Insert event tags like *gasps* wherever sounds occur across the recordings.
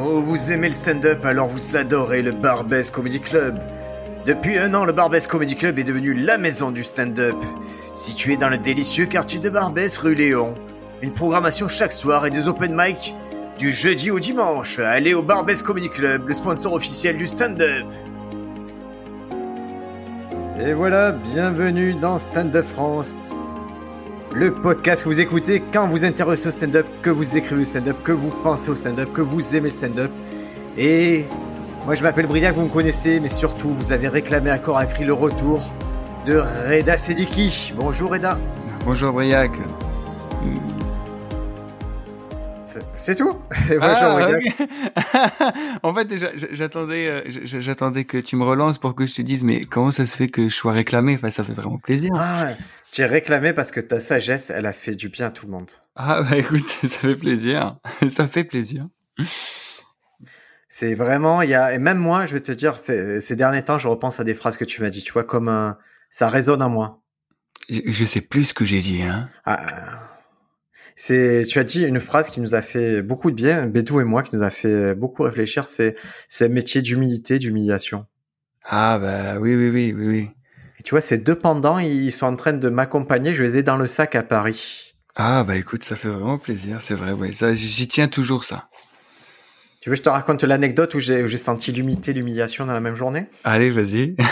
Oh, vous aimez le stand-up, alors vous adorez le Barbès Comedy Club. Depuis un an, le Barbès Comedy Club est devenu la maison du stand-up. Situé dans le délicieux quartier de Barbès, rue Léon. Une programmation chaque soir et des open mic du jeudi au dimanche. Allez au Barbès Comedy Club, le sponsor officiel du stand-up. Et voilà, bienvenue dans Stand Up France. Le podcast que vous écoutez quand vous intéressez au stand-up, que vous écrivez au stand-up, que vous pensez au stand-up, que vous aimez le stand-up. Et moi je m'appelle Briac, vous me connaissez, mais surtout vous avez réclamé à corps à cri le retour de Reda Sediki. Bonjour Reda. Bonjour Briac. C'est- tout? *laughs* Bonjour Ah, *laughs* en fait, j'attendais, euh, j'a- j'attendais que tu me relances pour que je te dise, mais comment ça se fait que je sois réclamé? Enfin, ça fait vraiment plaisir. Ah, j'ai réclamé parce que ta sagesse, elle a fait du bien à tout le monde. Ah bah écoute, *laughs* ça fait plaisir. *laughs* Ça fait plaisir. C'est vraiment, il y a, et même moi, je vais te dire, ces, derniers temps, je repense à des phrases que tu m'as dit, tu vois, comme euh, ça résonne en moi. Je, je sais plus ce que j'ai dit, hein. Ah, c'est, tu as dit une phrase qui nous a fait beaucoup de bien, Bédou et moi, qui nous a fait beaucoup réfléchir, c'est, c'est métier d'humilité, d'humiliation. Ah bah oui, oui, oui, oui, oui. Et tu vois, ces deux pendants, ils sont en train de m'accompagner, je les ai dans le sac à Paris. Ah bah écoute, ça fait vraiment plaisir, c'est vrai, ouais. Ça, j'y tiens toujours ça. Tu veux que je te raconte l'anecdote où j'ai, où j'ai senti l'humilité, l'humiliation dans la même journée? Allez, vas-y. *laughs*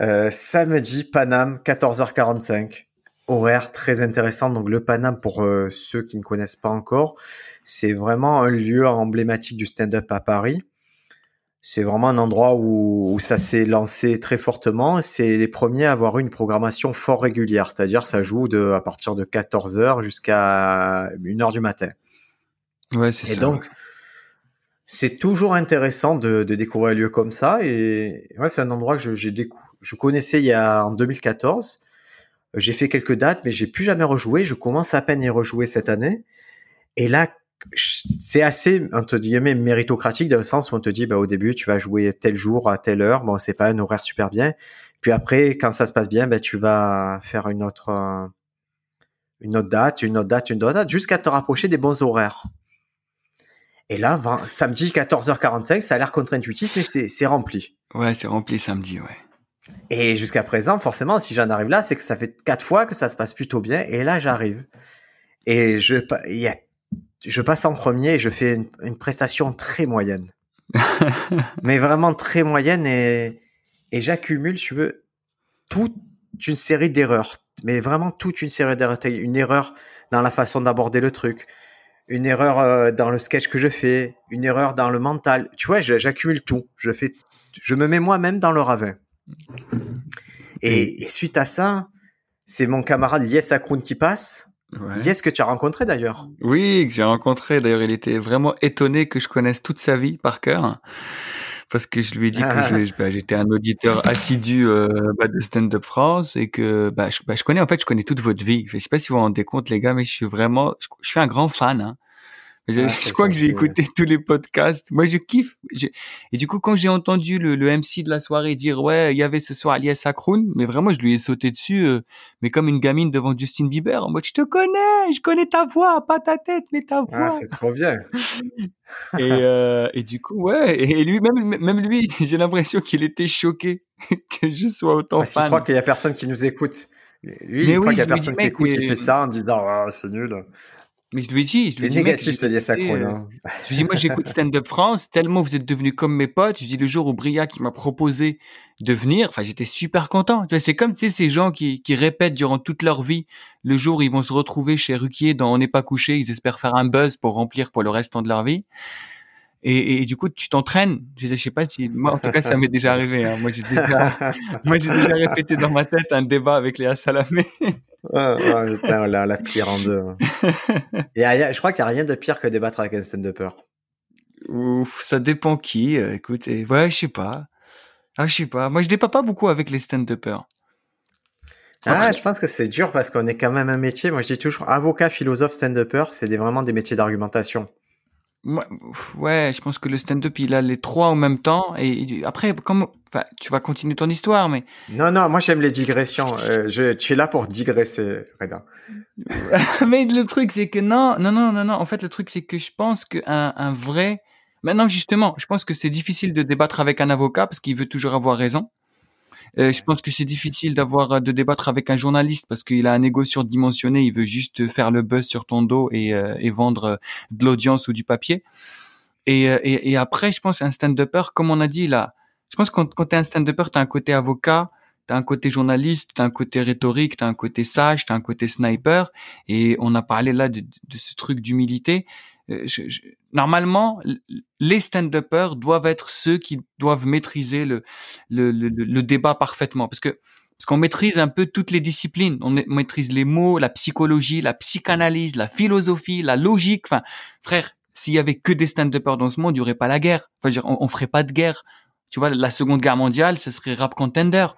Euh, samedi, Paname, 14h45. Horaire très intéressant. Donc le Paname, pour euh, ceux qui ne connaissent pas encore, c'est vraiment un lieu emblématique du stand-up à Paris. C'est vraiment un endroit où, où ça s'est lancé très fortement. C'est les premiers à avoir eu une programmation fort régulière, c'est-à-dire ça joue de, à partir de 14h jusqu'à 1h du matin. Ouais, c'est Et ça. donc, c'est toujours intéressant de, de découvrir un lieu comme ça. Et ouais, c'est un endroit que je, j'ai décou- je connaissais il y a en 2014. J'ai fait quelques dates, mais j'ai plus jamais rejoué. Je commence à peine à y rejouer cette année. Et là, c'est assez, entre guillemets, méritocratique dans le sens où on te dit, bah, au début, tu vas jouer tel jour à telle heure. Bon, c'est pas un horaire super bien. Puis après, quand ça se passe bien, bah, tu vas faire une autre, euh, une autre date, une autre date, une autre date, jusqu'à te rapprocher des bons horaires. Et là, samedi 14h45, ça a l'air contre-intuitif, mais c'est c'est rempli. Ouais, c'est rempli samedi, ouais. Et jusqu'à présent, forcément, si j'en arrive là, c'est que ça fait quatre fois que ça se passe plutôt bien. Et là, j'arrive. Et je, il y a- je passe en premier et je fais une, une prestation très moyenne. *laughs* mais vraiment très moyenne. Et, et j'accumule, tu veux, toute une série d'erreurs. Mais vraiment toute une série d'erreurs. Une erreur dans la façon d'aborder le truc. Une erreur euh, dans le sketch que je fais. Une erreur dans le mental. Tu vois, j'accumule tout. Je fais, je me mets moi-même dans le ravin. Et, et suite à ça, c'est mon camarade Lies Akroun qui passe. Ouais. Lies que tu as rencontré d'ailleurs. Oui, que j'ai rencontré. D'ailleurs, il était vraiment étonné que je connaisse toute sa vie par cœur. Parce que je lui ai dit que je- bah, j'étais un auditeur assidu euh, bah, de Stand Up France et que bah, je, bah, je connais en fait, je connais toute votre vie. Je sais pas si vous vous rendez compte, les gars, mais je suis vraiment, je, je suis un grand fan. Hein. Je, Ah, je crois que j'ai écouté tous les podcasts. Moi, je kiffe. Je- Et du coup, quand j'ai entendu le, le MC de la soirée dire ouais, il y avait ce soir Alias Akroun, mais vraiment, je lui ai sauté dessus, euh, mais comme une gamine devant Justin Bieber, en mode je te connais, je connais ta voix, pas ta tête, mais ta voix. Ah, c'est trop bien. *laughs* Et, euh, et du coup, ouais, et lui, même, même lui, *laughs* j'ai l'impression qu'il était choqué *laughs* que je sois autant qu'il fan. croit qu'il y a personne qui nous écoute. Lui, Mais il croit oui, qu'il y a je personne qui écoute, il fait ça en disant ah, c'est nul. Mais je lui ai dit, je lui ai dit, mec, négatif je t'écouter, Akroun. euh, hein. *laughs* Je lui dis, moi, j'écoute Stand Up France, tellement vous êtes devenus comme mes potes. Je dis, le jour où Briac m'a proposé de venir, enfin, j'étais super content. Tu vois, c'est comme, tu sais, ces gens qui, qui répètent durant toute leur vie, le jour où ils vont se retrouver chez Ruquier dans On n'est pas couché, ils espèrent faire un buzz pour remplir pour le restant de leur vie. Et, et du coup, tu t'entraînes. Je sais- je sais pas si, moi, en tout cas, ça m'est déjà arrivé. hein. Moi, j'ai déjà, *laughs* moi, j'ai déjà répété dans ma tête un débat avec Léa Salamé. Ah, ah, putain, l'a l'a plié en deux. hein. *laughs* Et a- je crois qu'il n'y a rien de pire que débattre avec un stand-upper. Ouf, ça dépend qui. euh, écoute, et- ouais, je sais pas. Ah, je sais pas. Moi, je débat pas beaucoup avec les stand-uppers. Ah, je pense que c'est dur parce qu'on est quand même un métier. Moi, je dis toujours avocat, philosophe, stand-upper, c'est des- vraiment des métiers d'argumentation. Moi, ouais, je pense que le stand-up, il a les trois en même temps. Et, et après, enfin, tu vas continuer ton histoire, mais Non, non, moi j'aime les digressions. Euh, je, tu es là pour digresser, Reda. *laughs* mais le truc, c'est que non, non, non, non, non. En fait, le truc, c'est que je pense qu'un un vrai, Maintenant, justement, je pense que c'est difficile de débattre avec un avocat parce qu'il veut toujours avoir raison. Euh, je pense que c'est difficile d'avoir euh, de débattre avec un journaliste parce qu'il a un ego surdimensionné, il veut juste faire le buzz sur ton dos et, euh, vendre de l'audience ou du papier. Et, après, je pense un stand-upper, comme on a dit là, je pense que quand, quand tu es un stand-upper, tu as un côté avocat, tu as un côté journaliste, tu as un côté rhétorique, tu as un côté sage, tu as un côté sniper. Et on a parlé là de ce truc d'humilité. Je, je, normalement, les stand-uppers doivent être ceux qui doivent maîtriser le, le, le, le débat parfaitement. Parce que parce qu'on maîtrise un peu toutes les disciplines. On maîtrise les mots, la psychologie, la psychanalyse, la philosophie, la logique. Enfin, frère, s'il y avait que des stand-uppers dans ce monde, il n'y aurait pas la guerre. Enfin, on, on ferait pas de guerre tu vois, la Seconde Guerre mondiale, ce serait rap contender.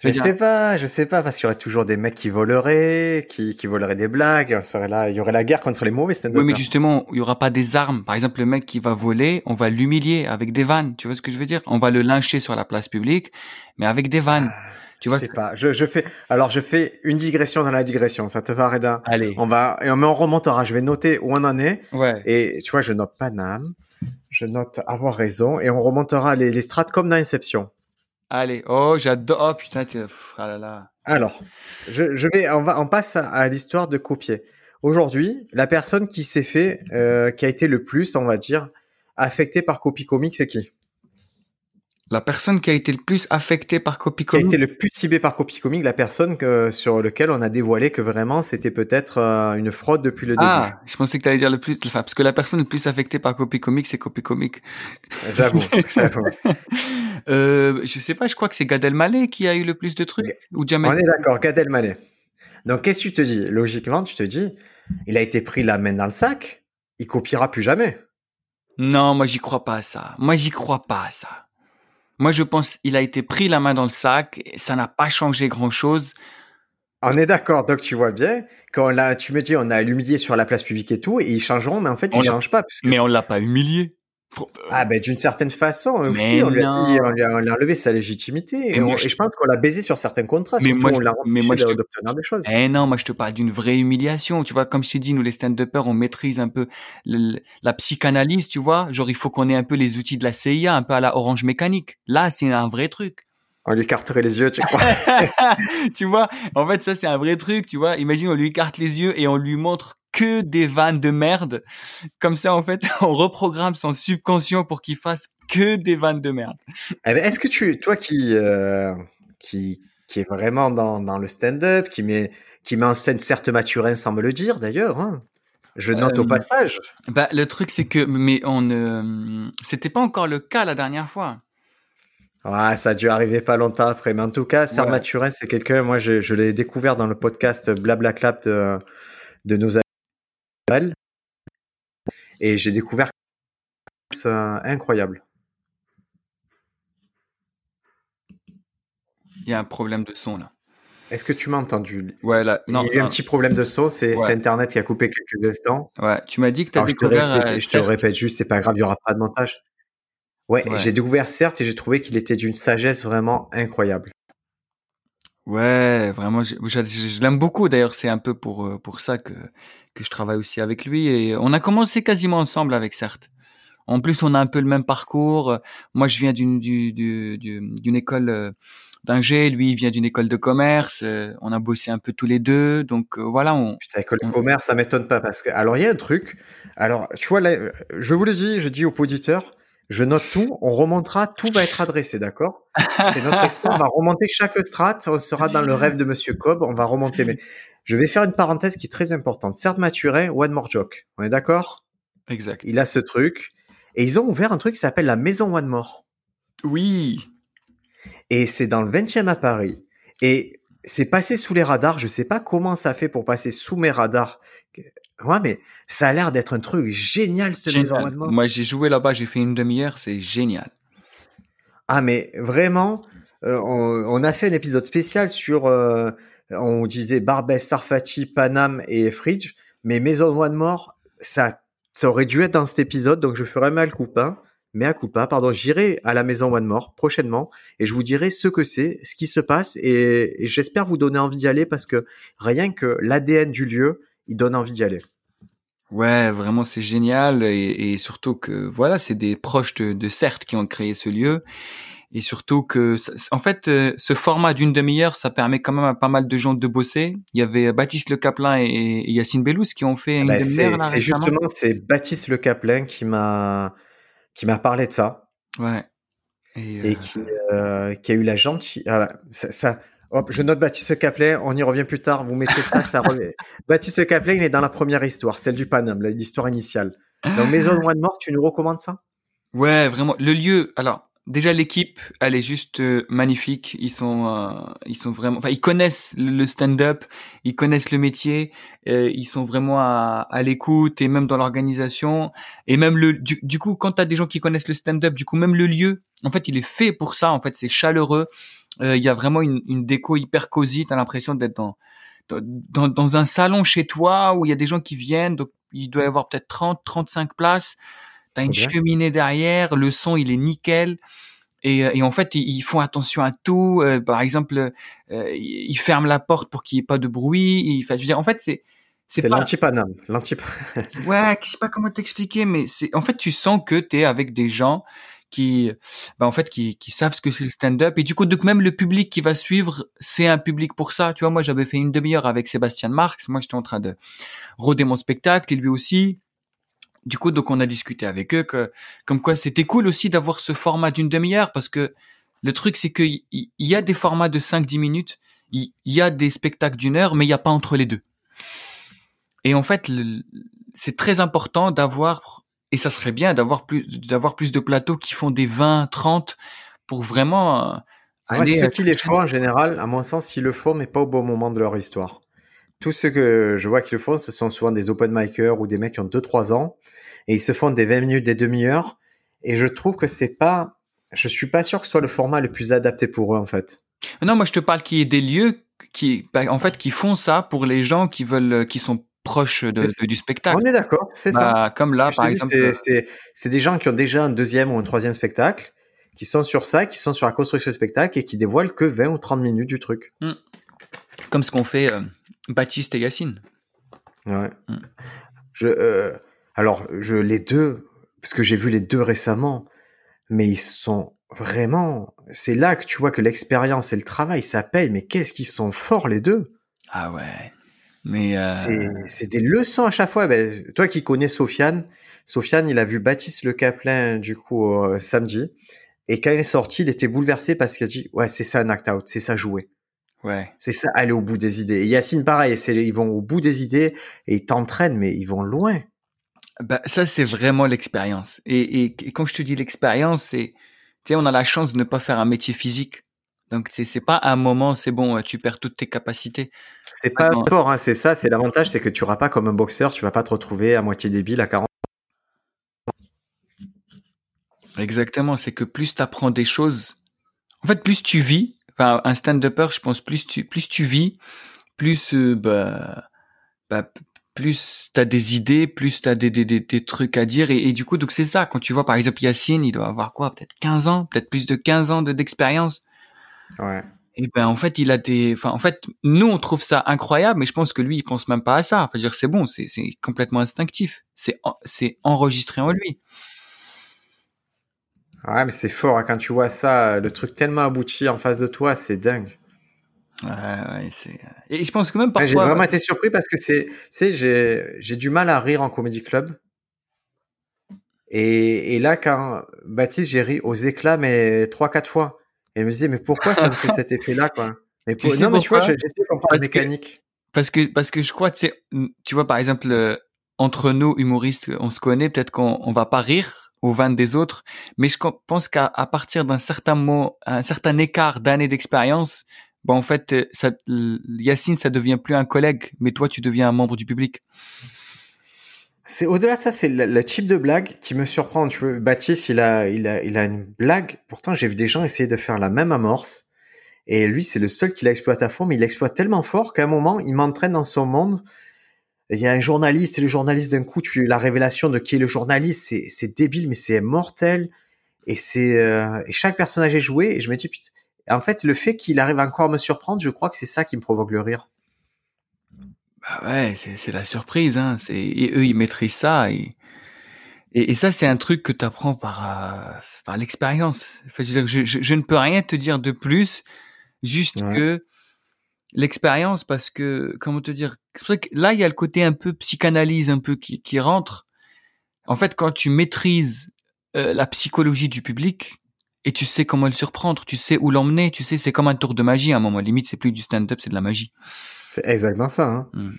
Je, sais pas, je sais pas, parce qu'il y aurait toujours des mecs qui voleraient, qui, qui voleraient des blagues. On serait là, il y aurait la guerre contre les mauvais stand Oui, mais justement, il y aura pas des armes. Par exemple, le mec qui va voler, on va l'humilier avec des vannes. Tu vois ce que je veux dire? On va le lyncher sur la place publique, mais avec des vannes. Ah, tu vois Je sais pas. Je, je fais. Alors, je fais une digression dans la digression. Ça te va, Reda? Allez. On va, et on remontera. Je vais noter où on en est. Ouais. Et tu vois, je note Paname je note avoir raison et on remontera les, les strates comme dans Inception. Allez, oh, j'adore. Oh putain, ah là là. Alors, je, je, vais, on va, on passe à, l'histoire de copier. Aujourd'hui, la personne qui s'est fait, euh, qui a été le plus, on va dire, affectée par Copy Comics, c'est qui? La personne qui a été le plus affectée par Copycomic. Qui a été le plus ciblée par Copycomic, la personne que, sur lequel on a dévoilé que vraiment c'était peut-être euh, une fraude depuis le début. Ah, je pensais que tu allais dire le plus, enfin, parce que la personne le plus affectée par Copycomic, c'est Copycomic. J'avoue, *laughs* j'avoue. euh, je sais pas, je crois que c'est Gad Elmaleh qui a eu le plus de trucs. Ou Jamel. On est d'accord, Gad Elmaleh. Donc qu'est-ce que tu te dis? Logiquement, tu te dis, il a été pris la main dans le sac, il copiera plus jamais. Non, moi j'y crois pas à ça. Moi j'y crois pas à ça. Moi, je pense il a été pris la main dans le sac. Et ça n'a pas changé grand-chose. On est d'accord, donc tu vois bien, quand là, tu me dis, on a humilié sur la place publique et tout, et ils changeront, mais en fait, ils ne changent pas. Mais on l'a pas humilié. Ah ben d'une certaine façon aussi, on lui, a on, lui a, enlevé sa légitimité et, je pense qu'on l'a baisé sur certains contrats. Mais moi, on l'a empêché d'obtenir des choses. Eh non, moi je te parle d'une vraie humiliation. Tu vois, comme je t'ai dit, nous les stand-uppers, on maîtrise un peu la psychanalyse, tu vois. Genre il faut qu'on ait un peu les outils de la CIA, un peu à la Orange Mécanique. Là, c'est un vrai truc. On lui écarterait les yeux, tu crois? *laughs* Tu vois, en fait, ça c'est un vrai truc, tu vois. Imagine, on lui écarte les yeux et on lui montre que des vannes de merde. Comme ça, en fait, *laughs* on reprogramme son subconscient pour qu'il fasse que des vannes de merde. Eh ben, est-ce que tu, toi qui, euh, qui, qui est vraiment dans, dans le stand-up, qui met, qui met en scène certes Mathurin sans me le dire d'ailleurs, hein, je note au euh, passage. Bah, le truc, c'est que, mais on ne, c'était pas encore le cas la dernière fois. Ouais, ça a dû arriver pas longtemps après. Mais en tout cas, Mathurin, c'est quelqu'un, moi, je, je l'ai découvert dans le podcast Blabla Clap de, de nos et j'ai découvert c'est incroyable. Il y a un problème de son là. Est-ce que tu m'as entendu? Ouais, là, non, Il y a eu un petit problème de son, c'est Internet qui a coupé quelques instants. Ouais, tu m'as dit que tu as découvert. Je te, euh, je te répète juste, c'est pas grave, il y aura pas de montage. Ouais, j'ai découvert certes et j'ai trouvé qu'il était d'une sagesse vraiment incroyable. Ouais, vraiment, je, je l'aime beaucoup. D'ailleurs, c'est un peu pour euh, pour ça que que je travaille aussi avec lui. Et on a commencé quasiment ensemble avec Certes. En plus, on a un peu le même parcours. Moi, je viens d'une d'une école euh, d'ingé, lui il vient d'une école de commerce. Euh, on a bossé un peu tous les deux, donc euh, voilà. On, Putain, école de commerce, ça m'étonne pas parce que alors il y a un truc. Alors tu vois, là, je vous le dis, je dis aux auditeurs, je note tout, on remontera, tout va être adressé, d'accord? C'est notre expert, on va remonter chaque strate, on sera dans le rêve de Monsieur Cobb, on va remonter. Mais je vais faire une parenthèse qui est très importante. Certes Maturin, One More Joke, on est d'accord? Exact. Il a ce truc. Et ils ont ouvert un truc qui s'appelle la Maison One More. Oui. Et c'est dans le 20e à Paris. Et c'est passé sous les radars. Je sais pas comment ça fait pour passer sous mes radars. Ouais, mais ça a l'air d'être un truc génial, cette maison One More. Moi, j'ai joué là-bas, j'ai fait une demi-heure, c'est génial. Ah, mais vraiment, euh, on, a fait un épisode spécial sur, euh, on disait Barbès, Sarfati, Panam et Fridge, mais Maison One More, ça, ça aurait dû être dans cet épisode, donc je ferai mal coupin, mais à pas, pardon, j'irai à la Maison One More prochainement et je vous dirai ce que c'est, ce qui se passe et, et j'espère vous donner envie d'y aller parce que rien que l'ADN du lieu, il donne envie d'y aller. Ouais, vraiment, c'est génial. Et, et, surtout que, voilà, c'est des proches de, de CERT qui ont créé ce lieu. Et surtout que, en fait, euh, ce format d'une demi-heure, ça permet quand même à pas mal de gens de bosser. Il y avait Baptiste Le Caplin et, Yacine Bellous qui ont fait une bah, demi-heure. C'est justement, c'est Baptiste Le Caplin qui m'a, qui m'a parlé de ça. Ouais. Et, et qui, euh, qui, a eu la gentille. Ah, ça, ça, Hop, je note Baptiste Caplet, on y revient plus tard, vous mettez ça, ça revient. *laughs* Baptiste Caplet, il est dans la première histoire, celle du Paname, l'histoire initiale. Donc *laughs* Maison de Mort, tu nous recommandes ça? Ouais, vraiment. Le lieu, alors, déjà l'équipe, elle est juste euh, magnifique. Ils sont, euh, ils sont vraiment, enfin, ils connaissent le stand-up, ils connaissent le métier, euh, ils sont vraiment à, à l'écoute et même dans l'organisation. Et même le, du, du coup, quand tu as des gens qui connaissent le stand-up, du coup, même le lieu, en fait, il est fait pour ça. En fait, c'est chaleureux. Euh, il y a vraiment une, une déco hyper cosy. T'as l'impression d'être dans, dans, dans un salon chez toi où il y a des gens qui viennent. Donc, il doit y avoir peut-être 30, 35 places. T'as une cheminée derrière. Le son, il est nickel. Et, euh, et, en fait, ils font attention à tout. Euh, par exemple, euh, ils ferment la porte pour qu'il n'y ait pas de bruit. Ils, enfin, je veux dire, en fait, c'est c'est l'antipanam. L'anti *laughs* ouais, je sais pas comment t'expliquer, mais c'est en fait, tu sens que tu es avec des gens qui, bah, en fait, qui, qui savent ce que c'est le stand-up. Et du coup, donc même le public qui va suivre, c'est un public pour ça. Tu vois, moi, j'avais fait une demi-heure avec Sébastien Marx. Moi, j'étais en train de roder mon spectacle et lui aussi. Du coup, donc on a discuté avec eux que, comme quoi c'était cool aussi d'avoir ce format d'une demi-heure parce que le truc, c'est qu'il y, y a des formats de 5-10 minutes, il y, a des spectacles d'une heure, mais il n'y a pas entre les deux. Et en fait, c'est très important d'avoir et ça serait bien d'avoir plus d'avoir plus de plateaux qui font des 20, 30 pour vraiment euh, aller ceux qui les font en général, à mon sens, ils le font mais pas au bon moment de leur histoire. Tous ceux que je vois qui le font, ce sont souvent des open micers ou des mecs qui ont 2 3 ans et ils se font des 20 minutes, des demi-heures et je trouve que c'est pas je suis pas sûr que ce soit le format le plus adapté pour eux en fait. Non, moi je te parle qu'il y ait des lieux qui bah, en fait qui font ça pour les gens qui veulent qui sont proche de, du spectacle. On est d'accord, c'est ça. Bah, comme là, par exemple. C'est des gens qui ont déjà un deuxième ou un troisième spectacle, qui sont sur ça, qui sont sur la construction du spectacle et qui dévoilent que 20 ou 30 minutes du truc. Hmm. Comme ce qu'ont fait euh, Baptiste et Yacine. Ouais. Hmm. Je, euh, alors, je, les deux, parce que j'ai vu les deux récemment, mais ils sont vraiment. C'est là que tu vois que l'expérience et le travail, ça paye, mais qu'est-ce qu'ils sont forts les deux? Ah ouais. Mais euh... c'est des leçons à chaque fois. Ben, toi qui connais Sofiane, Sofiane, il a vu Baptiste Le Caplin du coup euh, samedi, et quand il est sorti, il était bouleversé parce qu'il a dit ouais c'est ça un act out, c'est ça jouer. Ouais. C'est ça aller au bout des idées. Et Yacine pareil, c'est ils vont au bout des idées et ils t'entraînent, mais ils vont loin. Bah ça c'est vraiment l'expérience. Et, et, et, quand je te dis l'expérience, c'est tu sais on a la chance de ne pas faire un métier physique. Donc c'est c'est pas un moment, c'est bon, tu perds toutes tes capacités. C'est pas fort, hein, c'est ça, c'est l'avantage, c'est que tu auras pas comme un boxeur, tu vas pas te retrouver à moitié débile à 40. Exactement, c'est que plus tu apprends des choses, en fait plus tu vis, enfin un stand-upper, je pense plus tu plus tu vis, plus euh, bah, bah plus t'as des idées, plus t'as des, des, des, des trucs à dire et, et du coup donc c'est ça quand tu vois par exemple Yacine, il doit avoir quoi, peut-être 15 ans, peut-être plus de 15 ans d'expérience. Ouais. Et ben en fait il a des, enfin en fait nous on trouve ça incroyable, mais je pense que lui il pense même pas à ça. Enfin dire c'est bon, c'est c'est complètement instinctif, c'est c'est enregistré en lui. Ouais mais c'est fort hein, quand tu vois ça, le truc tellement abouti en face de toi, c'est dingue. Ouais, ouais, c'est. Et je pense que même parfois. j'ai vraiment été surpris parce que c'est, c'est, j'ai, j'ai du mal à rire en comédie club. Et, et là, quand Baptiste, j'ai ri aux éclats, mais trois, quatre fois. Et elle me disait, mais pourquoi ça me fait cet *laughs* effet-là, quoi? Mais tu Non, mais tu vois, j'essaie de comprendre la mécanique. parce que, parce que je crois, tu sais, tu vois, par exemple, euh, entre nous, humoristes, on se connaît, peut-être qu'on on va pas rire aux vannes des autres, mais je pense qu'à partir d'un certain mot, un certain écart d'années d'expérience, bon, en fait, euh, ça, Yacine, ça devient plus un collègue, mais toi, tu deviens un membre du public. C'est au-delà de ça, c'est le, type de blague qui me surprend. Tu vois, Baptiste, il a, il a, il a une blague. Pourtant, j'ai vu des gens essayer de faire la même amorce. Et lui, c'est le seul qui l'exploite à fond, mais il l'exploite tellement fort qu'à un moment, il m'entraîne dans son monde. Il y a un journaliste, et le journaliste, d'un coup, tu la révélation de qui est le journaliste, c'est, c'est débile, mais c'est mortel. Et c'est, euh, et chaque personnage est joué, et je me dis, putain. En fait, le fait qu'il arrive encore à me surprendre, je crois que c'est ça qui me provoque le rire. Bah ouais, c'est la surprise. Hein. Et eux, ils maîtrisent ça. Et, et, ça, c'est un truc que tu apprends par, euh, par l'expérience. Enfin, je, je, je, ne peux rien te dire de plus, juste que l'expérience, parce que, comment te dire, là, il y a le côté un peu psychanalyse, un peu qui, qui rentre. En fait, quand tu maîtrises euh, la psychologie du public, et tu sais comment le surprendre, tu sais où l'emmener, tu sais, c'est comme un tour de magie à un moment. Limite, c'est plus du stand-up, c'est de la magie. C'est exactement ça. Hein. Mmh.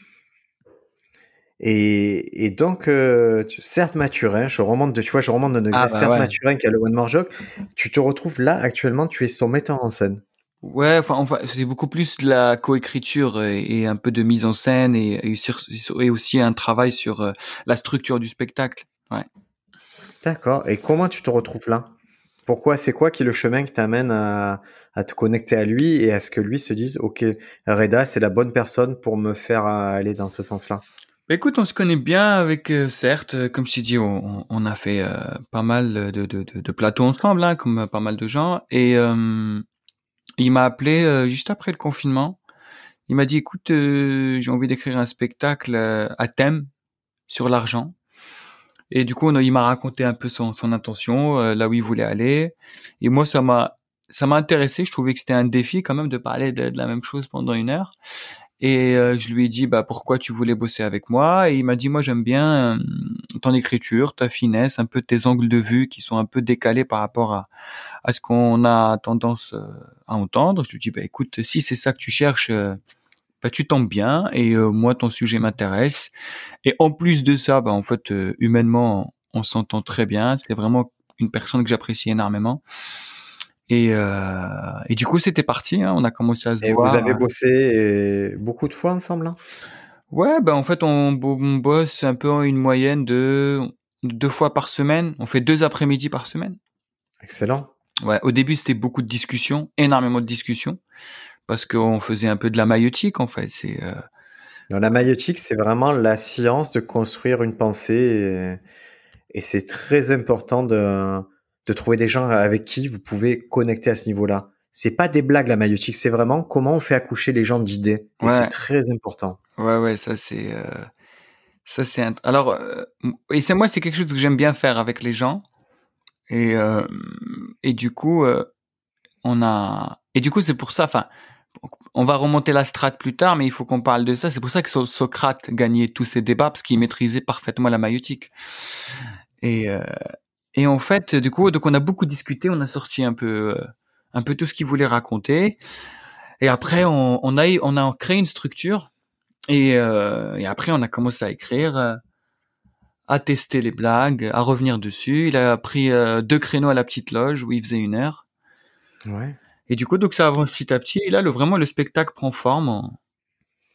Et, et, donc, euh, certes Mathurin, je remonte de, tu vois, je remonte de degré, ah, bah certes Mathurin qui a le One More Joke, tu te retrouves là actuellement, tu es son metteur en scène. Ouais, enfin, enfin c'est beaucoup plus de la coécriture et, un peu de mise en scène et, et, aussi un travail sur euh, la structure du spectacle. Ouais. D'accord. Et comment tu te retrouves là? Pourquoi c'est quoi qui est le chemin qui t'amène à, te connecter à lui et à ce que lui se dise ok Reda c'est la bonne personne pour me faire aller dans ce sens-là? Bah, écoute, on se connaît bien avec, euh, certes, euh, comme je t'ai dit, on, a fait euh, pas mal de, de, plateaux ensemble, hein, comme pas mal de gens. Et il m'a appelé juste après le confinement. Il m'a dit, écoute, j'ai envie d'écrire un spectacle à thème sur l'argent. Et du coup, il m'a raconté un peu son, intention, euh, là où il voulait aller. Et moi, ça m'a ça m'a intéressé. Je trouvais que c'était un défi quand même de parler de, la même chose pendant une heure. Et euh, je lui ai dit bah pourquoi tu voulais bosser avec moi? Et il m'a dit moi j'aime bien euh, ton écriture, ta finesse, un peu tes angles de vue qui sont un peu décalés par rapport à à ce qu'on a tendance à entendre. Je lui ai dit bah écoute si c'est ça que tu cherches bah, tu tombes bien et euh, moi ton sujet m'intéresse. Et en plus de ça bah en fait euh, humainement on s'entend très bien. C'est vraiment une personne que j'apprécie énormément. Et, euh, et du coup c'était parti hein, on a commencé à se et voir vous avez bossé beaucoup de fois ensemble hein? Ouais bah en fait on, bosse un peu en une moyenne de deux fois par semaine. On fait deux après-midi par semaine. Excellent. Ouais au début c'était beaucoup de discussions énormément de discussions parce qu'on faisait un peu de la maïotique en fait. C'est euh... la maïotique, c'est vraiment la science de construire une pensée et, c'est très important de, de trouver des gens avec qui vous pouvez connecter à ce niveau-là. C'est pas des blagues la maïotique, c'est vraiment comment on fait accoucher les gens d'idées. Et c'est très important. Ouais, ouais, ça c'est. Euh... Ça c'est. Alors, euh... et c'est moi, c'est quelque chose que j'aime bien faire avec les gens. Et, et du coup, on a. Et du coup, c'est pour ça. Enfin, on va remonter la strate plus tard, mais il faut qu'on parle de ça. C'est pour ça que Socrate gagnait tous ces débats parce qu'il maîtrisait parfaitement la maïotique. Et euh, et en fait, du coup, donc on a beaucoup discuté, on a sorti un peu euh, un peu tout ce qu'il voulait raconter. Et après, on, a créé une structure. Et, euh, et après, on a commencé à écrire, à tester les blagues, à revenir dessus. Il a pris deux créneaux à la petite loge où il faisait une heure. Et du coup, donc ça avance petit à petit. Et là, le, vraiment, le spectacle prend forme.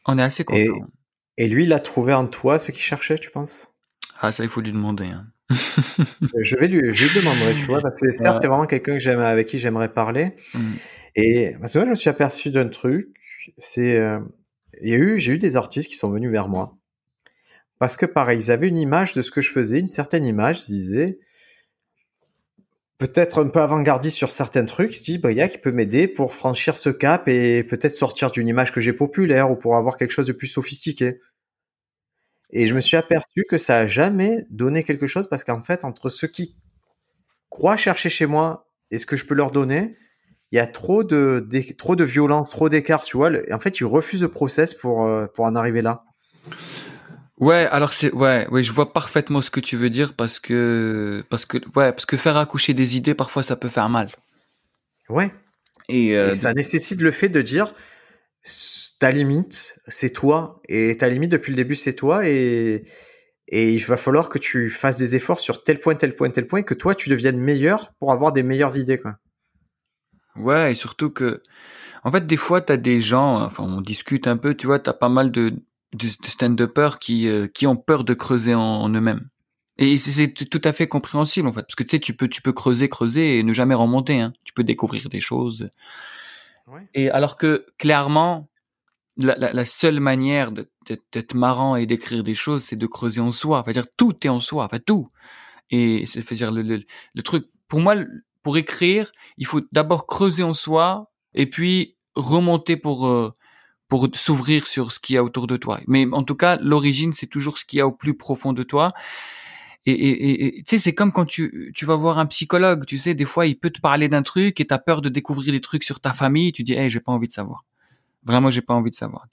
On, est assez content. Et, lui, il a trouvé en toi ce qu'il cherchait, tu penses? Ah, ça, il faut lui demander. Hein. je vais lui, je lui demanderai, tu vois, parce que *laughs* c'est vraiment quelqu'un que j'aime, avec qui j'aimerais parler. Mm. Et parce que moi, je me suis aperçu d'un truc. C'est, euh, il y a eu, j'ai eu des artistes qui sont venus vers moi. Parce que pareil, ils avaient une image de ce que je faisais, une certaine image, ils disaient, peut-être un peu avant-gardiste sur certains trucs, se dit Briac peut m'aider pour franchir ce cap et peut-être sortir d'une image que j'ai populaire ou pour avoir quelque chose de plus sophistiqué. Et je me suis aperçu que ça a jamais donné quelque chose parce qu'en fait, entre ceux qui croient chercher chez moi et ce que je peux leur donner, il y a trop de, trop de violence, trop d'écart, tu vois. En fait, ils refusent le process pour, euh, pour en arriver là. Ouais, alors c'est ouais, ouais, je vois parfaitement ce que tu veux dire parce que parce que ouais, parce que faire accoucher des idées parfois ça peut faire mal. Ouais. Et, euh, ça nécessite le fait de dire ta limite, c'est toi et ta limite depuis le début c'est toi et et il va falloir que tu fasses des efforts sur tel point, tel point, tel point, que toi tu deviennes meilleur pour avoir des meilleures idées quoi. Ouais, et surtout que en fait des fois tu as des gens, enfin on discute un peu, tu vois, tu as pas mal de de, stand-uppers qui, euh, qui ont peur de creuser en, eux-mêmes. Et c'est tout à fait compréhensible en fait, parce que tu sais, tu peux, tu peux creuser, creuser et ne jamais remonter. Hein. Tu peux découvrir des choses. Et alors que clairement, la, la, seule manière d'être marrant et d'écrire des choses, c'est de creuser en soi. Enfin, dire tout est en soi, enfin tout. Et c'est dire le, le, le, truc. Pour moi, pour écrire, il faut d'abord creuser en soi et puis remonter pour euh, pour s'ouvrir sur ce qu'il y a autour de toi. Mais en tout cas, l'origine, c'est toujours ce qu'il y a au plus profond de toi. Et, tu sais, c'est comme quand tu, tu vas voir un psychologue, tu sais, des fois, il peut te parler d'un truc et t'as peur de découvrir des trucs sur ta famille, tu dis, hey, j'ai pas envie de savoir. Vraiment, j'ai pas envie de savoir.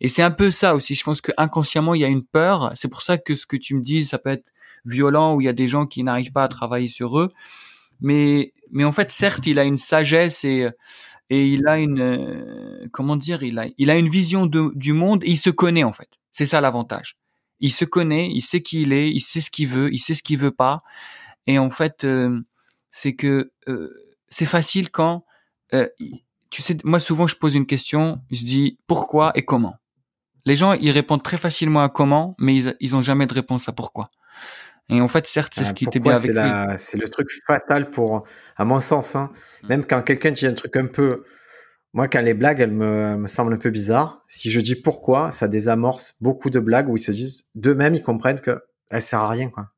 Et c'est un peu ça aussi. Je pense que inconsciemment, il y a une peur. C'est pour ça que ce que tu me dis, ça peut être violent, où il y a des gens qui n'arrivent pas à travailler sur eux. Mais, mais en fait, certes, il a une sagesse et, et il a une, euh, comment dire, il a, il a une vision de, du monde et il se connaît, en fait. C'est ça l'avantage il se connaît, il sait qui il est, il sait ce qu'il veut, il sait ce qu'il veut pas. Et en fait, euh, c'est que euh, c'est facile quand, euh, tu sais, moi souvent je pose une question, je dis pourquoi et comment? Les gens ils répondent très facilement à comment, mais ils, ils ont jamais de réponse à pourquoi. Et en fait, certes, c'est ce qui était bien avec lui. C'est le truc fatal pour, à mon sens, hein. Mmh. même quand quelqu'un dit un truc un peu moi, quand les blagues, elles me, me semblent un peu bizarres, si je dis pourquoi, ça désamorce beaucoup de blagues où ils se disent, d'eux-mêmes, ils comprennent que elle sert à rien, quoi.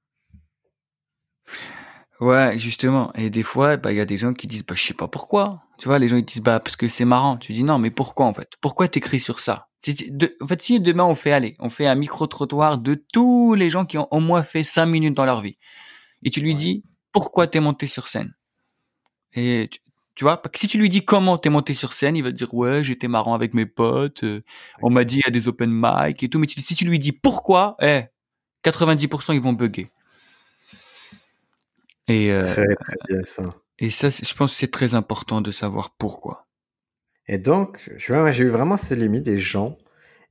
Ouais, justement. Et des fois, bah, il y a des gens qui disent, bah, je sais pas pourquoi. Tu vois, les gens, ils disent, bah, parce que c'est marrant. Tu dis, non, mais pourquoi, en fait? Pourquoi t'écris sur ça? En fait, si demain on fait, aller, on fait un micro-trottoir de tous les gens qui ont au moins fait cinq minutes dans leur vie. Et tu lui dis, pourquoi t'es monté sur scène? Et tu vois, si tu lui dis comment t'es monté sur scène, il va te dire ouais, j'étais marrant avec mes potes, euh, on m'a dit il y a des open mic et tout. Mais si tu lui dis pourquoi, eh, 90% ils vont bugger. Et euh, très, très bien ça. Et ça, je pense que c'est très important de savoir pourquoi. Et donc, j'ai eu vraiment ces limites des gens.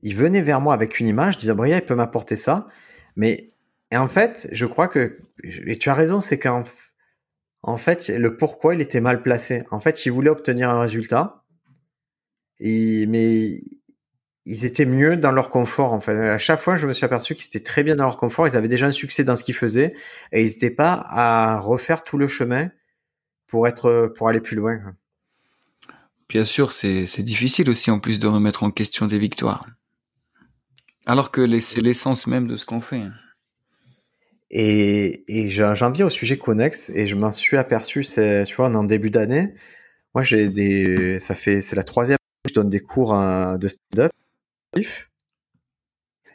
Ils venaient vers moi avec une image, disaient Bria, il peut m'apporter ça. Mais et en fait, je crois que et tu as raison, c'est qu'en en fait, le pourquoi il était mal placé. En fait, ils voulaient obtenir un résultat, mais ils étaient mieux dans leur confort. En fait, à chaque fois, je me suis aperçu qu'ils étaient très bien dans leur confort. Ils avaient déjà un succès dans ce qu'ils faisaient et ils n'étaient pas à refaire tout le chemin pour être, pour aller plus loin. Bien sûr, c'est difficile aussi en plus de remettre en question des victoires. Alors que c'est l'essence même de ce qu'on fait. Et, j'en viens au sujet connexe et je m'en suis aperçu, tu vois, en début d'année. Moi, j'ai des, ça fait, c'est la troisième que je donne des cours de stand-up.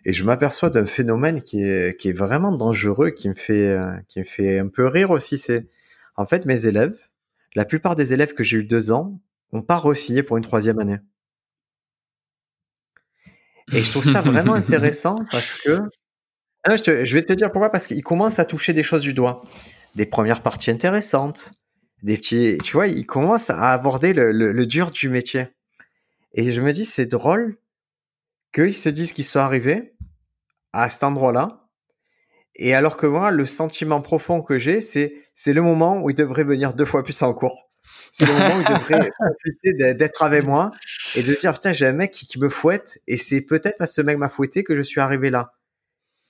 Et je m'aperçois d'un phénomène qui est, qui est vraiment dangereux, qui me fait, qui me fait un peu rire aussi. C'est, en fait, mes élèves, la plupart des élèves que j'ai eu deux ans, ont pas re pour une troisième année. Et je trouve ça vraiment intéressant parce que ah, je, vais te dire pourquoi, parce qu'il commence à toucher des choses du doigt. Des premières parties intéressantes, des petits, tu vois, il commence à aborder le, dur du métier. Et je me dis, c'est drôle qu'ils se disent qu'ils sont arrivés à cet endroit-là. Et alors que moi, le sentiment profond que j'ai, c'est, c'est le moment où ils devraient venir deux fois plus en cours. C'est le moment où ils devraient *laughs* profiter d'être avec moi et de dire, putain, j'ai un mec qui, qui me fouette et c'est peut-être parce que ce mec m'a fouetté que je suis arrivé là.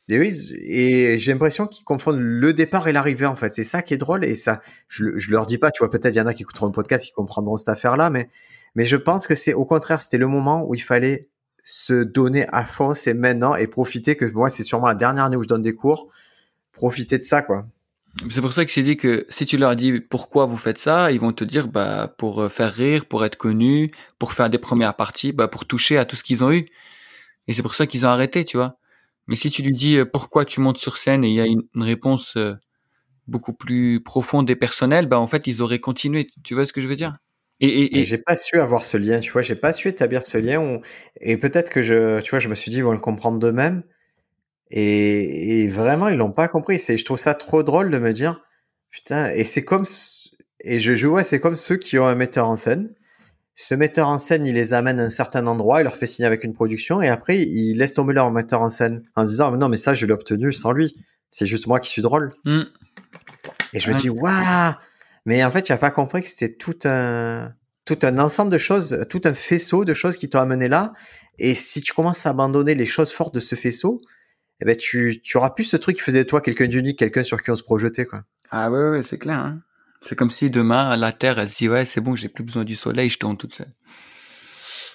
Et oui, et j'ai l'impression qu'ils confondent le départ et l'arrivée en fait. C'est ça qui est drôle et ça, je, je leur dis pas, tu vois, peut-être il y en a qui écouteront le podcast qui comprendront cette affaire-là, mais mais je pense que c'est au contraire, c'était le moment où il fallait se donner à fond, c'est maintenant et profiter que moi c'est sûrement la dernière année où je donne des cours, profiter de ça quoi. C'est pour ça que j'ai dit que si tu leur dis pourquoi vous faites ça, ils vont te dire bah pour euh, faire rire, pour être connu, pour faire des premières parties, bah pour toucher à tout ce qu'ils ont eu. Et c'est pour ça qu'ils ont arrêté, tu vois. Mais si tu lui dis euh, pourquoi tu montes sur scène et il y a une, réponse euh, beaucoup plus profonde et personnelle, bah en fait ils auraient continué. Tu vois ce que je veux dire? Et, et, j'ai pas su avoir ce lien, tu vois, j'ai pas su établir ce lien. Et peut-être que je, tu vois, je me suis dit ils vont le comprendre d'eux-mêmes. Et, vraiment ils l'ont pas compris. C'est, je trouve ça trop drôle de me dire putain. Et c'est comme et je, je vois, c'est comme ceux qui ont un metteur en scène ce metteur en scène, il les amène à un certain endroit, il leur fait signer avec une production, et après, il laisse tomber leur metteur en scène en se disant, non, mais ça, je l'ai obtenu sans lui. C'est juste moi qui suis drôle. Mm. Et je me dis, waouh! Mais en fait, tu n'as pas compris que c'était tout un, tout un ensemble de choses, tout un faisceau de choses qui t'ont amené là. Et si tu commences à abandonner les choses fortes de ce faisceau, eh ben, tu, tu auras plus ce truc qui faisait de toi quelqu'un d'unique, quelqu'un sur qui on se projetait, quoi. Ah ouais, ouais, c'est clair, hein. C'est comme si demain, la Terre, elle se dit, ouais, c'est bon, j'ai plus besoin du soleil, je tourne toute seule.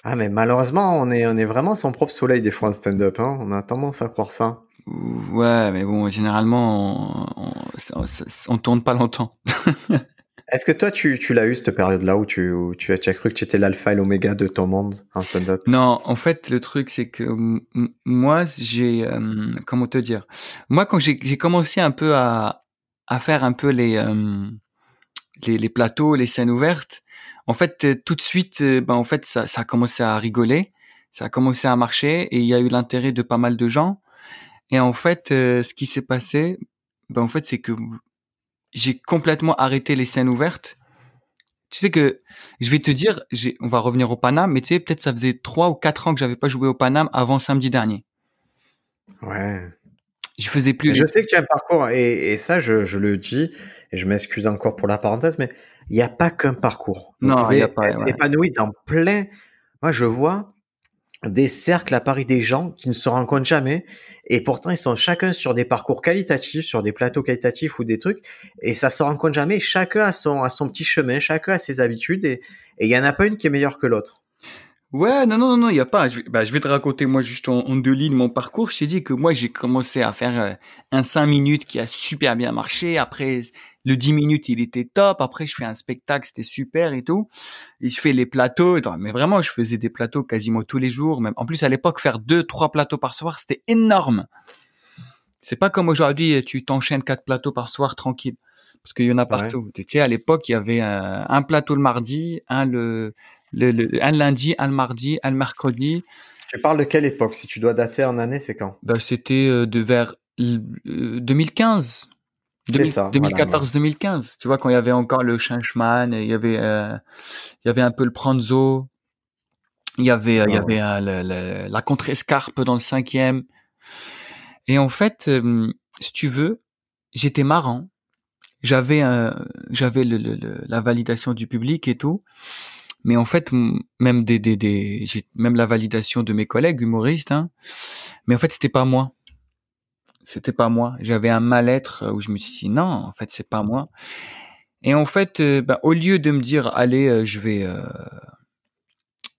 Ah, mais malheureusement, on est, on est vraiment son propre soleil des fois en stand-up, hein. On a tendance à croire ça. Ouais, mais bon, généralement, on, on, tourne pas longtemps. *laughs* Est-ce que toi, tu, tu l'as eu cette période-là où tu, où tu, as, cru que tu étais l'alpha et l'oméga de ton monde en stand-up? Non, en fait, le truc, c'est que moi, j'ai, euh, comment te dire? Moi, quand j'ai commencé un peu à, à faire un peu les, euh, les, plateaux, les scènes ouvertes, en fait, euh, tout de suite, ben, en fait, ça, ça a commencé à rigoler, ça a commencé à marcher et il y a eu l'intérêt de pas mal de gens. Et en fait, ce qui s'est passé, ben, en fait, c'est que j'ai complètement arrêté les scènes ouvertes. Tu sais que je vais te dire, on va revenir au Paname, mais tu sais, peut-être ça faisait trois ou quatre ans que j'avais pas joué au Paname avant samedi dernier. Ouais. Je faisais plus. Je sais que tu as un parcours et, ça, je, le dis et je m'excuse encore pour la parenthèse, mais il n'y a pas qu'un parcours. non, il n'y a pas. Être épanoui dans plein. Moi, je vois des cercles à Paris des gens qui ne se rencontrent jamais et pourtant ils sont chacun sur des parcours qualitatifs, sur des plateaux qualitatifs ou des trucs et ça se rencontre jamais. Chacun a son a son petit chemin, chacun a ses habitudes et il y en a pas une qui est meilleure que l'autre. Ouais, non, non, non, il y a pas. Je, bah, je vais te raconter moi juste en, deux lignes mon parcours. Je t'ai dit que moi j'ai commencé à faire euh, un cinq minutes qui a super bien marché. Après le 10 minutes, il était top. Après, je fais un spectacle, c'était super et tout. Et je fais les plateaux. Mais vraiment, je faisais des plateaux quasiment tous les jours. Même en plus, à l'époque, faire deux, trois plateaux par soir, c'était énorme. C'est pas comme aujourd'hui, tu t'enchaînes quatre plateaux par soir tranquille. Parce qu'il y en a partout. Tu sais, à l'époque, il y avait euh, un, plateau le mardi, un le, le, un lundi, un le mardi, un le mercredi. Tu parles de quelle époque? Si tu dois dater en année, c'est quand? Bah, C'était euh, de vers 2015. 2014-2015, tu vois, quand il y avait encore le Changeman, il y avait, euh, il y avait un peu le Pranzo, il y avait, il y avait euh, la contre-escarpe dans le cinquième. Et en fait, euh, si tu veux, j'étais marrant. J'avais, j'avais le, la validation du public et tout. Mais en fait, même des, des, des j'ai même la validation de mes collègues humoristes. Hein. Mais en fait, c'était pas moi c'était pas moi. J'avais un mal-être euh, où je me suis dit non, en fait, c'est pas moi. Et en fait, euh, bah, au lieu de me dire allez, euh, je vais,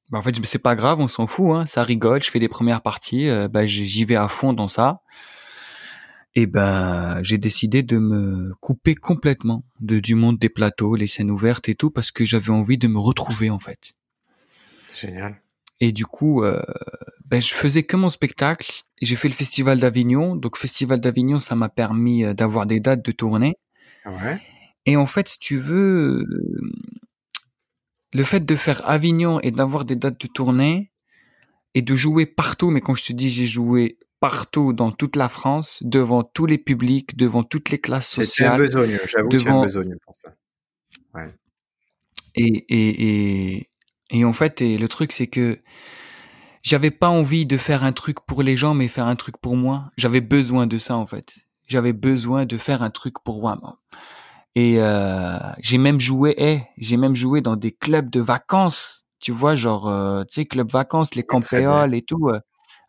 bah, en fait, c'est pas grave, on s'en fout, hein, ça rigole. Je fais des premières parties, bah, j'y vais à fond dans ça. Et ben, j'ai décidé de me couper complètement de du monde des plateaux, les scènes ouvertes et tout, parce que j'avais envie de me retrouver en fait. Génial. Et du coup, euh, ben, je faisais que mon spectacle. J'ai fait le Festival d'Avignon. Donc, Festival d'Avignon, ça m'a permis euh, d'avoir des dates de tournée. Ouais. Et en fait, si tu veux, le fait de faire Avignon et d'avoir des dates de tournée et de jouer partout, mais quand je te dis j'ai joué partout dans toute la France, devant tous les publics, devant toutes les classes sociales. C'est un besogneux, j'avoue devant... c'est un pour ça. Ouais. Et, et, et, et en fait, et le truc, c'est que j'avais pas envie de faire un truc pour les gens, mais faire un truc pour moi. J'avais besoin de ça, en fait. J'avais besoin de faire un truc pour moi. Et euh, j'ai même joué, eh, j'ai même joué dans des clubs de vacances. Tu vois, genre, euh, tu sais, club vacances, les campéoles et tout, euh,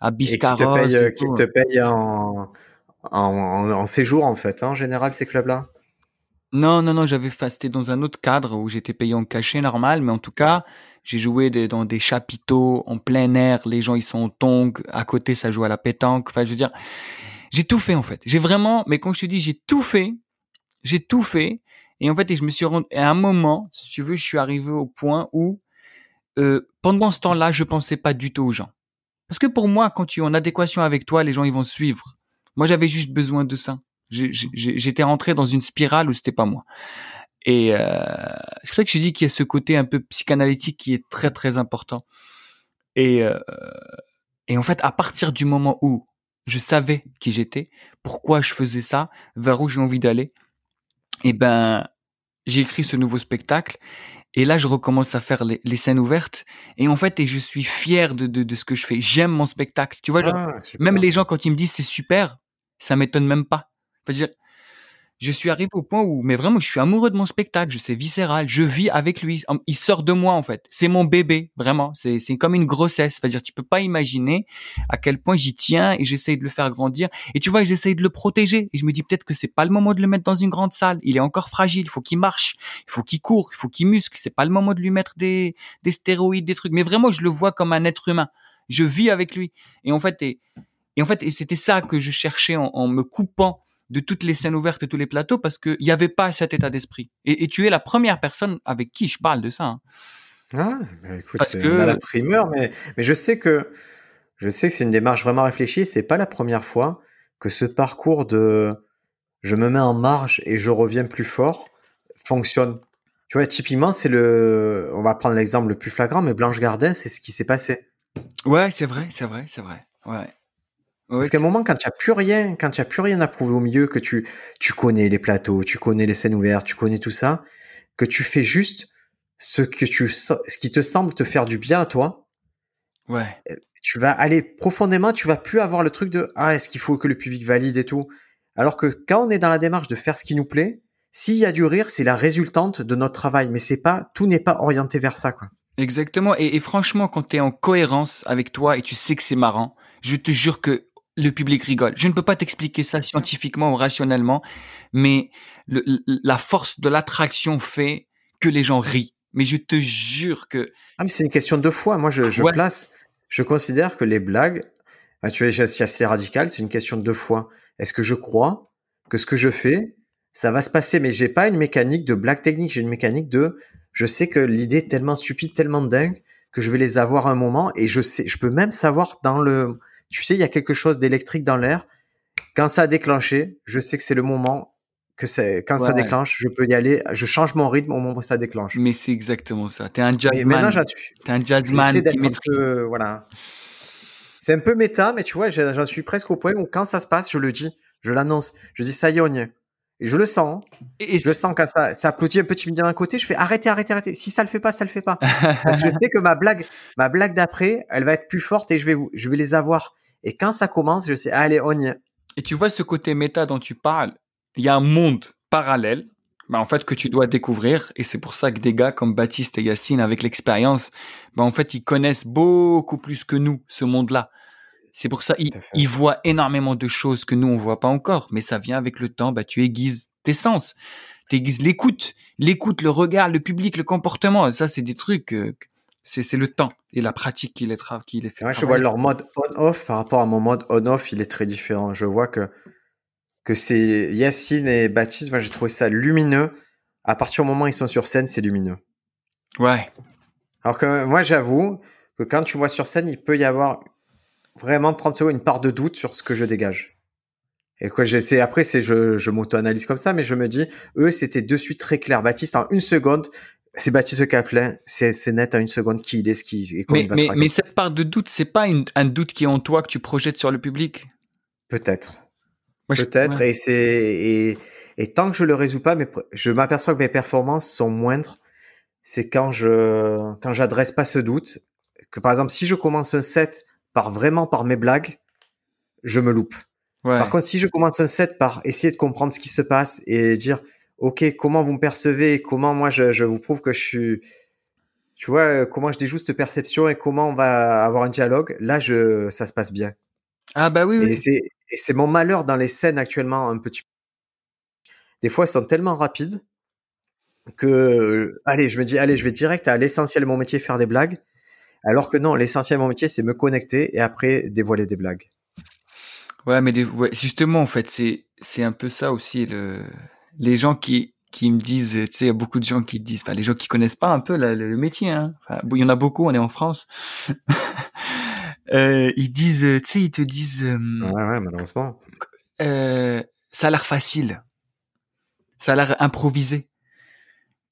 à Biscarrosse. Et qui te payent, qui te payent en, en, en, séjour, en fait, hein, en général, ces clubs-là? Non, non, non, j'avais fasté dans un autre cadre où j'étais payé en cachet normal, mais en tout cas, j'ai joué dans des chapiteaux en plein air, les gens ils sont en tongs, à côté ça joue à la pétanque. Enfin, je veux dire, j'ai tout fait en fait. J'ai vraiment, mais quand je te dis j'ai tout fait, j'ai tout fait. Et en fait, je me suis rendu, à un moment, si tu veux, je suis arrivé au point où, euh, pendant ce temps-là, je pensais pas du tout aux gens. Parce que pour moi, quand tu es en adéquation avec toi, les gens ils vont suivre. Moi, j'avais juste besoin de ça. J'étais rentré dans une spirale où c'était pas moi. Et euh, c'est pour ça que je dis qu'il y a ce côté un peu psychanalytique qui est très très important. Et, euh, et en fait, à partir du moment où je savais qui j'étais, pourquoi je faisais ça, vers où j'ai envie d'aller, et eh ben j'ai écrit ce nouveau spectacle. Et là, je recommence à faire les, les, scènes ouvertes. Et en fait, et je suis fier de, de, de ce que je fais. J'aime mon spectacle. Tu vois, genre, ah, même les gens, quand ils me disent c'est super, ça m'étonne même pas dire, je suis arrivé au point où, mais vraiment, je suis amoureux de mon spectacle, je sais viscéral, je vis avec lui, il sort de moi en fait, c'est mon bébé, vraiment, c'est c'est comme une grossesse, c'est-à-dire tu peux pas imaginer à quel point j'y tiens et j'essaye de le faire grandir, et tu vois, j'essaye de le protéger, et je me dis peut-être que c'est pas le moment de le mettre dans une grande salle, il est encore fragile, il faut qu'il marche, il faut qu'il court, il faut qu'il muscle, c'est pas le moment de lui mettre des des stéroïdes, des trucs, mais vraiment, je le vois comme un être humain, je vis avec lui, et en fait, et, et en fait, et c'était ça que je cherchais en, en me coupant de toutes les scènes ouvertes et tous les plateaux parce qu'il n'y avait pas cet état d'esprit. Et, tu es la première personne avec qui je parle de ça. Hein. Ah, bah, écoute, parce que... on a la primeur, mais, mais je sais que je sais que c'est une démarche vraiment réfléchie. C'est pas la première fois que ce parcours de je me mets en marge et je reviens plus fort fonctionne. Tu vois, typiquement, c'est le, on va prendre l'exemple le plus flagrant, mais Blanche Gardin, c'est ce qui s'est passé. Ouais, c'est vrai, c'est vrai, c'est vrai. Ouais. Parce qu'à un moment, quand tu as plus rien, quand tu plus rien à prouver au milieu, que tu, tu connais les plateaux, tu connais les scènes ouvertes, tu connais tout ça, que tu fais juste ce que tu, ce qui te semble te faire du bien à toi. Ouais. Euh, tu vas aller profondément, tu vas plus avoir le truc de, ah, est-ce qu'il faut que le public valide et tout? Alors que quand on est dans la démarche de faire ce qui nous plaît, s'il y a du rire, c'est la résultante de notre travail, mais c'est pas, tout n'est pas orienté vers ça, quoi. Exactement. Et, et franchement, quand tu es en cohérence avec toi et tu sais que c'est marrant, je te jure que le public rigole. Je ne peux pas t'expliquer ça scientifiquement ou rationnellement, mais la force de l'attraction fait que les gens rient. Mais je te jure que... Ah, mais c'est une question de foi. Moi, je, je place, je considère que les blagues, ah, tu vois, c'est assez radical, c'est une question de foi. Est-ce que je crois que ce que je fais, ça va se passer? Mais j'ai pas une mécanique de blague technique, j'ai une mécanique de, je sais que l'idée est tellement stupide, tellement dingue, que je vais les avoir un moment et je sais, je peux même savoir dans le, tu sais, il y a quelque chose d'électrique dans l'air. Quand ça a déclenché, je sais que c'est le moment que c'est quand ça déclenche, je peux y aller, je change mon rythme au moment où ça déclenche. Mais c'est exactement ça. T'es un jazzman. T'es un jazzman qui maîtrise. voilà. C'est un peu méta, mais tu vois, j'en suis presque au point où quand ça se passe, je le dis, je l'annonce, je dis ça y est, on y est. Et je le sens. Et je le sens quand ça, ça applaudit un peu timidement d'un côté. Je fais arrêtez, arrêtez, arrêtez. Si ça le fait pas, ça le fait pas. *laughs* Parce que je sais que ma blague, ma blague d'après, elle va être plus forte et je vais, je vais les avoir. Et quand ça commence, je sais, allez, on y est. Et tu vois ce côté méta dont tu parles? Il y a un monde parallèle, bah, en fait, que tu dois découvrir. Et c'est pour ça que des gars comme Baptiste et Yacine, avec l'expérience, bah, en fait, ils connaissent beaucoup plus que nous ce monde-là. C'est pour ça, ils, voient énormément de choses que nous, on voit pas encore. Mais ça vient avec le temps, bah, tu aiguises tes sens. Tu aiguises l'écoute, l'écoute, le regard, le public, le comportement. Ça, c'est des trucs, euh, c'est le temps et la pratique qui les, qui les fait. je vois leur mode on-off par rapport à mon mode on-off, il est très différent. Je vois que, que c'est Yacine et Baptiste, moi j'ai trouvé ça lumineux. À partir du moment où ils sont sur scène, c'est lumineux. Ouais. Alors que moi j'avoue que quand tu vois sur scène, il peut y avoir vraiment 30 secondes, une part de doute sur ce que je dégage. Et quoi, j'essaie, après, c'est, je, je m'auto-analyse comme ça, mais je me dis, eux, c'était de suite très clair. Baptiste, en une seconde, c'est Baptiste Kaplan, c'est, c'est net en une seconde qui il est, ce qui, mais, mais, mais, cette part de doute, c'est pas un doute qui est en toi que tu projettes sur le public? Peut-être. Peut-être, et c'est, et, et tant que je le résous pas, mais je m'aperçois que mes performances sont moindres. C'est quand je, quand j'adresse pas ce doute. Que par exemple, si je commence un set par vraiment par mes blagues, je me loupe. Par contre, si je commence un set par essayer de comprendre ce qui se passe et dire, OK, comment vous me percevez, comment moi je, vous prouve que je suis, tu vois, comment je déjoue cette perception et comment on va avoir un dialogue, là, je, ça se passe bien. Ah bah oui, oui. Et c'est mon malheur dans les scènes actuellement un petit Des fois, elles sont tellement rapides que, allez, je me dis, allez, je vais direct à l'essentiel de mon métier, faire des blagues. Alors que non, l'essentiel de mon métier, c'est me connecter et après dévoiler des blagues. Ouais, mais justement, en fait, c'est c'est un peu ça aussi le les gens qui qui me disent, tu sais, il y a beaucoup de gens qui disent, enfin, les gens qui connaissent pas un peu le, métier, hein. il y en a beaucoup, on est en France. *laughs* euh, ils disent, tu sais, ils te disent. Euh, ouais, ouais, malheureusement. Euh, ça a l'air facile. Ça a l'air improvisé.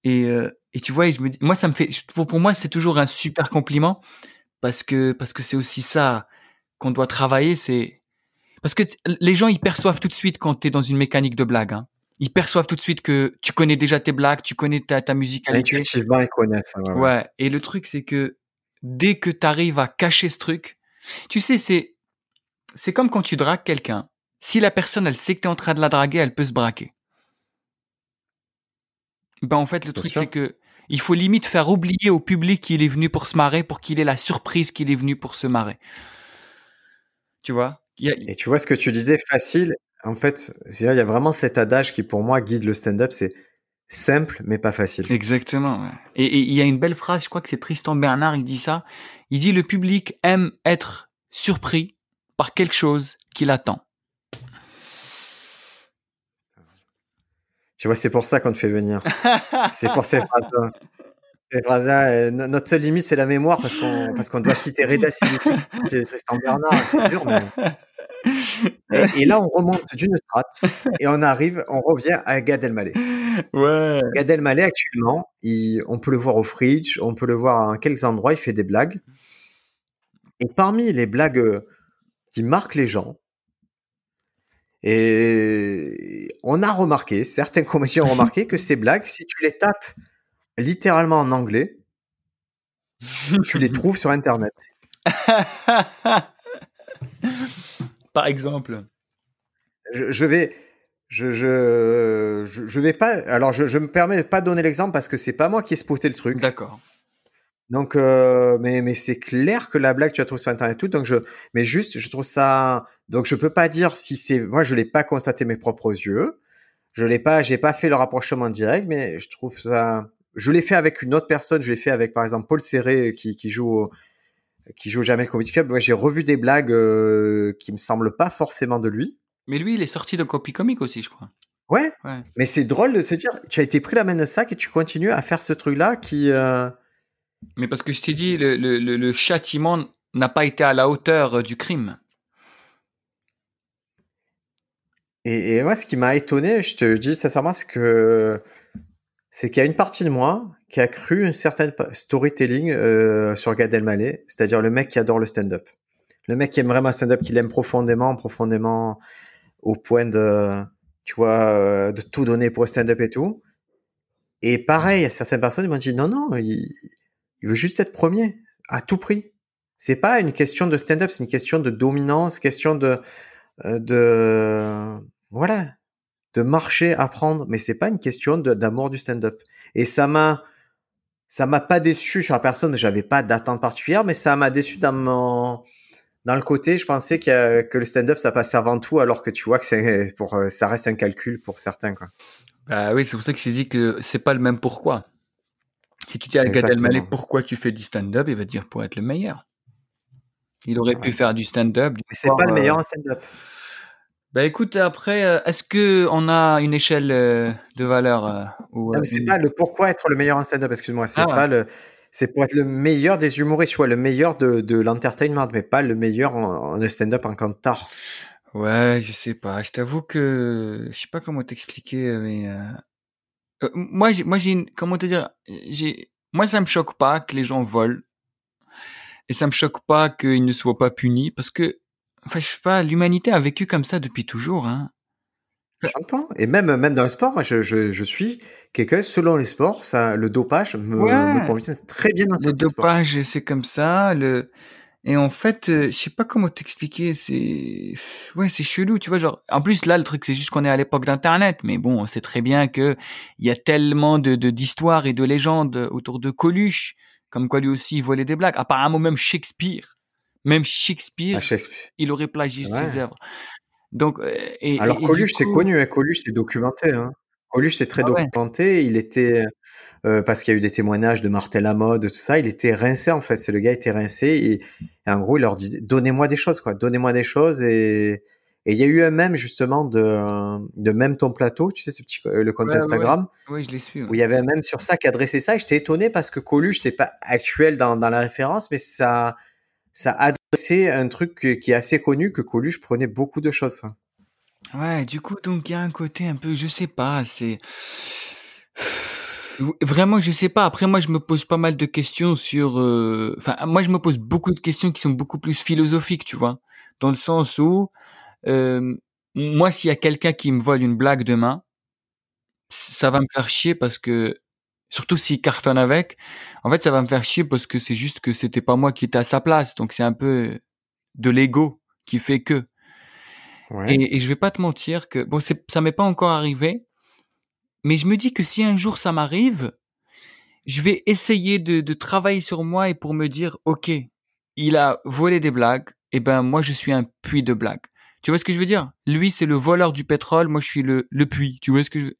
Et, et tu vois, je me dis, moi, ça me fait, pour, pour moi, c'est toujours un super compliment parce que parce que c'est aussi ça qu'on doit travailler, c'est parce que les gens, ils perçoivent tout de suite quand tu es dans une mécanique de blague. Hein. Ils perçoivent tout de suite que tu connais déjà tes blagues, tu connais ta, ta musicalité. Intuitivement, ils connaissent. Ouais, ouais. Et le truc, c'est que dès que tu arrives à cacher ce truc, tu sais, c'est c'est comme quand tu dragues quelqu'un. Si la personne, elle sait que tu es en train de la draguer, elle peut se braquer. Ben en fait, le truc, c'est que il faut limite faire oublier au public qu'il est venu pour se marrer pour qu'il ait la surprise qu'il est venu pour se marrer. Tu vois? Et tu vois ce que tu disais, facile. En fait, il y a vraiment cet adage qui, pour moi, guide le stand-up, c'est simple, mais pas facile. Exactement. Et il y a une belle phrase, je crois que c'est Tristan Bernard, il dit ça. Il dit, le public aime être surpris par quelque chose qu'il attend. Tu vois, c'est pour ça qu'on te fait venir. c'est pour ces phrases. Ces phrases-là, euh, no- notre seule limite, c'est la mémoire parce qu'on parce qu'on doit citer Reda Tristan Bernard, c'est dur, mais. Et, et là, on remonte *laughs* d'une strate et on arrive, on revient à Gad Elmaleh. Ouais. Gad Elmaleh, actuellement, il- on peut le voir au Fridge, on peut le voir à quelques endroits, il fait des blagues. Et parmi les blagues euh, qui marquent les gens, et on a remarqué, certains comédiens ont remarqué que ces blagues, si tu les tapes littéralement en anglais, tu les trouves sur Internet. *laughs* Par exemple? Je, je vais, je, je, je, vais pas. Alors, je, je me permets de pas donner l'exemple parce que c'est pas moi qui ai spoté le truc. D'accord. Donc, euh, mais, mais c'est clair que la blague, tu la trouves sur Internet et tout. Donc, je, mais juste, je trouve ça. Donc, je peux pas dire si c'est. Moi, je l'ai pas constaté mes propres yeux. Je l'ai pas, j'ai pas fait le rapprochement direct, mais je trouve ça. Je l'ai fait avec une autre personne. Je l'ai fait avec, par exemple, Paul Serré qui, qui joue au, qui joue au Jamel Comedy Club. J'ai revu des blagues euh, qui me semblent pas forcément de lui. Mais lui, il est sorti de Copy Comic aussi, je crois. Ouais. Ouais. Mais c'est drôle de se dire, tu as été pris la main de sac et tu continues à faire ce truc-là qui. euh, Mais parce que je t'ai dit, le, le, le, le châtiment n'a pas été à la hauteur euh, du crime. Et, et moi, ce qui m'a étonné, je te le dis sincèrement, c'est que c'est qu'il y a une partie de moi qui a cru une certaine storytelling euh, sur Gad Elmaleh, c'est-à-dire le mec qui adore le stand-up, le mec qui aime vraiment le stand-up, qui l'aime profondément, profondément, au point de, tu vois, euh, de tout donner pour le stand-up et tout. Et pareil, certaines personnes m'ont dit non, non, il, il veut juste être premier à tout prix. C'est pas une question de stand-up, c'est une question de dominance, question de, euh, de, voilà, de marcher, apprendre. Mais c'est pas une question d'amour du stand-up. Et ça m'a, ça m'a pas déçu sur la personne. J'avais pas d'attente particulière, mais ça m'a déçu dans mon, dans le côté. Je pensais a- que le stand-up ça passait avant tout, alors que tu vois que c'est pour, ça reste un calcul pour certains, quoi. Bah oui, c'est pour ça que j'ai dit que c'est pas le même pourquoi. Si tu dis à Gad. Elmaleh pourquoi tu fais du stand-up, il va te dire pour être le meilleur. Il aurait pu Ouais. faire du stand-up. du Mais c'est pas le euh, meilleur en stand-up. Bah écoute, après, euh, est-ce que on a une échelle euh, de valeur euh, ou, Non, mais c'est une- pas le pourquoi être le meilleur en stand-up, excuse-moi. C'est Ah. pas le, c'est pour être le meilleur des humoristes, soit le meilleur de, de l'entertainment, mais pas le meilleur en, en stand-up en que tard. Ouais, je sais pas. Je t'avoue que je sais pas comment t'expliquer, mais euh, euh, moi, j'ai, moi, j'ai, une- comment te dire, j'ai, moi, ça me choque pas que les gens volent, et ça me choque pas qu'ils ne soient pas punis, parce que, enfin, je sais pas, l'humanité a vécu comme ça depuis toujours, hein. J'entends. Et même, même dans le sport, moi, je, je, je suis quelqu'un, selon les sports, ça, le dopage me, Ouais. me convient très bien dans Le dopage, c'est comme ça. Le et en fait, euh, je sais pas comment t'expliquer. C'est ouais, c'est chelou, tu vois. Genre, en plus là, le truc, c'est juste qu'on est à l'époque d'Internet. Mais bon, on sait très bien que il y a tellement de de- d'histoires et de légendes autour de Coluche, comme quoi lui aussi il volait des blagues. Apparemment, même Shakespeare, même Shakespeare, À Shakespeare. il aurait plagié Ouais. ses œuvres. Donc, euh, et, Alors et- Coluche, c'est coup- connu, hein. Coluche, c'est documenté. Hein. Coluche, c'est très Ah ouais. documenté. Il était, euh, parce qu'il y a eu des témoignages de Martel Lamotte, de tout ça, il était rincé en fait. C'est le gars était rincé et, et en gros, il leur disait, donnez-moi des choses, quoi. Donnez-moi des choses et il y a eu un même justement de de même ton plateau, tu sais, ce petit euh, le compte Ouais, Instagram Ouais, je l'ai su. où il y avait un même sur ça qui adressait ça. Et j'étais étonné parce que Coluche, c'est pas actuel dans, dans la référence, mais ça, ça adressait un truc qui est assez connu que Coluche prenait beaucoup de choses. ça. Ouais, du coup, donc il y a un côté un peu, je sais pas, c'est *sighs* vraiment, je sais pas. Après, moi, je me pose pas mal de questions sur, euh, enfin, moi, je me pose beaucoup de questions qui sont beaucoup plus philosophiques, tu vois, dans le sens où, euh, moi, s'il y a quelqu'un qui me vole une blague demain, ça va me faire chier parce que, surtout s'il cartonne avec, en fait, ça va me faire chier parce que c'est juste que c'était pas moi qui étais à sa place, donc c'est un peu de l'ego qui fait que. Ouais. Et, et je vais pas te mentir que bon, ça m'est pas encore arrivé, mais je me dis que si un jour ça m'arrive, je vais essayer de, de travailler sur moi et pour me dire, ok, il a volé des blagues, et ben moi je suis un puits de blagues. Tu vois ce que je veux dire? Lui c'est le voleur du pétrole, moi je suis le, le puits. Tu vois ce que je...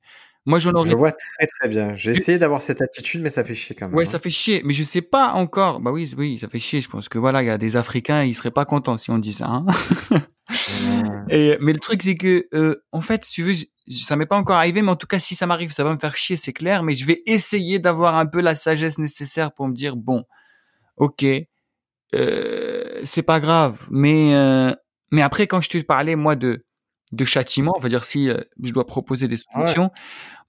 Moi j'en aurais Je vois très très bien. J'ai essayé d'avoir cette attitude, mais ça fait chier quand même. Ouais, hein. ça fait chier, mais je sais pas encore. Bah oui, oui, ça fait chier. Je pense que voilà, il y a des Africains, ils seraient pas contents si on dit ça. Hein. *laughs* Et, mais le truc, c'est que, euh, en fait, si tu veux, j- ça m'est pas encore arrivé, mais en tout cas, si ça m'arrive, ça va me faire chier, c'est clair. Mais je vais essayer d'avoir un peu la sagesse nécessaire pour me dire bon, ok, euh, c'est pas grave. Mais euh, mais après, quand je te parlais moi de de châtiment, on va dire si euh, je dois proposer des solutions,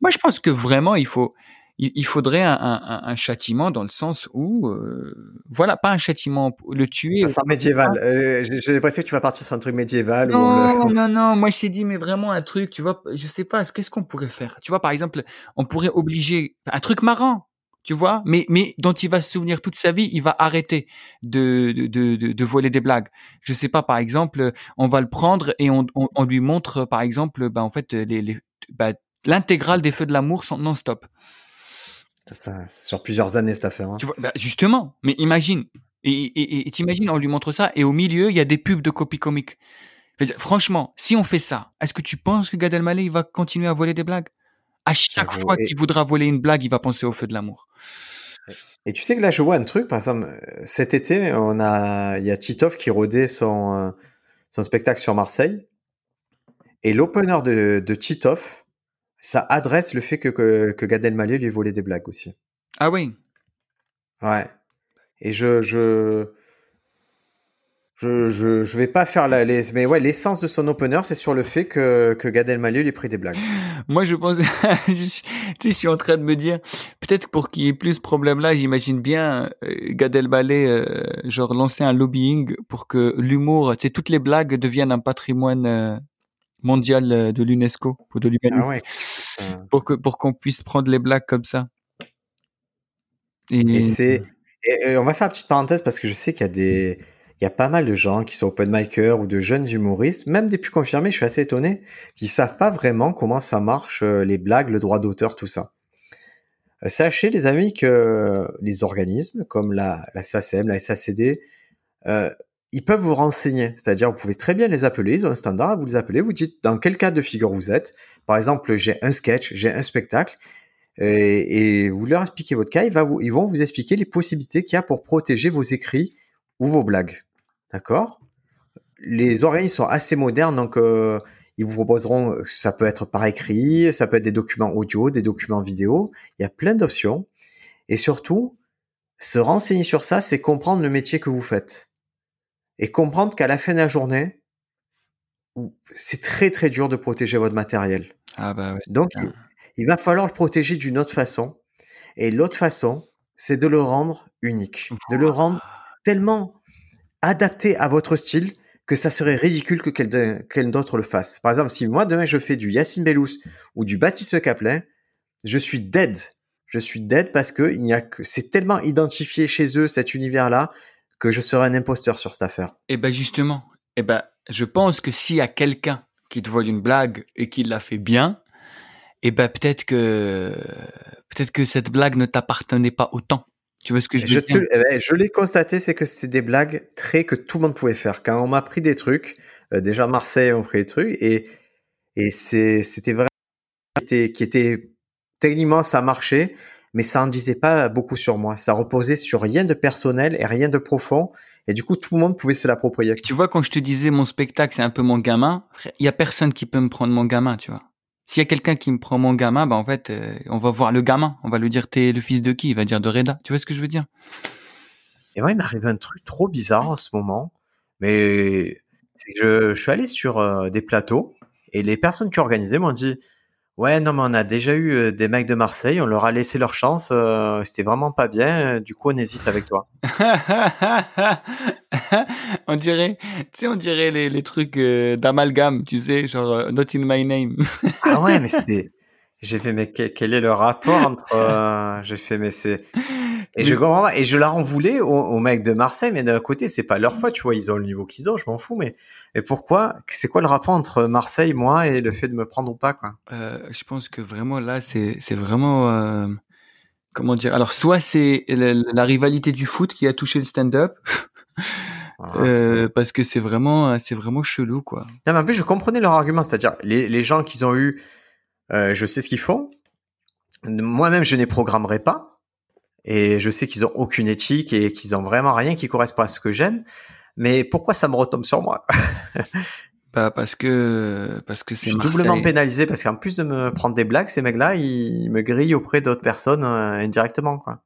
moi je pense que vraiment il faut il, faudrait un, un, un, châtiment dans le sens où, euh, voilà, pas un châtiment, le tuer. Ça sent médiéval. Euh, J'ai l'impression que tu vas partir sur un truc médiéval. Non, *laughs* non, non. Moi, je t'ai dit, mais vraiment un truc, tu vois, je sais pas, qu'est-ce qu'on pourrait faire? Tu vois, par exemple, on pourrait obliger un truc marrant, tu vois, mais, mais dont il va se souvenir toute sa vie, il va arrêter de, de, de, de voler des blagues. Je sais pas, par exemple, on va le prendre et on, on, lui montre, par exemple, bah, en fait, les, les bah, l'intégrale des feux de l'amour non-stop sur plusieurs années cette affaire. Hein. Tu vois, bah, justement, mais imagine. Et t'imagines, on lui montre ça, et au milieu, il y a des pubs de copie comique. Franchement, si on fait ça, est-ce que tu penses que Gad Elmaleh il va continuer à voler des blagues? À chaque fois qu'il voudra voler une blague, il va penser au feu de l'amour. Et tu sais que là, je vois un truc, par exemple, cet été, on a, il y a Titov qui rodait son, euh, son spectacle sur Marseille. Et l'opener de, de Titov, ça adresse le fait que, que, que Gad Elmaleh lui volait des blagues aussi. Ah oui. Ouais. Et je je je, je, je vais pas faire la les, mais ouais l'essence de son opener c'est sur le fait que que Gad Elmaleh lui pris des blagues. *laughs* Moi je pense *laughs* je, suis, je suis en train de me dire peut-être pour qu'il y ait plus ce problème là j'imagine bien euh, Gad Elmaleh euh, genre lancer un lobbying pour que l'humour tu sais toutes les blagues deviennent un patrimoine euh, mondial euh, de l'UNESCO ou de l'humanité ah pour que pour qu'on puisse prendre les blagues comme ça. Et, c'est on va faire une petite parenthèse parce que je sais qu'il y a des il y a pas mal de gens qui sont open micers ou de jeunes humoristes, même des plus confirmés, je suis assez étonné, qui savent pas vraiment comment ça marche, euh, les blagues, le droit d'auteur, tout ça. Euh, sachez, les amis, que les organismes comme la, la SACM, la SACD, euh, ils peuvent vous renseigner. C'est-à-dire, vous pouvez très bien les appeler, ils ont un standard, vous les appelez, vous dites dans quel cas de figure vous êtes. Par exemple, j'ai un sketch, j'ai un spectacle, et, vous leur expliquez votre cas, ils, vont vous expliquer les possibilités qu'il y a pour protéger vos écrits ou vos blagues. D'accord? Les oreilles sont assez modernes, donc euh, ils vous proposeront, ça peut être par écrit, ça peut être des documents audio, des documents vidéo, il y a plein d'options. Et surtout, se renseigner sur ça, c'est comprendre le métier que vous faites et comprendre qu'à la fin de la journée, c'est très très dur de protéger votre matériel. Ah bah Donc, il, va falloir le protéger d'une autre façon. Et l'autre façon, c'est de le rendre unique, de le rendre tellement adapté à votre style que ça serait ridicule que quelqu'un d'autre le fasse. Par exemple, si moi demain je fais du Yacine Bellous ou du Baptiste Caplin, je suis dead. Je suis dead parce que il n'y a que c'est tellement identifié chez eux cet univers-là que je serais un imposteur sur cette affaire. Eh ben justement, eh ben je pense que s'il y a quelqu'un qui te vole une blague et qui l'a fait bien, eh ben peut-être que peut-être que cette blague ne t'appartenait pas autant. Tu vois ce que je veux dire? eh ben, Je l'ai constaté, c'est que c'était des blagues très que tout le monde pouvait faire. Quand on m'a pris des trucs, euh, déjà Marseille on pris des trucs et et c'est c'était vraiment qui était techniquement ça marchait, mais ça en disait pas beaucoup sur moi. Ça reposait sur rien de personnel et rien de profond. Et du coup, tout le monde pouvait se l'approprier. Tu vois, quand je te disais mon spectacle, c'est un peu mon gamin, il y a personne qui peut me prendre mon gamin, tu vois. S'il y a quelqu'un qui me prend mon gamin, bah en fait, euh, on va voir le gamin. On va lui dire, t'es le fils de qui? Il va dire de Reda. Tu vois ce que je veux dire? Et moi, il m'arrive un truc trop bizarre en ce moment. Mais c'est que je, suis allé sur euh, des plateaux et les personnes qui organisaient m'ont dit Ouais, non, mais on a déjà eu euh, des mecs de Marseille, on leur a laissé leur chance, euh, c'était vraiment pas bien, euh, du coup on hésite avec toi. *laughs* on dirait, tu sais, on dirait les, les trucs d'amalgame, tu sais, genre Not in my name. ah ouais, mais *laughs* c'était, j'ai fait, mais quel, est le rapport entre, *laughs* j'ai fait, mais c'est, et je comprends et je leur en voulais aux, mecs de Marseille, mais d'un côté, c'est pas leur faute, tu vois, ils ont le niveau qu'ils ont, je m'en fous, mais, et pourquoi, c'est quoi le rapport entre Marseille, moi, et le fait de me prendre ou pas, quoi? Euh, je pense que vraiment, là, c'est, c'est vraiment, euh, comment dire, alors, soit c'est la, rivalité du foot qui a touché le stand-up, ah, *laughs* euh, parce que c'est vraiment, c'est vraiment chelou, quoi. Non, mais en plus, je comprenais leur argument, c'est-à-dire, les, les gens qu'ils ont eu, euh, je sais ce qu'ils font. Moi-même, je ne les programmerai pas. Et je sais qu'ils ont aucune éthique et qu'ils ont vraiment rien qui correspond à ce que j'aime. Mais pourquoi ça me retombe sur moi? *laughs* Bah parce que parce que c'est doublement pénalisé parce qu'en plus de me prendre des blagues, ces mecs-là, ils me grillent auprès d'autres personnes euh, indirectement, quoi.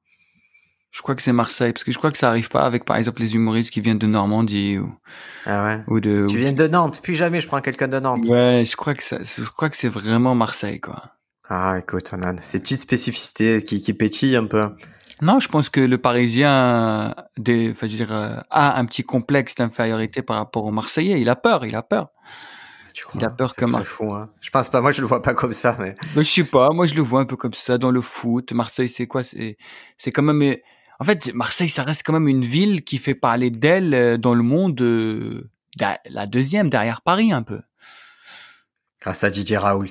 Je crois que c'est Marseille parce que je crois que ça arrive pas avec par exemple les humoristes qui viennent de Normandie ou Ah ouais. ou de. Tu ou- viens de Nantes, plus jamais je prends quelqu'un de Nantes. Ouais, je crois que ça, je crois que c'est vraiment Marseille quoi. Ah, écoute, on a ces petites spécificités qui, qui pétillent un peu. Non, je pense que le Parisien des, enfin, je veux dire, euh, a un petit complexe d'infériorité par rapport au Marseillais. Il a peur, il a peur. Tu crois Il a peur serait un- fou, hein. Je pense pas, moi je le vois pas comme ça, mais. Mais je sais pas, moi je le vois un peu comme ça dans le foot. Marseille, c'est quoi? C'est c'est quand même. En fait, Marseille, ça reste quand même une ville qui fait parler d'elle euh, dans le monde. euh, La deuxième derrière Paris un peu. Grâce à Didier Raoult.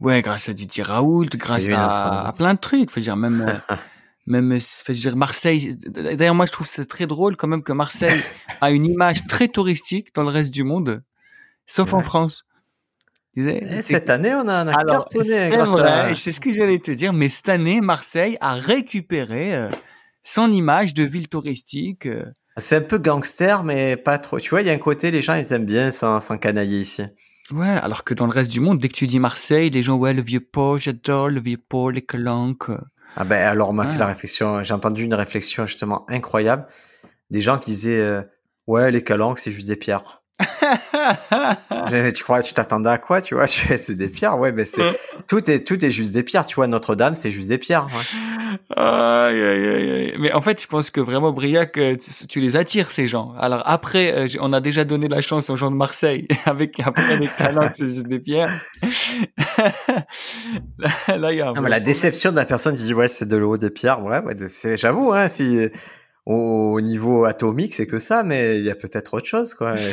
Ouais, grâce à Didier Raoult, grâce autre à, plein de trucs. Faut dire même euh, *laughs* même dire Marseille. D'ailleurs, moi je trouve c'est très drôle quand même que Marseille *laughs* a une image très touristique dans le reste du monde, sauf en. France. Et c'est- cette année, on a, on a Alors, cartonné c'est vrai, à... c'est ce que j'allais te dire, mais cette année, Marseille a récupéré euh, son image de ville touristique. euh. C'est un peu gangster, mais pas trop. Tu vois, il y a un côté, les gens, ils aiment bien s'en s'en canailler ici. Ouais, alors que dans le reste du monde, dès que tu dis Marseille, les gens, ouais, le vieux port, j'adore le vieux port, les calanques. Ah ben, alors, on m'a Ah. fait la réflexion, j'ai entendu une réflexion justement incroyable. Des gens qui disaient, euh, ouais, les calanques, c'est juste des pierres. *laughs* Mais tu crois, tu t'attendais à quoi, tu vois? C'est des pierres, ouais, mais c'est, *laughs* tout est, tout est juste des pierres, tu vois. Notre-Dame, c'est juste des pierres, ouais. Aïe, aïe, aïe, aïe. Mais en fait, je pense que vraiment, Briac, euh, tu, tu les attires, ces gens. Alors après, euh, on a déjà donné la chance aux gens de Marseille, *laughs* avec après les calanques, c'est juste des pierres. Là, là, il y a un Non, mais la déception de la personne qui dit, ouais, c'est de l'eau, des pierres, ouais, c'est, j'avoue, hein, si, au, au niveau atomique, c'est que ça, mais il y a peut-être autre chose, quoi. *laughs*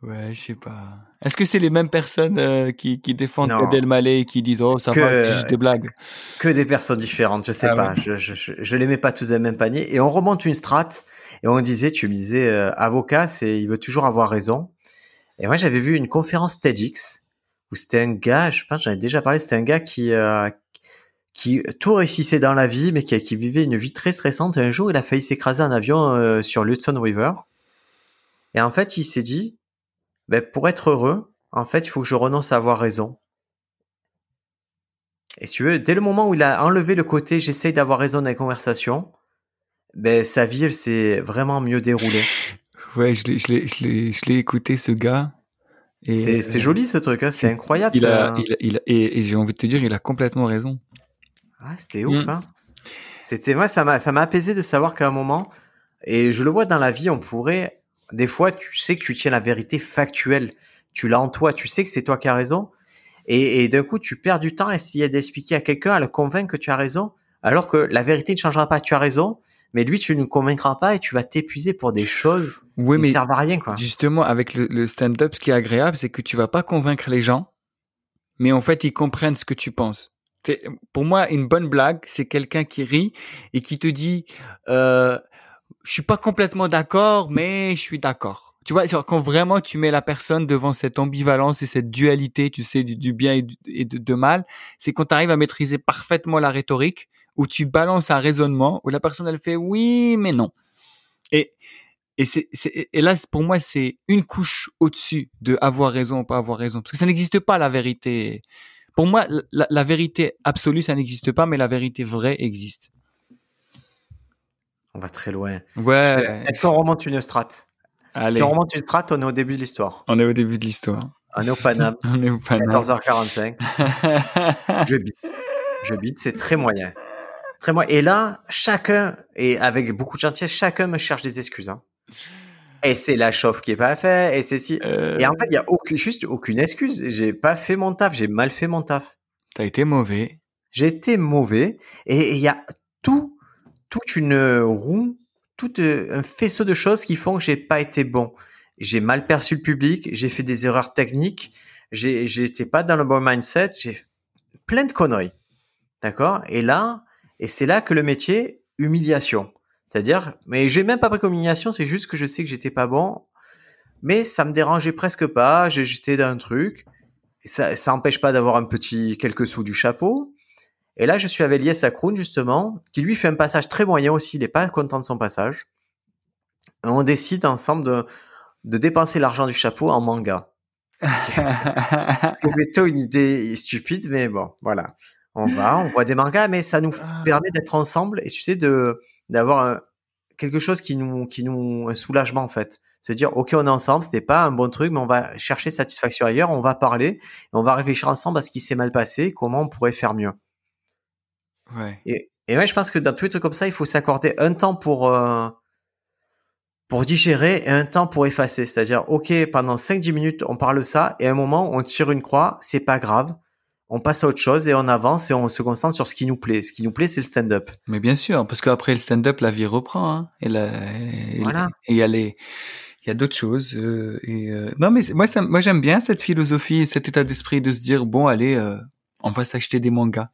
Ouais, je sais pas. Est-ce que c'est les mêmes personnes euh, qui, qui défendent. Gad Elmaleh et qui disent oh ça Que- va, c'est juste des blagues? que des personnes différentes, je sais Ah pas, je, je, je, je les mets pas tous dans le même panier. Et on remonte une strate, et on disait, tu me disais, euh, avocat, c'est, il veut toujours avoir raison. Et moi, j'avais vu une conférence TEDx, où c'était un gars, je pense, j'en ai déjà parlé, c'était un gars qui, euh, qui tout réussissait dans la vie, mais qui, qui vivait une vie très stressante. Un jour, il a failli s'écraser en avion euh, sur l'Hudson River. Et en fait, il s'est dit, ben, pour être heureux, en fait, il faut que je renonce à avoir raison. Et si tu veux, dès le moment où il a enlevé le côté j'essaye d'avoir raison dans les conversations, ben, sa vie, elle s'est vraiment mieux déroulée. Ouais, je l'ai écouté ce gars. Et C'est c'est euh, joli ce truc, hein, c'est incroyable. Il a, ça. il a, il a- et, et j'ai envie de te dire, il a complètement raison. Ah, c'était ouf, Mm. hein. C'était, moi, ça m'a, ça m'a apaisé de savoir qu'à un moment, et je le vois dans la vie, on pourrait, des fois, tu sais que tu tiens la vérité factuelle. Tu l'as en toi, tu sais que c'est toi qui as raison. Et, et d'un coup, tu perds du temps à essayer d'expliquer à quelqu'un, à le convaincre que tu as raison, alors que la vérité ne changera pas, tu as raison, mais lui, tu ne convaincras pas et tu vas t'épuiser pour des choses Oui, qui mais servent à rien, quoi. justement, avec le, le stand-up, ce qui est agréable, c'est que tu vas pas convaincre les gens, mais en fait, ils comprennent ce que tu penses. C'est- Pour moi, une bonne blague, c'est quelqu'un qui rit et qui te dit, euh, je suis pas complètement d'accord, mais je suis d'accord. Tu vois, quand vraiment tu mets la personne devant cette ambivalence et cette dualité, tu sais, du, du bien et, du- et de, de mal, c'est quand tu arrives à maîtriser parfaitement la rhétorique, où tu balances un raisonnement, où la personne, elle fait oui, mais non. Et, et, c'est, c'est- et là, pour moi, c'est une couche au-dessus de avoir raison ou pas avoir raison. Parce que ça n'existe pas, la vérité. Pour moi, la, la vérité absolue, ça n'existe pas, mais la vérité vraie existe. On va très loin. Ouais. Est-ce qu'on remonte une strate? Allez, Si on remonte une strate, on est au début de l'histoire. on est au début de l'histoire. On est au Paname, *laughs* On est au Paname. 14h45. *laughs* je bite. Je bite, c'est très moyen. Très moyen. Et là, chacun, et avec beaucoup de gentillesse, chacun me cherche des excuses. hein. Et c'est la chauffe qui est pas faite, et c'est si. Euh, Et en fait, il y a aucune, juste aucune excuse. J'ai pas fait mon taf, j'ai mal fait mon taf. T'as été mauvais. J'ai été mauvais, et et il y a tout, toute une roue, tout euh, un faisceau de choses qui font que j'ai pas été bon. J'ai mal perçu le public, j'ai fait des erreurs techniques, j'ai, j'étais pas dans le bon mindset, j'ai plein de conneries. D'accord? Et là, et c'est là que le métier, humiliation. C'est-à-dire, mais j'ai même pas pris comme humiliation, c'est juste que je sais que j'étais pas bon, mais ça me dérangeait presque pas, j'ai- j'étais dans un truc. Et ça, ça empêche pas d'avoir un petit quelques sous du chapeau. Et là, je suis avec Lies Akroun, justement, qui lui fait un passage très moyen aussi, il est pas content de son passage. Et on décide ensemble de, de dépenser l'argent du chapeau en manga. C'est *laughs* plutôt une idée stupide, mais bon, voilà. On va, on voit des mangas, mais ça nous Ah. permet d'être ensemble et tu sais de d'avoir quelque chose qui nous qui nous un soulagement en fait. Se dire ok on est ensemble, c'était pas un bon truc, mais on va chercher satisfaction ailleurs, on va parler, et on va réfléchir ensemble à ce qui s'est mal passé, comment on pourrait faire mieux. Ouais. Et, et ouais, je pense que dans tous les trucs comme ça, il faut s'accorder un temps pour euh, pour digérer et un temps pour effacer. C'est-à-dire, ok, pendant 5-10 minutes, on parle de ça, et à un moment, on tire une croix, c'est pas grave. On passe à autre chose et on avance et on se concentre sur ce qui nous plaît. Ce qui nous plaît, c'est le stand-up. Mais bien sûr, parce qu'après le stand-up, la vie reprend. Hein, et Voilà. il y a les, il y a d'autres choses. euh, et euh, non, mais moi, ça, moi, j'aime bien cette philosophie, cet état d'esprit de se dire bon, allez, euh, on va s'acheter des mangas.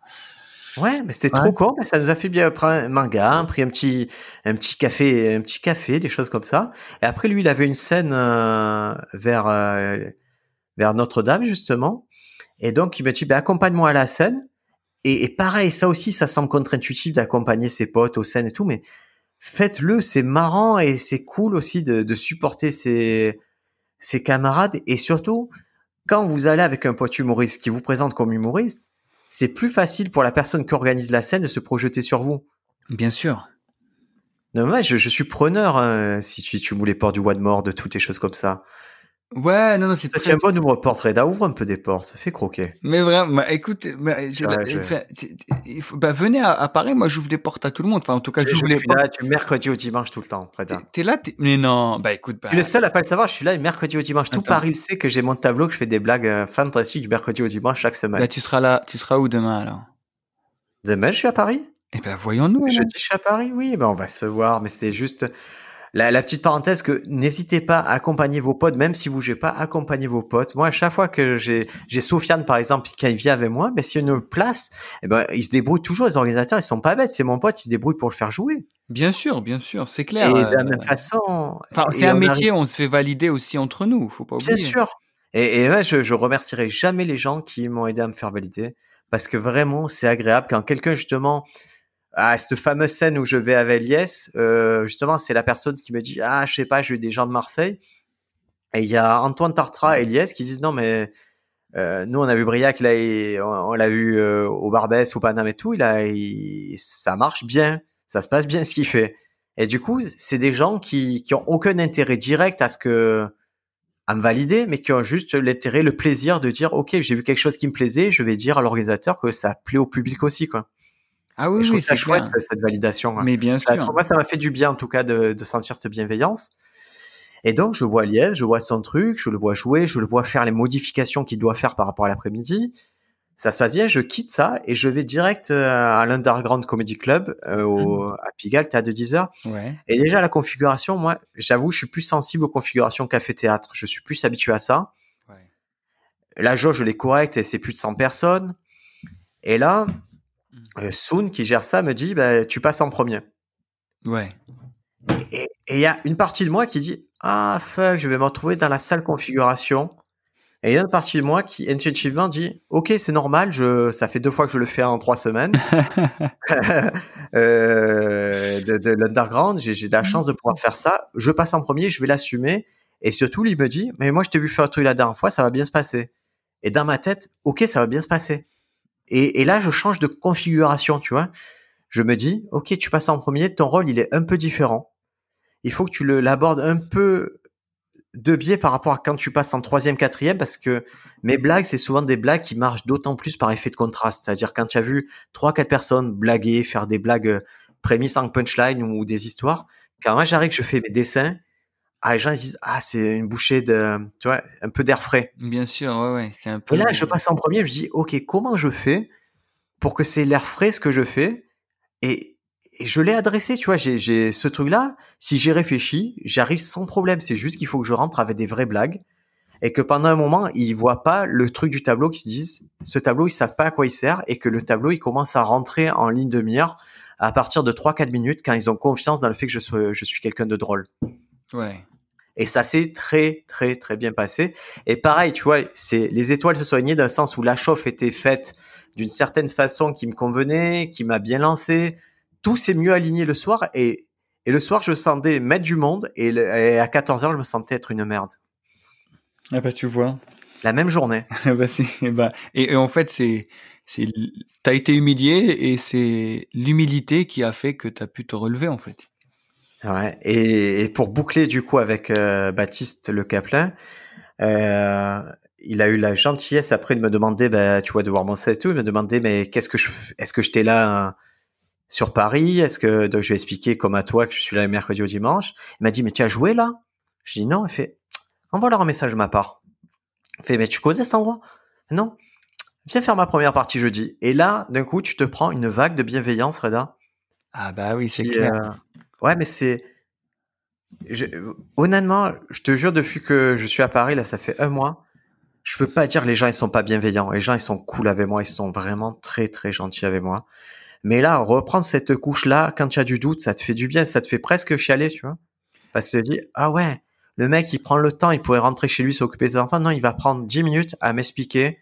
Ouais, mais c'était Ouais. trop con, mais ça nous a fait bien prendre un manga, on a pris un petit, un petit café, un petit café, des choses comme ça. Et après, lui, il avait une scène vers, vers Notre-Dame, justement. Et donc, il m'a dit, ben, accompagne-moi à la scène. Et, et pareil, ça aussi, ça semble contre-intuitif d'accompagner ses potes aux scènes et tout, mais faites-le, c'est marrant et c'est cool aussi de, de supporter ses, ses camarades. Et surtout, quand vous allez avec un pote humoriste qui vous présente comme humoriste, c'est plus facile pour la personne qui organise la scène de se projeter sur vous. Bien sûr. Non, moi, je, je suis preneur hein, si tu, tu me les portes du One More, de toutes les choses comme ça. Ouais, non, non, c'est très. es un bon ouvre-porte, Reda, ouvre un peu des portes, fais croquer. Mais vraiment, bah, écoute, bah, je, je- enfin, c'est- il faut- bah, venez à, à Paris, moi j'ouvre des portes à tout le monde. Enfin, en tout cas, Je, je les suis portes. là du mercredi au dimanche tout le temps, Reda. T'es- là, t'es- mais non, bah écoute, Je suis le seul à pas le savoir, je suis là le mercredi au dimanche. Tout. Paris sait que j'ai mon tableau, que je fais des blagues euh, fantastiques du mercredi au dimanche chaque semaine. bah, tu seras là, tu seras où demain alors? Demain, je suis à Paris. Eh ben, voyons-nous. Je dis je suis à Paris, oui, ben on va se voir, mais c'était juste la, la petite parenthèse que n'hésitez pas à accompagner vos potes, même si vous n'avez pas accompagné vos potes. Moi, à chaque fois que j'ai Sofiane par exemple qui vient avec moi, ben s'il y a une place, eh ben ils se débrouillent toujours. Les organisateurs, ils sont pas bêtes. C'est mon pote, il se débrouille pour le faire jouer. Bien sûr, bien sûr, c'est Et clair. de euh, la même façon, Enfin, et c'est un on métier, arrive- on se fait valider aussi entre nous, faut pas oublier. Bien sûr. Et, et ouais, je, je remercierai jamais les gens qui m'ont aidé à me faire valider parce que vraiment, c'est agréable quand quelqu'un justement à cette fameuse scène où je vais avec Eliès, euh, justement, c'est la personne qui me dit ah je sais pas, j'ai eu des gens de Marseille et il y a Antoine Tartra et Eliès qui disent non mais euh, nous on a vu Briac là, il- on, l'a vu euh, au Barbès, au Paname et tout, ça marche bien, ça se passe bien ce qu'il fait. Et du coup, c'est des gens qui qui ont aucun intérêt direct à ce que à me valider, mais qui ont juste l'intérêt, le plaisir de dire, OK, j'ai vu quelque chose qui me plaisait, je vais dire à l'organisateur que ça plaît au public aussi, quoi. Ah oui, oui, c'est chouette, clair. cette validation. quoi. Mais bien sûr. pour moi, ça m'a fait du bien, en tout cas, de, de sentir cette bienveillance. Et donc, je vois Liès, je vois son truc, je le vois jouer, je le vois faire les modifications qu'il doit faire par rapport à l'après-midi. Ça se passe bien, je quitte ça et je vais direct euh, à l'Underground Comedy Club, euh, au, à Pigalle, théâtre de 10 heures. Ouais. Et déjà, la configuration, moi, j'avoue, je suis plus sensible aux configurations café-théâtre. Je suis plus habitué à ça. ouais. La jauge, elle est correcte et c'est plus de 100 personnes. Et là, euh, Soon, qui gère ça, me dit, bah, tu passes en premier. Ouais. Et il y a une partie de moi qui dit, ah, fuck, je vais me retrouver dans la sale configuration. Et il y a une partie de moi qui, intuitivement, dit, ok, c'est normal, je, ça fait deux fois que je le fais en trois semaines. *laughs* *laughs* euh, de, de l'underground, j'ai j'ai de la chance de pouvoir faire ça. Je passe en premier, je vais l'assumer. Et surtout, il me dit, mais moi, je t'ai vu faire un truc la dernière fois, ça va bien se passer. Et dans ma tête, ok, ça va bien se passer. Et, et là, je change de configuration, tu vois. Je me dis, ok, tu passes en premier, ton rôle, il est un peu différent. Il faut que tu l'abordes un peu de biais par rapport à quand tu passes en troisième, quatrième, parce que mes blagues, c'est souvent des blagues qui marchent d'autant plus par effet de contraste. C'est-à-dire quand tu as vu trois, quatre personnes blaguer, faire des blagues euh, prémices en punchline ou des histoires, quand moi j'arrive, je fais mes dessins, ah, les gens ils disent, ah, c'est une bouchée de, tu vois, un peu d'air frais. Bien sûr, ouais, ouais. C'est un peu. Et là, je passe en premier, je dis, OK, comment je fais pour que c'est l'air frais ce que je fais? Et, et je l'ai adressé, tu vois, j'ai, j'ai ce truc-là, si j'y réfléchis, j'arrive sans problème. C'est juste qu'il faut que je rentre avec des vraies blagues et que pendant un moment, ils voient pas le truc du tableau, qu'ils se disent, ce tableau, ils savent pas à quoi il sert et que le tableau, il commence à rentrer en ligne de mire à partir de 3-4 minutes quand ils ont confiance dans le fait que je, sois, je suis quelqu'un de drôle. Ouais. Et ça s'est très, très, très bien passé. Et pareil, tu vois, c'est les étoiles se sont alignées dans le sens où la chauffe était faite d'une certaine façon qui me convenait, qui m'a bien lancé. Tout s'est mieux aligné le soir et, et le soir, je sentais mettre du monde et, le- et à 14 heures, je me sentais être une merde. Ah bah tu vois. la même journée. *laughs* bah, c'est, bah, et, et, en fait, c'est, c'est, t'as été humilié et c'est l'humilité qui a fait que t'as pu te relever, en fait. Ouais. Et, et pour boucler du coup avec euh, Baptiste Le Caplin, euh, il a eu la gentillesse après de me demander, bah, tu vois, de voir mon set et tout, il m'a demandé, mais qu'est-ce que je, est-ce que j'étais là hein, sur Paris? Est-ce que donc je vais expliquer comme à toi que je suis là le mercredi au dimanche Il m'a dit, mais tu as joué là? Je dis non. Il fait, envoie leur un message de ma part. Il fait, mais tu connais cet endroit? Non. Viens faire ma première partie jeudi. Et là, d'un coup, tu te prends une vague de bienveillance, Reda. Ah bah oui, c'est clair. Euh, ouais, mais c'est honnêtement, je te jure, depuis que je suis à Paris, là, ça fait un mois, je peux pas dire les gens ils sont pas bienveillants. Les gens ils sont cool avec moi, ils sont vraiment très très gentils avec moi. Mais là, reprendre cette couche là, quand tu as du doute, ça te fait du bien, ça te fait presque chialer, tu vois. Parce que tu te dis, ah ouais, le mec il prend le temps, il pourrait rentrer chez lui s'occuper des enfants. Non, il va prendre 10 minutes à m'expliquer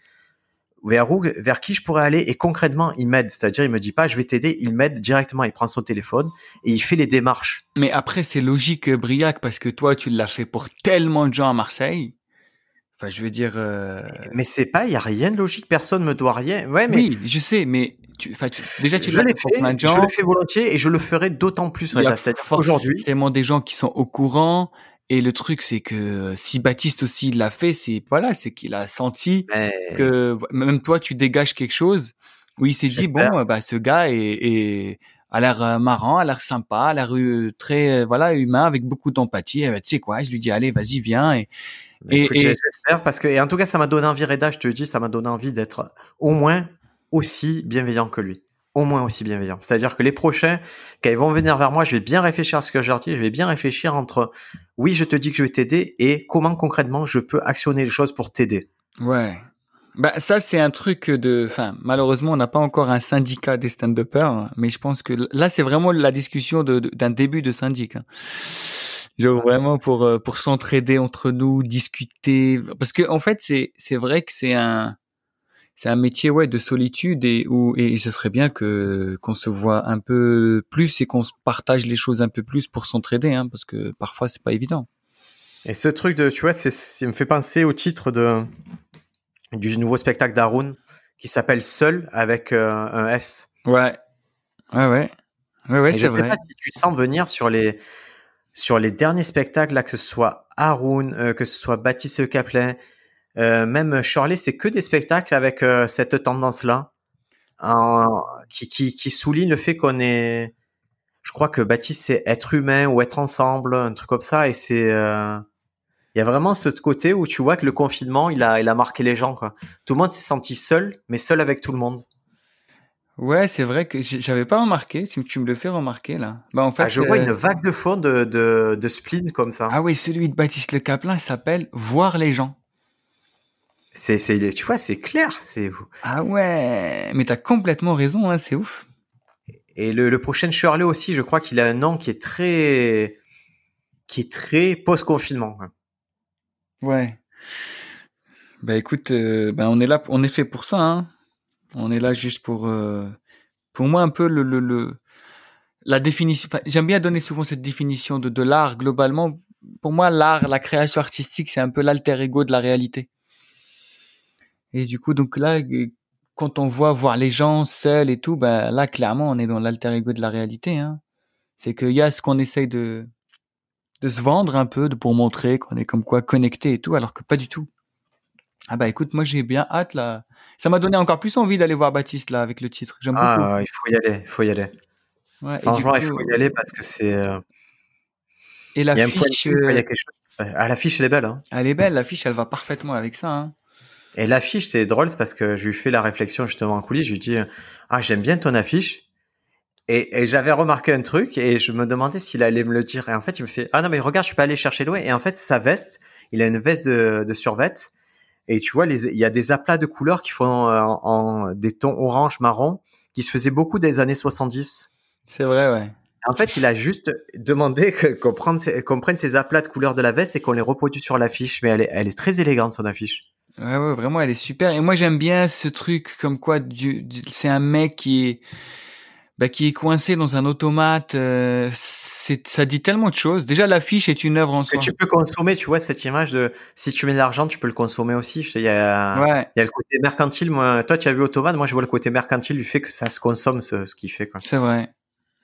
vers où, vers qui je pourrais aller et concrètement, il m'aide. C'est-à-dire, il me dit pas, je vais t'aider, il m'aide directement. Il prend son téléphone et il fait les démarches. Mais après, c'est logique, Briac, parce que toi, tu l'as fait pour tellement de gens à Marseille. Enfin, je veux dire. Euh... Mais c'est pas, il y a rien de logique. Personne me doit rien. Ouais, mais. Oui, je sais, mais tu, tu, déjà, tu l'as fait pour plein de gens. Je le fais volontiers et je le ferai d'autant plus. Il y a. Forcément des gens qui sont au courant et le truc, c'est que si Baptiste aussi l'a fait, c'est voilà, c'est qu'il a senti que même toi, tu dégages quelque chose où il s'est dit bon, bah ce gars est, est a l'air euh, marrant, a l'air sympa, a l'air euh, très euh, voilà humain avec beaucoup d'empathie. tu sais quoi, je lui dis allez, vas-y, viens et et, j'espère parce que et en tout cas, ça m'a donné envie, Reda, je te le dis, ça m'a donné envie d'être au moins aussi bienveillant que lui au moins aussi bienveillant. C'est-à-dire que les prochains, quand ils vont venir vers moi, je vais bien réfléchir à ce que je leur dis, je vais bien réfléchir entre oui, je te dis que je vais t'aider et comment concrètement je peux actionner les choses pour t'aider. Ouais. Bah ça c'est un truc de, enfin malheureusement on n'a pas encore un syndicat des stand-uppers, mais je pense que là c'est vraiment la discussion d'un début de syndicat. Genre vraiment pour euh, pour s'entraider entre nous, discuter, parce que en fait c'est vrai que c'est un c'est un métier ouais de solitude et où et, ce serait bien que qu'on se voit un peu plus et qu'on partage les choses un peu plus pour s'entraider hein, parce que parfois c'est pas évident. Et ce truc de tu vois c'est ça me fait penser au titre de du nouveau spectacle d'Arun qui s'appelle Seul avec euh, un S. Ouais. Ouais ouais. Ouais ouais, c'est vrai. Je sais pas si tu sens venir sur les sur les derniers spectacles là que ce soit Arun, euh, que ce soit Baptiste Kaplan, euh, même Shirley, c'est que des spectacles avec euh, cette tendance-là, qui, qui, qui souligne le fait qu'on est. Je crois que Baptiste, c'est être humain ou être ensemble, un truc comme ça, et c'est. Euh, il y a vraiment ce côté où tu vois que le confinement, il a, il a marqué les gens, quoi. Tout le monde s'est senti seul, mais seul avec tout le monde. Ouais, c'est vrai que j'avais pas remarqué. Si tu me le fais remarquer là. Bah en fait, ah, je vois une vague de fond de, de, de spleen comme ça. Ah oui, celui de Baptiste Le Caplin s'appelle Voir les gens. C'est, c'est, tu vois, c'est clair. C'est. Ah ouais, mais t'as complètement raison, hein, c'est ouf. Et le, le prochain Shirley aussi, je crois qu'il a un nom qui est très, qui est très post-confinement. Ouais. Bah écoute, euh, bah on est là, on est fait pour ça. Hein. On est là juste pour, euh, pour moi un peu le, le, le la définition. J'aime bien donner souvent cette définition de, de l'art globalement. Pour moi, l'art, la création artistique, c'est un peu l'alter ego de la réalité. Et du coup, donc là, quand on voit voir les gens seuls et tout, bah là, clairement, on est dans l'alter ego de la réalité. Hein. C'est qu'il y a ce qu'on essaye de, de se vendre un peu de, pour montrer qu'on est comme quoi connecté et tout, alors que pas du tout. Ah bah écoute, moi j'ai bien hâte là. Ça m'a donné encore plus envie d'aller voir Baptiste là avec le titre. J'aime ah, il faut y aller, il faut y aller. Ouais, Franchement, il faut y aller parce que c'est. Euh, et la fiche. Il y a quelque chose. Ah, la fiche, elle est belle. Hein. Elle est belle, la fiche, elle va parfaitement avec ça. Hein. Et l'affiche, c'est drôle, c'est parce que je lui fais la réflexion justement en coulisses. Je lui dis, ah, j'aime bien ton affiche. Et, et j'avais remarqué un truc et je me demandais s'il allait me le dire. Et en fait, il me fait, ah non, mais regarde, je peux aller chercher loin. Et en fait, sa veste, il a une veste de, de survêt. Et tu vois, il y a des aplats de couleurs qui font euh, en, des tons orange, marron, qui se faisaient beaucoup des années 70. C'est vrai, ouais. En fait, il a juste demandé qu'on prenne, prenne, ces aplats de couleurs de la veste et qu'on les reproduise sur l'affiche. Mais elle est, elle est très élégante, son affiche. Ouais, ouais, vraiment, elle est super. Et moi, j'aime bien ce truc comme quoi du, c'est un mec qui est, bah, qui est coincé dans un automate. Euh, c'est, ça dit tellement de choses. Déjà, l'affiche est une œuvre en soi. Que tu peux consommer, tu vois, cette image de si tu mets de l'argent, tu peux le consommer aussi. Il y a, il y a le côté mercantile. Moi, toi, tu as vu automate. Moi, je vois le côté mercantile du fait que ça se consomme, ce, ce qu'il fait. Quoi. C'est vrai.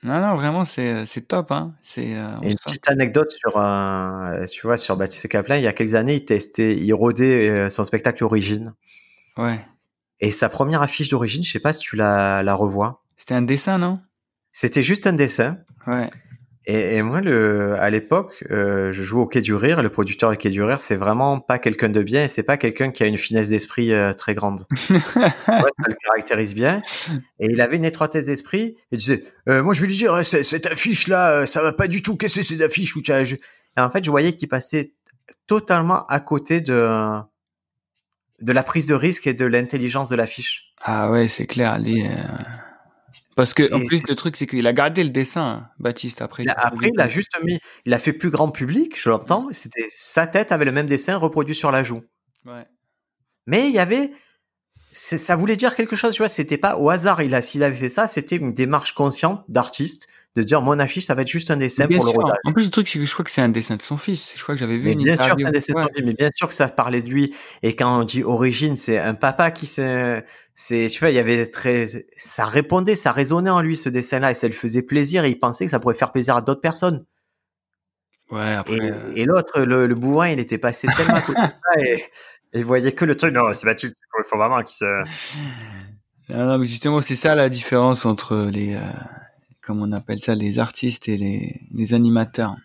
Non, non, vraiment, c'est, c'est top. Hein. C'est, euh, une petite anecdote sur, euh, tu vois, sur Baptiste Caplin. Il y a quelques années, il testait, il rodait euh, son spectacle Origine. Ouais. Et sa première affiche d'origine, je sais pas si tu la, la revois. C'était un dessin, non? C'était juste un dessin. Ouais. Et, et moi, le, à l'époque, euh, je jouais au Quai du Rire. Le producteur du Quai du Rire, c'est vraiment pas quelqu'un de bien et c'est pas quelqu'un qui a une finesse d'esprit euh, très grande. *laughs* ouais, ça le caractérise bien. Et il avait une étroitesse d'esprit. Et il disait, euh, moi, je vais lui dire, cette affiche-là, ça va pas du tout. Qu'est-ce que c'est cette affiche où. Et en fait, je voyais qu'il passait totalement à côté de de la prise de risque et de l'intelligence de l'affiche. Ah ouais, c'est clair. Euh, parce que en plus le truc c'est qu'il a gardé le dessin, Baptiste après. après il a juste mis, il a fait plus grand public, je l'entends. C'était sa tête avait le même dessin reproduit sur la joue. Ouais. Mais il y avait, ça voulait dire quelque chose, tu vois. C'était pas au hasard. Il a, s'il avait fait ça, c'était une démarche consciente d'artiste de dire mon affiche ça va être juste un dessin pour le rodage. En plus le truc c'est que je crois que c'est un dessin de son fils. Je crois que j'avais vu mais une bien sûr c'est un dessin de son fils, mais bien sûr que ça parlait de lui. Et quand on dit origine, c'est un papa qui se, c'est tu vois il y avait très, ça répondait, ça résonnait en lui ce dessin-là et ça lui faisait plaisir et il pensait que ça pourrait faire plaisir à d'autres personnes. Ouais après. Et, l'autre le, le bourrin il était passé tellement à côté de ça et, *laughs* il voyait que le truc non c'est Baptiste il faut vraiment qu'il se. Non, non, mais justement, c'est ça la différence entre les, euh, comme on appelle ça, les artistes et les, les animateurs.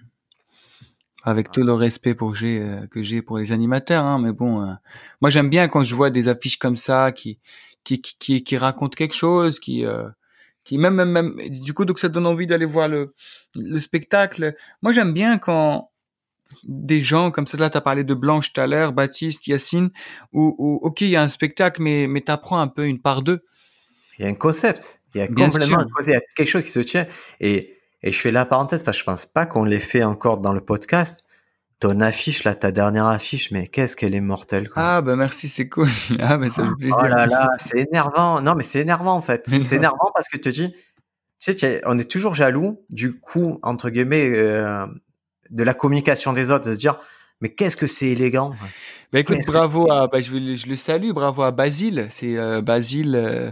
Avec tout le respect pour j'ai, euh, que j'ai pour les animateurs, hein, mais bon, euh, moi j'aime bien quand je vois des affiches comme ça qui qui qui, qui, racontent quelque chose, qui euh, qui même, même même du coup donc ça donne envie d'aller voir le le spectacle. Moi j'aime bien quand des gens comme ça là t'as parlé de Blanche tout à l'heure, Baptiste, Yacine, où, où ok il y a un spectacle mais mais t'apprends un peu une part d'eux. Il y a un concept. Il y a complètement il y a quelque chose qui se tient. Et, et je fais la parenthèse parce que je pense pas qu'on l'ait fait encore dans le podcast. Ton affiche, là, ta dernière affiche, mais qu'est-ce qu'elle est mortelle. Quoi. Ah, bah merci, c'est cool. *laughs* Ah, mais ça fait plaisir. Oh là là, c'est énervant. Non, mais c'est énervant en fait. C'est énervant parce que tu te dis, tu sais, on est toujours jaloux du coup, entre guillemets, euh, de la communication des autres, de se dire, mais qu'est-ce que c'est élégant. Bah écoute, bravo à, bah, je, je, le salue, bravo à Basile. C'est euh, Basile. Euh,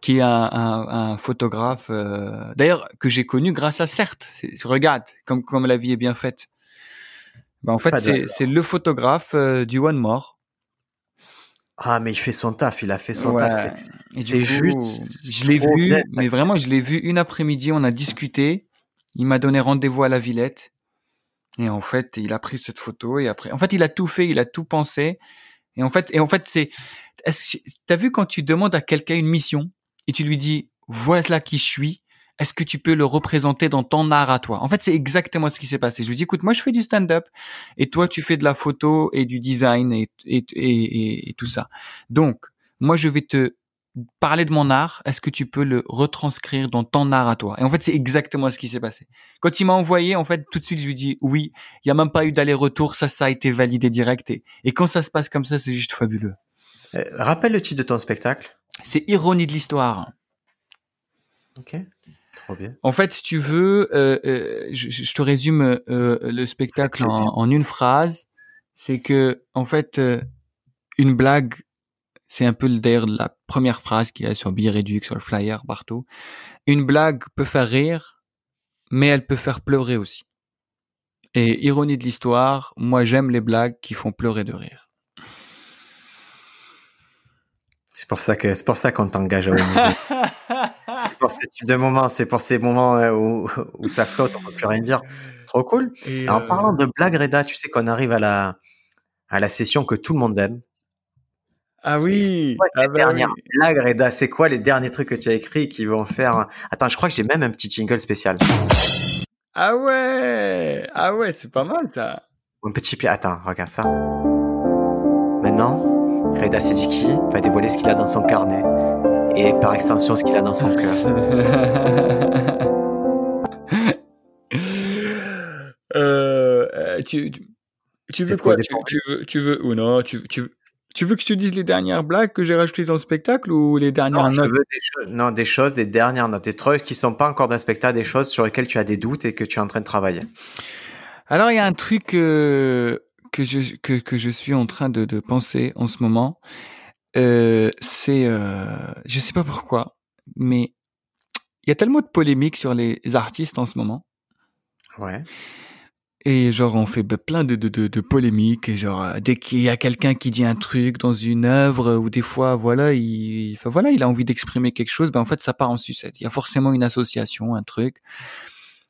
qui est un, un, un photographe, euh, d'ailleurs que j'ai connu grâce à Certes. Regarde comme comme la vie est bien faite. Ben, en fait, c'est c'est le photographe euh, du One More. Ah, mais il fait son taf, il a fait son taf. C'est juste. Je l'ai vu, mais vraiment, je l'ai vu une après-midi. On a discuté. Il m'a donné rendez-vous à la Villette. Et en fait, il a pris cette photo et après, en fait, il a tout fait, il a tout pensé. Et en fait, et en fait, c'est, t'as vu quand tu demandes à quelqu'un une mission, et tu lui dis voilà qui je suis? Est-ce que tu peux le représenter dans ton art à toi? En fait, c'est exactement ce qui s'est passé. Je lui dis écoute, moi je fais du stand-up et toi tu fais de la photo et du design et, et, et, et tout ça. Donc, moi je vais te parler de mon art, est-ce que tu peux le retranscrire dans ton art à toi? Et en fait, c'est exactement ce qui s'est passé. Quand il m'a envoyé, en fait, tout de suite, je lui dis oui, il y a même pas eu d'aller-retour, ça, ça a été validé direct. Et, et quand ça se passe comme ça, c'est juste fabuleux. Euh, rappelle le titre de ton spectacle. C'est Ironie de l'histoire. Ok, trop bien. En fait, si tu veux, euh, euh, je, te résume le spectacle en, une phrase. C'est que, en fait, une blague, c'est un peu d'ailleurs la première phrase qu'il y a sur billet réduit, sur le flyer, partout. Une blague peut faire rire, mais elle peut faire pleurer aussi. Et ironie de l'histoire, moi j'aime les blagues qui font pleurer de rire. C'est pour ça que c'est pour ça qu'on t'engage à *laughs* pour ce type de moments, c'est pour ces moments euh, où, où ça flotte, on peut plus rien dire. Trop cool. Et en euh, parlant de blague, Reda, tu sais qu'on arrive à la à la session que tout le monde aime. Ah oui. Ah bah dernière blague, Reda, c'est quoi les derniers trucs que tu as écrits qui vont faire Attends, je crois que j'ai même un petit jingle spécial. Ah ouais, ah ouais, c'est pas mal ça. Un petit pied. Attends, regarde ça. Maintenant, Reda Sediki va dévoiler ce qu'il a dans son carnet et par extension ce qu'il a dans son cœur. *laughs* Euh, tu, tu, veux quoi tu, veux, tu veux ou non? Tu, tu, Tu veux que je te dise les dernières blagues que j'ai rajoutées dans le spectacle ou les dernières non, je notes? veux des choses, Non, des choses, des dernières notes, des trucs qui sont pas encore dans le spectacle, des choses sur lesquelles tu as des doutes et que tu es en train de travailler. Alors, il y a un truc euh, que, je, que, que je suis en train de, de penser en ce moment. Euh, c'est, euh, je sais pas pourquoi, mais il y a tellement de polémiques sur les artistes en ce moment. Ouais. Et genre, on fait plein de, de, de, de polémiques. Et genre, euh, dès qu'il y a quelqu'un qui dit un truc dans une œuvre, ou des fois, voilà, il, enfin, voilà, il a envie d'exprimer quelque chose, ben en fait, ça part en sucette. Il y a forcément une association, un truc.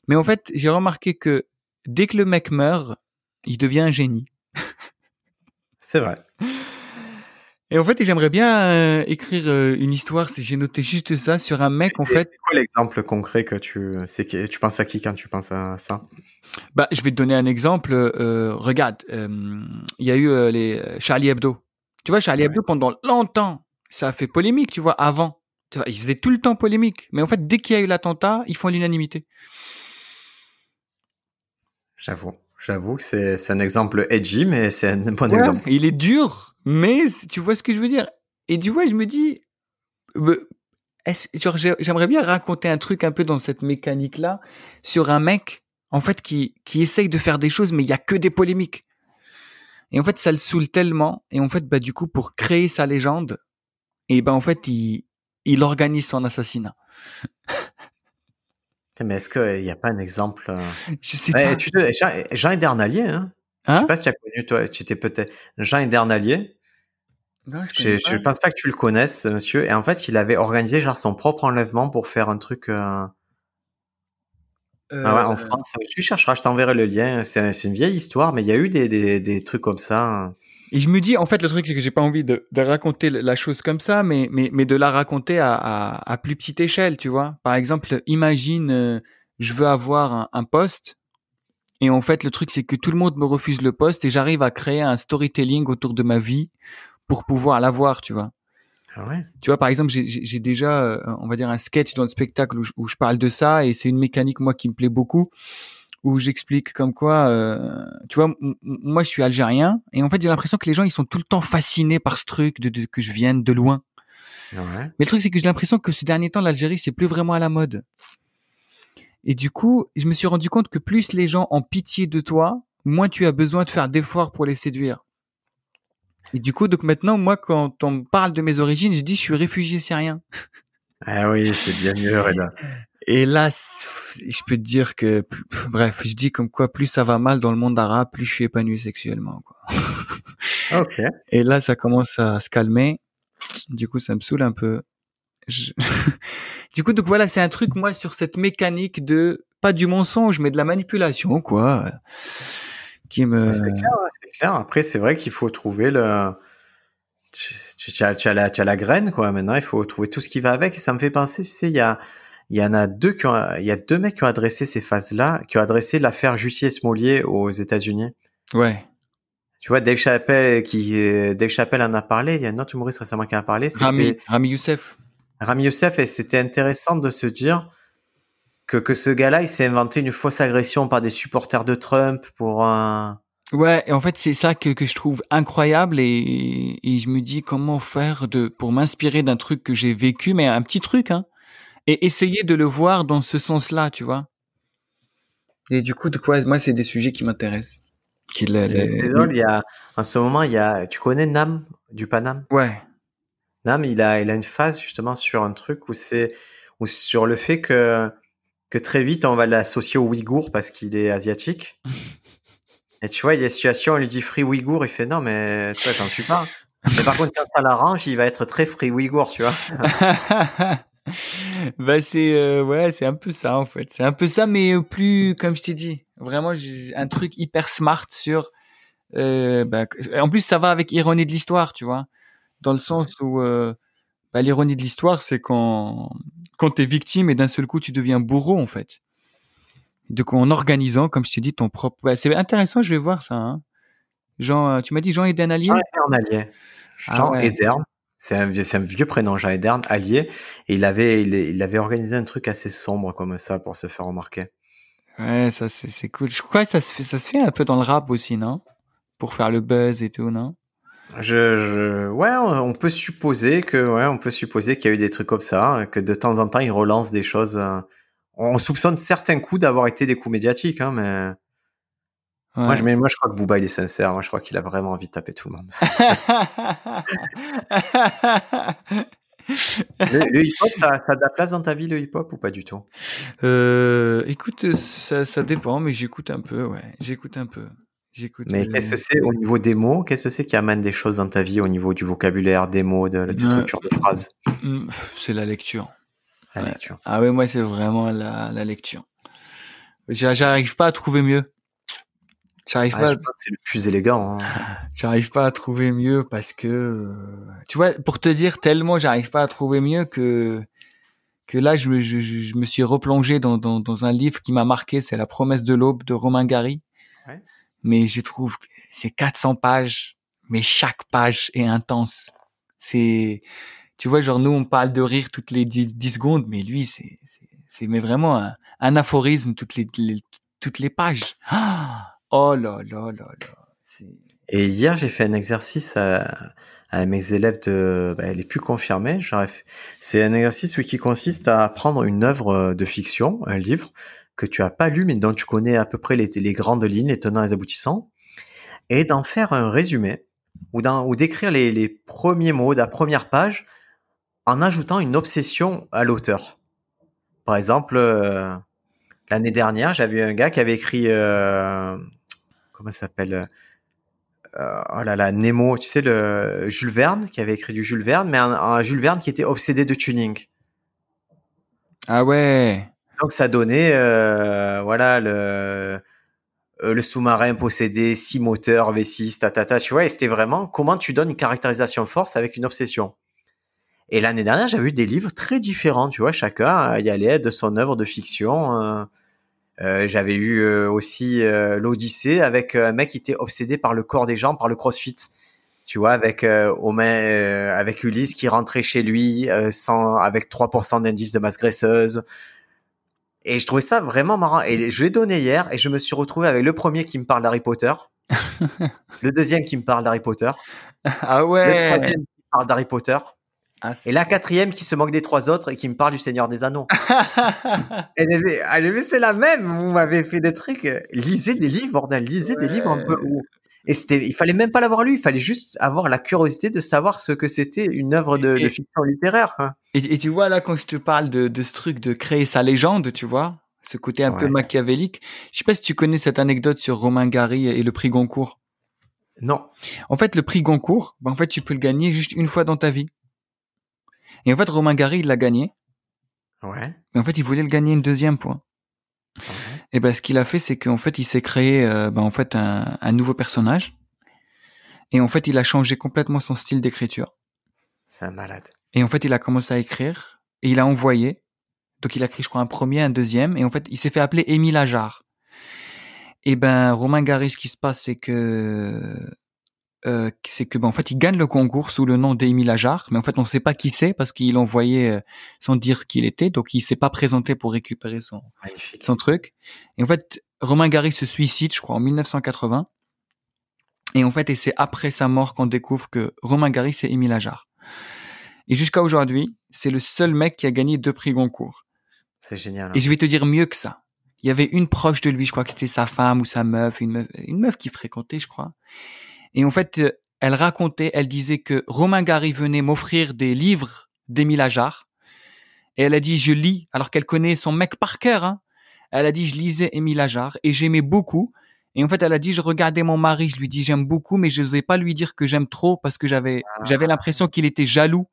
Mais en fait, j'ai remarqué que dès que le mec meurt, il devient un génie. C'est vrai. Et en fait, j'aimerais bien euh, écrire euh, une histoire. Si j'ai noté juste ça sur un mec, en fait. C'est quoi l'exemple concret que tu, c'est que tu penses à qui quand tu penses à ça? Bah, je vais te donner un exemple. Euh, regarde, il y a eu les Charlie Hebdo. Tu vois, Charlie Hebdo pendant longtemps, ça a fait polémique. Tu vois, avant, tu vois, il faisait tout le temps polémique. Mais en fait, dès qu'il y a eu l'attentat, ils font l'unanimité. J'avoue, j'avoue que c'est, c'est un exemple edgy, mais c'est un bon exemple. Il est dur mais tu vois ce que je veux dire? Et du coup, je me dis, j'aimerais bien raconter un truc un peu dans cette mécanique-là sur un mec, en fait, qui, qui essaye de faire des choses, mais il y a que des polémiques. Et en fait, ça le saoule tellement. Et en fait, bah, du coup, pour créer sa légende, et ben, en fait, il, il organise son assassinat. Mais est-ce qu'il n'y a pas un exemple euh, *laughs* Je sais pas. Tu Jean, Jean Edernalier, hein? Je sais hein? pas si tu as connu, toi, tu étais peut-être Jean Edernalier. je, je, pense pas que tu le connaisses, monsieur. Et en fait, il avait organisé genre son propre enlèvement pour faire un truc. Euh... Ah ouais, en euh. France, tu chercheras, je t'enverrai le lien. C'est une vieille histoire, mais il y a eu des, des, des, trucs comme ça. Et je me dis, en fait, le truc, c'est que j'ai pas envie de, de, raconter la chose comme ça, mais, mais, mais de la raconter à, à, à, plus petite échelle, tu vois. Par exemple, imagine, euh, je veux avoir un, un poste et en fait, le truc, c'est que tout le monde me refuse le poste et j'arrive à créer un storytelling autour de ma vie pour pouvoir l'avoir, tu vois. Ah ouais? Tu vois, par exemple, j'ai déjà, euh, on va dire, un sketch dans le spectacle où je, parle de ça et c'est une mécanique, moi, qui me plaît beaucoup, où j'explique comme quoi, euh, tu vois, moi, je suis algérien et en fait, j'ai l'impression que les gens, ils sont tout le temps fascinés par ce truc de, de que je vienne de loin. Ouais. Mais le truc, c'est que j'ai l'impression que ces derniers temps, l'Algérie, c'est plus vraiment à la mode. Et du coup, je me suis rendu compte que plus les gens ont pitié de toi, moins tu as besoin de faire d'efforts pour les séduire. Et du coup, donc maintenant, moi, quand on me parle de mes origines, je dis je suis réfugié syrien. *laughs* Ah oui, c'est bien mieux, Reda. Et là, je peux te dire que, bref, je dis comme quoi, plus ça va mal dans le monde arabe, plus je suis épanoui sexuellement. Quoi. Ok. *laughs* Et là, ça commence à se calmer. Du coup, ça me saoule un peu. *laughs* du coup, donc voilà, c'est un truc, moi, sur cette mécanique de, pas du mensonge, mais de la manipulation, quoi, qui me... C'est clair, c'est clair. Après, c'est vrai qu'il faut trouver le... Tu, as, tu, as la, tu as la graine, quoi. Maintenant, il faut trouver tout ce qui va avec. Et ça me fait penser, tu sais, il y a, il y en a deux qui ont, il y a deux mecs qui ont adressé ces phases-là, qui ont adressé l'affaire Jussier-Smollier aux États-Unis. Ouais. Tu vois, Dave Chappelle, qui, Dave Chappelle en a parlé. Il y a un autre humoriste récemment qui en a parlé. Rami, Rami Youssef. Rami Youssef, et c'était intéressant de se dire que, que ce gars-là, il s'est inventé une fausse agression par des supporters de Trump pour un... Ouais, et en fait, c'est ça que, que je trouve incroyable et, et je me dis comment faire de, pour m'inspirer d'un truc que j'ai vécu, mais un petit truc, hein, et essayer de le voir dans ce sens-là, tu vois. Et du coup, de quoi, moi, c'est des sujets qui m'intéressent. Qui, C'est drôle, il y a, en ce moment, il y a, tu connais Nam, du Panam? Ouais. Non, mais il a, il a une phase justement sur un truc où c'est, ou sur le fait que, que très vite on va l'associer au Ouïghour parce qu'il est asiatique. *laughs* Et tu vois, il y a des situations, on lui dit free Ouïghour, il fait non, mais toi, t'en suis pas. *laughs* Mais par contre, quand ça l'arrange, il va être très free Ouïghour, tu vois. *laughs* bah c'est euh, ouais, c'est un peu ça en fait. C'est un peu ça, mais plus comme je t'ai dit, vraiment un truc hyper smart sur. Euh, bah, en plus, ça va avec ironie de l'histoire, tu vois dans le sens où euh, bah, l'ironie de l'histoire, c'est quand quand t'es victime et d'un seul coup tu deviens bourreau en fait. Donc en organisant, comme je t'ai dit, ton propre. Bah, c'est intéressant, je vais voir ça. Hein. Jean, euh, tu m'as dit Jean Eden Allier? Jean Allier. Ah Jean C'est un, vieux, un vieux prénom, Jean Edern, allié. Et il avait, il, avait organisé un truc assez sombre comme ça pour se faire remarquer. Ouais, ça c'est cool. Je crois que ça se fait, ça se fait un peu dans le rap aussi, non? Pour faire le buzz et tout, non? Je, je, ouais, on peut supposer que, ouais, on peut supposer qu'il y a eu des trucs comme ça, que de temps en temps, ils relancent des choses. euh, On soupçonne certains coups d'avoir été des coups médiatiques, hein, mais moi, je, mais moi, je crois que Booba, il est sincère. Moi, je crois qu'il a vraiment envie de taper tout le monde. *laughs* Le, le hip-hop, ça, ça a de la place dans ta vie, le hip-hop, ou pas du tout? Euh, écoute, ça, ça dépend, mais j'écoute un peu, ouais. J'écoute un peu. J'écoute. Mais euh, qu'est-ce que c'est au niveau des mots? Qu'est-ce que c'est qui amène des choses dans ta vie au niveau du vocabulaire, des mots, de la des Ouais. structures de phrases hmm, pff, C'est la lecture. La Ouais. lecture. Ah ouais, moi, c'est vraiment la, la lecture. J'a- J'arrive pas à trouver mieux. J'arrive Ah, pas, c'est le plus élégant. hein. *laughs* j'arrive pas à trouver mieux parce que, euh, tu vois, pour te dire tellement, j'arrive pas à trouver mieux que que là, je, me- je, je, je me suis replongé dans, dans, dans un livre qui m'a marqué, c'est La promesse de l'aube de Romain Gary. Ouais. Mais je trouve que c'est 400 pages, mais chaque page est intense. C'est, tu vois, genre nous, on parle de rire toutes les 10, 10 secondes, mais lui, c'est, c'est, mais vraiment un, un aphorisme toutes les, les- toutes les pages. *gasps* Oh là là là là. Et hier, j'ai fait un exercice à, à mes élèves de, bah, les plus confirmés. C'est un exercice qui consiste à prendre une œuvre de fiction, un livre que tu as pas lu, mais dont tu connais à peu près les, grandes lignes, les tenants et les aboutissants, et d'en faire un résumé ou, d'écrire les, les premiers mots de la première page en ajoutant une obsession à l'auteur. Par exemple, euh, l'année dernière, j'avais un gars qui avait écrit, euh, comment ça s'appelle euh, oh là là, Nemo, tu sais, le Jules Verne, qui avait écrit du Jules Verne, mais un, un Jules Verne qui était obsédé de tuning. Ah ouais. Donc ça donnait, euh, voilà, le, euh, sous-marin possédait six moteurs V6, tatata, tu vois, et c'était vraiment comment tu donnes une caractérisation force avec une obsession. Et l'année dernière, j'avais eu des livres très différents, tu vois, chacun euh, y allait de son œuvre de fiction. j'avais eu aussi l'Odyssée avec un mec qui était obsédé par le corps des gens, par le CrossFit. Tu vois, avec avec Ulysse qui rentrait chez lui sans, avec 3% d'indice de masse graisseuse. Et je trouvais ça vraiment marrant. Et je l'ai donné hier et je me suis retrouvé avec le premier qui me parle d'Harry Potter, *laughs* le deuxième qui me parle d'Harry Potter, Ah le ouais. troisième qui me parle d'Harry Potter Ah, et la quatrième qui se moque des trois autres et qui me parle du Seigneur des Anneaux. *laughs* Elle avait, elle c'est la même. Vous m'avez fait des trucs. Lisez des livres, bordel. Lisez des livres un peu. où- Et c'était, il fallait même pas l'avoir lu. Il fallait juste avoir la curiosité de savoir ce que c'était une œuvre de, fiction littéraire. quoi. Et, et tu vois, là, quand je te parle de, de ce truc de créer sa légende, tu vois, ce côté un peu machiavélique, je sais pas si tu connais cette anecdote sur Romain Gary et le prix Goncourt. Non. En fait, le prix Goncourt, ben, en fait, tu peux le gagner juste une fois dans ta vie. Et en fait, Romain Gary, il l'a gagné, Ouais. mais en fait, il voulait le gagner une deuxième fois. ouais. Et ben, ce qu'il a fait, c'est qu'en fait, il s'est créé, euh, ben, en fait, un, un nouveau personnage. Et en fait, il a changé complètement son style d'écriture. C'est un malade. Et en fait, il a commencé à écrire et il a envoyé. Donc, il a écrit, je crois, un premier, un deuxième. Et en fait, il s'est fait appeler Émile Ajar. Et ben, Romain Gary, ce qui se passe, c'est que, euh, c'est que, ben, en fait, il gagne le concours sous le nom d'Émile Ajar. Mais en fait, on ne sait pas qui c'est parce qu'il envoyait euh, sans dire qui il était. Donc, il s'est pas présenté pour récupérer son, Magnifique. son truc. Et en fait, Romain Gary se suicide, je crois, en 1980. Et en fait, et c'est après sa mort qu'on découvre que Romain Gary, c'est Émile Ajar. Et jusqu'à aujourd'hui, c'est le seul mec qui a gagné deux prix Goncourt. C'est génial. hein. Et je vais te dire mieux que ça. Il y avait une proche de lui, je crois que c'était sa femme ou sa meuf, une meuf, une meuf qui fréquentait, je crois. Et en fait, euh, elle racontait, elle disait que Romain Gary venait m'offrir des livres d'Émile Ajar. Et elle a dit, je lis, alors qu'elle connaît son mec par cœur. Hein. Elle a dit, je lisais Émile Ajar et j'aimais beaucoup. Et en fait, elle a dit, je regardais mon mari, je lui dis, j'aime beaucoup, mais je n'osais pas lui dire que j'aime trop parce que j'avais, j'avais l'impression qu'il était jaloux.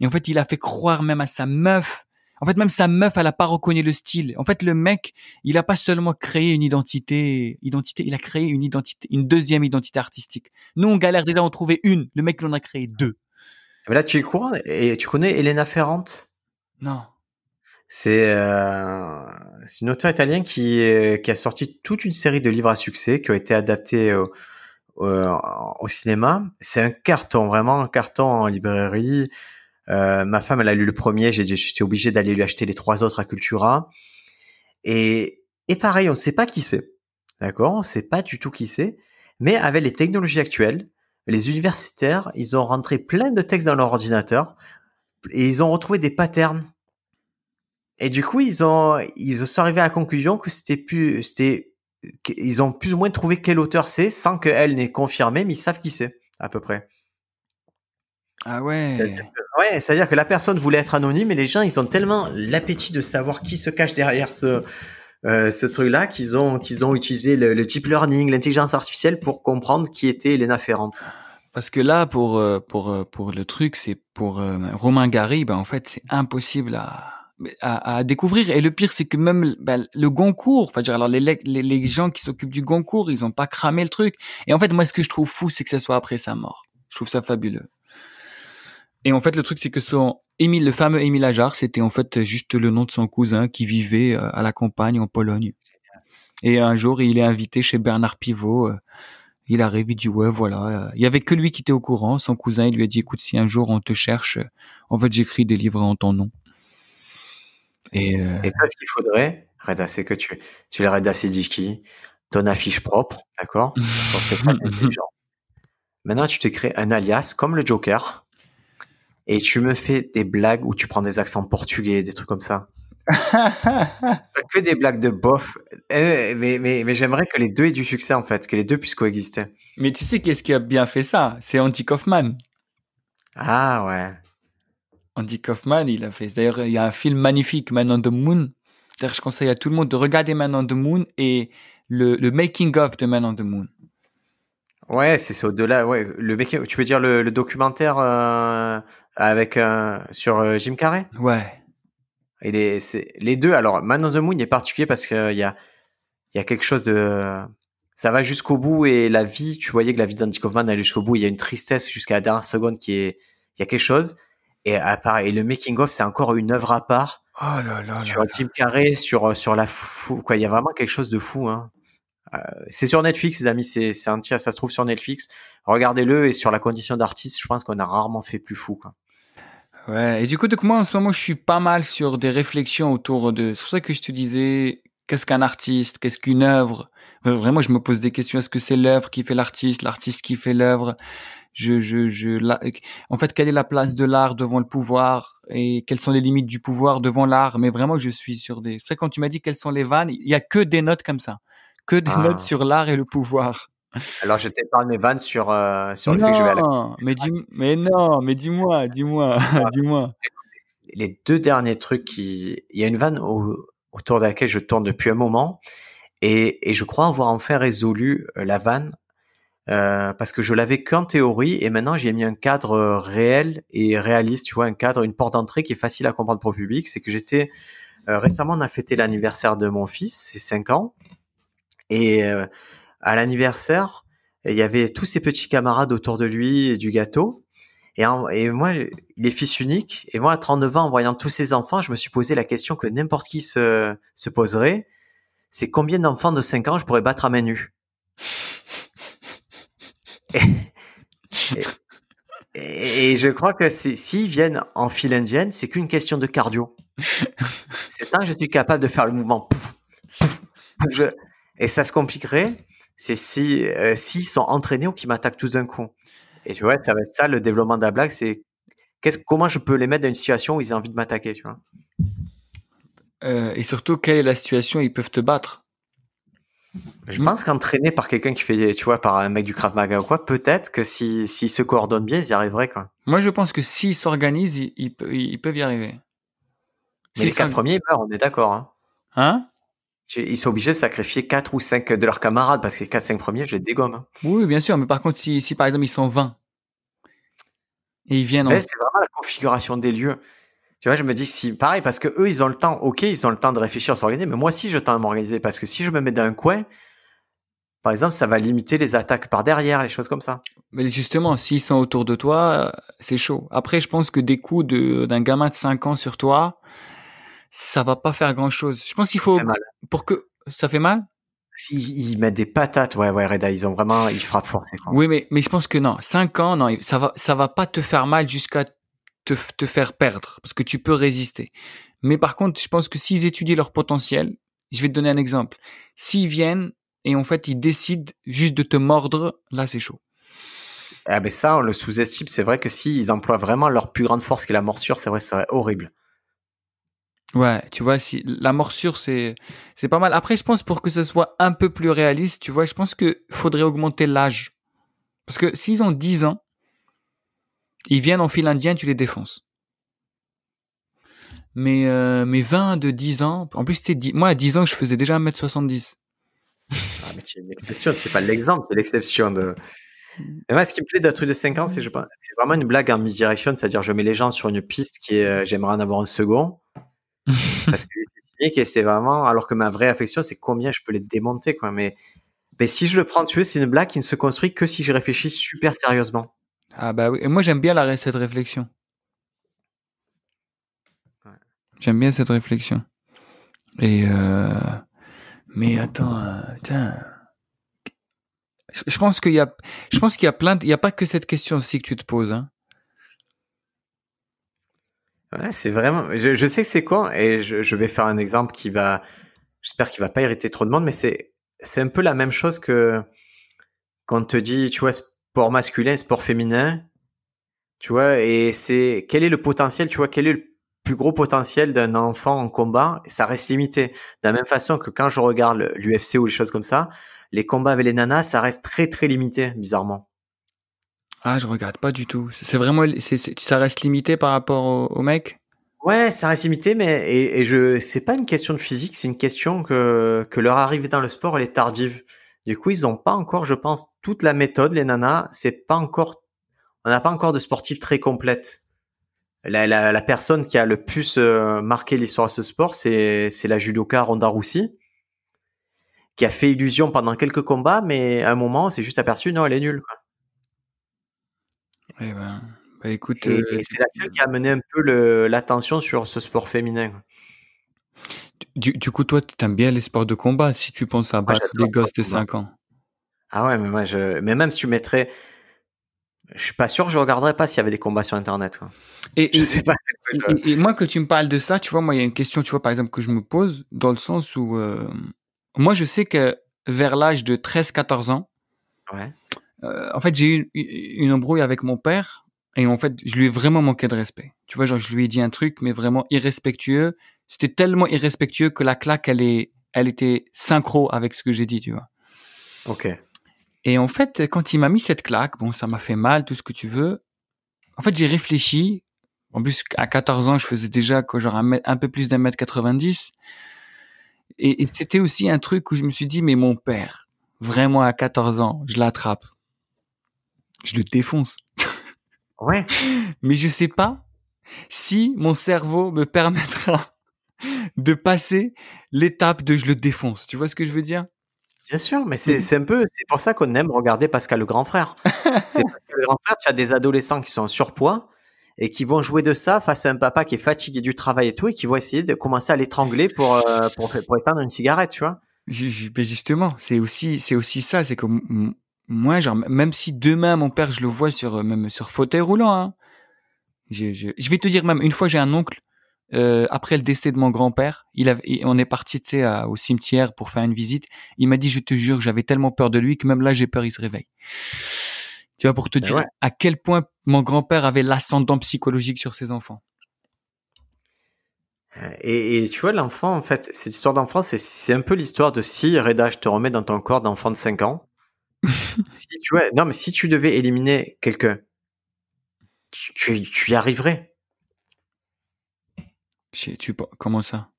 Et en fait, il a fait croire même à sa meuf. En fait, même sa meuf, elle a pas reconnu le style. En fait, le mec, il a pas seulement créé une identité, identité, il a créé une identité, une deuxième identité artistique. Nous, on galère déjà à en trouver une. Le mec, il en a créé deux. Mais là, tu es courant et tu connais Elena Ferrante? Non. C'est euh, une auteure italienne qui, euh, qui a sorti toute une série de livres à succès qui ont été adaptés au, au, au cinéma. C'est un carton, vraiment un carton en librairie. Euh, ma femme, elle a lu le premier, j'étais obligé d'aller lui acheter les trois autres à Cultura. Et, et pareil, on ne sait pas qui c'est. D'accord? On ne sait pas du tout qui c'est. Mais avec les technologies actuelles, les universitaires, ils ont rentré plein de textes dans leur ordinateur et ils ont retrouvé des patterns. Et du coup, ils ont, ils sont arrivés à la conclusion que c'était plus, c'était, ils ont plus ou moins trouvé quel auteur c'est sans qu'elle n'ait confirmé, mais ils savent qui c'est, à peu près. Ah ouais. Ouais, c'est-à-dire que la personne voulait être anonyme et les gens, ils ont tellement l'appétit de savoir qui se cache derrière ce, euh, ce truc-là qu'ils ont, qu'ils ont utilisé le, le deep learning, l'intelligence artificielle pour comprendre qui était Elena Ferrante. Parce que là, pour euh, pour euh, pour le truc, c'est pour Romain Gary, ben en fait, c'est impossible à, à, à découvrir. Et le pire, c'est que même ben, le Goncourt, enfin, alors les, les, les gens qui s'occupent du Goncourt, ils ont pas cramé le truc. Et en fait, moi, ce que je trouve fou, c'est que ça soit après sa mort. Je trouve ça fabuleux. Et en fait, le truc, c'est que son Émile, le fameux Émile Ajar, c'était en fait juste le nom de son cousin qui vivait euh, à la campagne en Pologne. Et un jour, il est invité chez Bernard Pivot. Euh, il arrive, il dit ouais, voilà. Euh, il y avait que lui qui était au courant. Son cousin, il lui a dit écoute, si un jour on te cherche, en fait, j'écris des livres en ton nom. Et, Et toi, ce qu'il faudrait, Reda, c'est que tu, tu le Reda Sidiki, ton affiche propre, d'accord? *laughs* Maintenant, tu t'écris un alias comme le Joker et tu me fais des blagues où tu prends des accents portugais, des trucs comme ça. *laughs* que des blagues de bof. Eh, mais, mais, mais j'aimerais que les deux aient du succès, en fait, que les deux puissent coexister. Mais tu sais qu'est-ce qui a bien fait ça? C'est Andy Kaufman. Ah ouais. Andy Kaufman, il a fait. D'ailleurs, il y a un film magnifique, Man on the Moon. D'ailleurs, je conseille à tout le monde de regarder Man on the Moon et le, le making of de Man on the Moon. Ouais, c'est au-delà. Ouais, le making, tu veux dire le, le documentaire euh, avec euh, sur euh, Jim Carrey? Ouais. Il est, c'est les deux. Alors, Man on the Moon est particulier parce qu'il y a, il y a quelque chose de, ça va jusqu'au bout et la vie. Tu voyais que la vie d'Andy Kaufman allait jusqu'au bout. Il y a une tristesse jusqu'à la dernière seconde qui est, il y a quelque chose. Et à part, et le making of, c'est encore une œuvre à part. Oh là là. Sur Jim Carrey, sur sur la fou, quoi. Il y a vraiment quelque chose de fou, hein. Euh, c'est sur Netflix, les amis. C'est c'est un ça se trouve sur Netflix. Regardez-le et sur la condition d'artiste, je pense qu'on a rarement fait plus fou, quoi. Ouais, et du coup, donc moi en ce moment, je suis pas mal sur des réflexions autour de. C'est pour ça que je te disais, qu'est-ce qu'un artiste, qu'est-ce qu'une œuvre? Vraiment, je me pose des questions. Est-ce que c'est l'œuvre qui fait l'artiste, l'artiste qui fait l'œuvre? Je, je, je, en fait, quelle est la place de l'art devant le pouvoir? Et quelles sont les limites du pouvoir devant l'art? Mais vraiment, je suis sur des. C'est quand tu m'as dit quelles sont les vannes, il y a que des notes comme ça, que des notes ah. sur l'art et le pouvoir. Alors, je t'épargne mes vannes sur, euh, sur le fait que je vais aller. Mais, dis, mais non, mais dis-moi, dis-moi, *laughs* dis-moi. *laughs* Les deux derniers trucs qui. Il y a une vanne autour de laquelle je tourne depuis un moment. Et, et je crois avoir enfin résolu euh, la vanne euh, parce que je l'avais qu'en théorie et maintenant j'ai mis un cadre réel et réaliste, tu vois, un cadre, une porte d'entrée qui est facile à comprendre pour le public. C'est que j'étais récemment on a fêté l'anniversaire de mon fils, c'est 5 ans, et à l'anniversaire, il y avait tous ses petits camarades autour de lui et du gâteau. Et, moi, il est fils unique. Et moi, à 39 ans, en voyant tous ses enfants, je me suis posé la question que n'importe qui se, se poserait. C'est combien d'enfants de 5 ans je pourrais battre à main nue? Et, je crois que s'ils viennent en file indienne, c'est qu'une question de cardio. c'est tant que je suis capable de faire le mouvement. et ça se compliquerait c'est si euh, s'ils sont entraînés ou qu'ils m'attaquent tous d'un coup. Et tu vois, ça va être ça le développement de la blague, c'est comment je peux les mettre dans une situation où ils ont envie de m'attaquer, tu vois? Euh, et surtout, quelle est la situation où ils peuvent te battre? Je pense qu'entraîné par quelqu'un qui fait, tu vois, par un mec du Krav Maga ou quoi, peut-être que s'ils si, se coordonnent bien, ils y arriveraient, quoi. Moi, je pense que s'ils s'organisent, ils, ils, peuvent y arriver. Mais les quatre premiers meurent, on est d'accord. Hein, hein? Ils sont obligés de sacrifier 4 ou 5 de leurs camarades parce que les 4-5 premiers, je les dégomme. Hein. Oui, bien sûr, mais par contre, si, si par exemple ils sont 20 et ils viennent. En... C'est vraiment la configuration des lieux. Tu vois, je me dis si, pareil, parce que eux, ils ont le temps, ok, ils ont le temps de réfléchir, s'organiser, mais moi aussi, je tends à m'organiser parce que si je me mets dans un coin, par exemple, ça va limiter les attaques par derrière, les choses comme ça. Mais justement, s'ils sont autour de toi, c'est chaud. Après, je pense que des coups d'un gamin de 5 ans sur toi, ça va pas faire grand chose. Je pense qu'il faut pour que ça fait mal? S'ils ils mettent des patates, ouais, ouais, Reda, ils ont vraiment, ils frappent fort. Oui, mais mais je pense que non, 5 ans, non, ça va, ça va pas te faire mal jusqu'à te, te faire perdre, parce que tu peux résister. Mais par contre, je pense que s'ils étudient leur potentiel, je vais te donner un exemple. S'ils viennent et en fait ils décident juste de te mordre, là c'est chaud. Ah ben ça, on le sous-estime. C'est vrai que s'ils emploient vraiment leur plus grande force qui est la morsure, c'est vrai, c'est horrible. Ouais, tu vois, si la morsure, c'est c'est pas mal. Après, je pense pour que ce soit un peu plus réaliste, tu vois, je pense que faudrait augmenter l'âge. Parce que s'ils ont 10 ans, ils viennent en fil indien, tu les défonces. Mais, euh, mes 20 de 10 ans, en plus, c'est moi, à 10 ans, je faisais déjà 1m70. Ah, mais tu es une exception, tu pas l'exemple, c'est l'exception de. Moi, ce qui me plaît d'un truc de 5 ans, c'est c'est vraiment une blague en mi-direction, c'est-à-dire je mets les gens sur une piste qui est, euh, j'aimerais en avoir un second. *laughs* parce que et c'est vraiment, alors que ma vraie affection, c'est combien je peux les démonter, quoi. Mais, mais si je le prends, tu veux, c'est une blague qui ne se construit que si je réfléchis super sérieusement. Ah bah oui, et moi j'aime bien la, cette réflexion. J'aime bien cette réflexion. Et euh... mais attends, euh, tiens. Je pense qu'il y a, je pense qu'il y a plein, il y a pas que cette question aussi que tu te poses. Hein. C'est vraiment. Je, sais que c'est quoi, et je, vais faire un exemple qui va. J'espère qu'il va pas irriter trop de monde, mais c'est c'est un peu la même chose que quand on te dit, tu vois, sport masculin, sport féminin, tu vois, et c'est quel est le potentiel, tu vois, quel est le plus gros potentiel d'un enfant en combat, ça reste limité. De la même façon que quand je regarde l'UFC ou les choses comme ça, les combats avec les nanas, ça reste très très limité, bizarrement. Ah, je regarde pas du tout. C'est vraiment, ça reste limité par rapport au, mec? Ouais, ça reste limité, mais et, et je, c'est pas une question de physique, c'est une question que que leur arrivée dans le sport elle est tardive. Du coup, ils ont pas encore, je pense, toute la méthode. Les nanas, c'est pas encore, on n'a pas encore de sportifs très complètes. La, la, la, personne qui a le plus euh, marqué l'histoire de ce sport, c'est c'est la judoka Ronda Rousey, qui a fait illusion pendant quelques combats, mais à un moment, c'est juste aperçu, non, elle est nulle. Eh ben, bah écoute, et, euh, c'est la seule qui a mené un peu l'attention sur ce sport féminin. Du, du coup, toi, tu aimes bien les sports de combat si tu penses à battre des gosses de 5 ans. Ah ouais, mais moi, je... mais même si tu mettrais. Je suis pas sûr, je regarderais pas s'il y avait des combats sur Internet. Et, je sais pas. Et, moi, que tu me parles de ça, tu vois, moi, il y a une question, tu vois, par exemple, que je me pose dans le sens où. Euh, moi, je sais que vers l'âge de 13-14 ans, ouais. Euh, en fait, j'ai eu une, embrouille avec mon père et en fait, je lui ai vraiment manqué de respect. Tu vois, genre, je lui ai dit un truc, mais vraiment irrespectueux. C'était tellement irrespectueux que la claque, elle est, elle était synchro avec ce que j'ai dit, tu vois. Ok. Et en fait, quand il m'a mis cette claque, bon, ça m'a fait mal, tout ce que tu veux. En fait, j'ai réfléchi. En plus, à 14 ans, je faisais déjà genre un, un peu plus d'un mètre 90. Et, et c'était aussi un truc où je me suis dit, mais mon père, vraiment à 14 ans, je l'attrape je le défonce. Ouais. *laughs* Mais je sais pas si mon cerveau me permettra *laughs* de passer l'étape de je le défonce. Tu vois ce que je veux dire? Bien sûr, mais c'est un peu, c'est pour ça qu'on aime regarder Pascal le grand frère. *laughs* c'est parce que le grand frère, tu as des adolescents qui sont en surpoids et qui vont jouer de ça face à un papa qui est fatigué du travail et tout et qui vont essayer de commencer à l'étrangler pour, euh, pour, pour éteindre une cigarette, tu vois. Justement, c'est aussi, c'est aussi ça, c'est que moi, genre, même si demain mon père, je le vois sur euh, même sur fauteuil roulant, hein, je, je, je, vais te dire même une fois, j'ai un oncle. Euh, après le décès de mon grand-père, il avait, on est parti, tu sais, au cimetière pour faire une visite. Il m'a dit, je te jure, j'avais tellement peur de lui que même là, j'ai peur, il se réveille. Tu vois, pour te dire à quel point mon grand-père avait l'ascendant psychologique sur ses enfants. Et, et, tu vois, l'enfant, en fait, cette histoire d'enfant, c'est un peu l'histoire de si Reda, je te remets dans ton corps d'enfant de 5 ans, si tu vois, non, mais si tu devais éliminer quelqu'un, tu, tu, y arriverais. Tu, comment ça?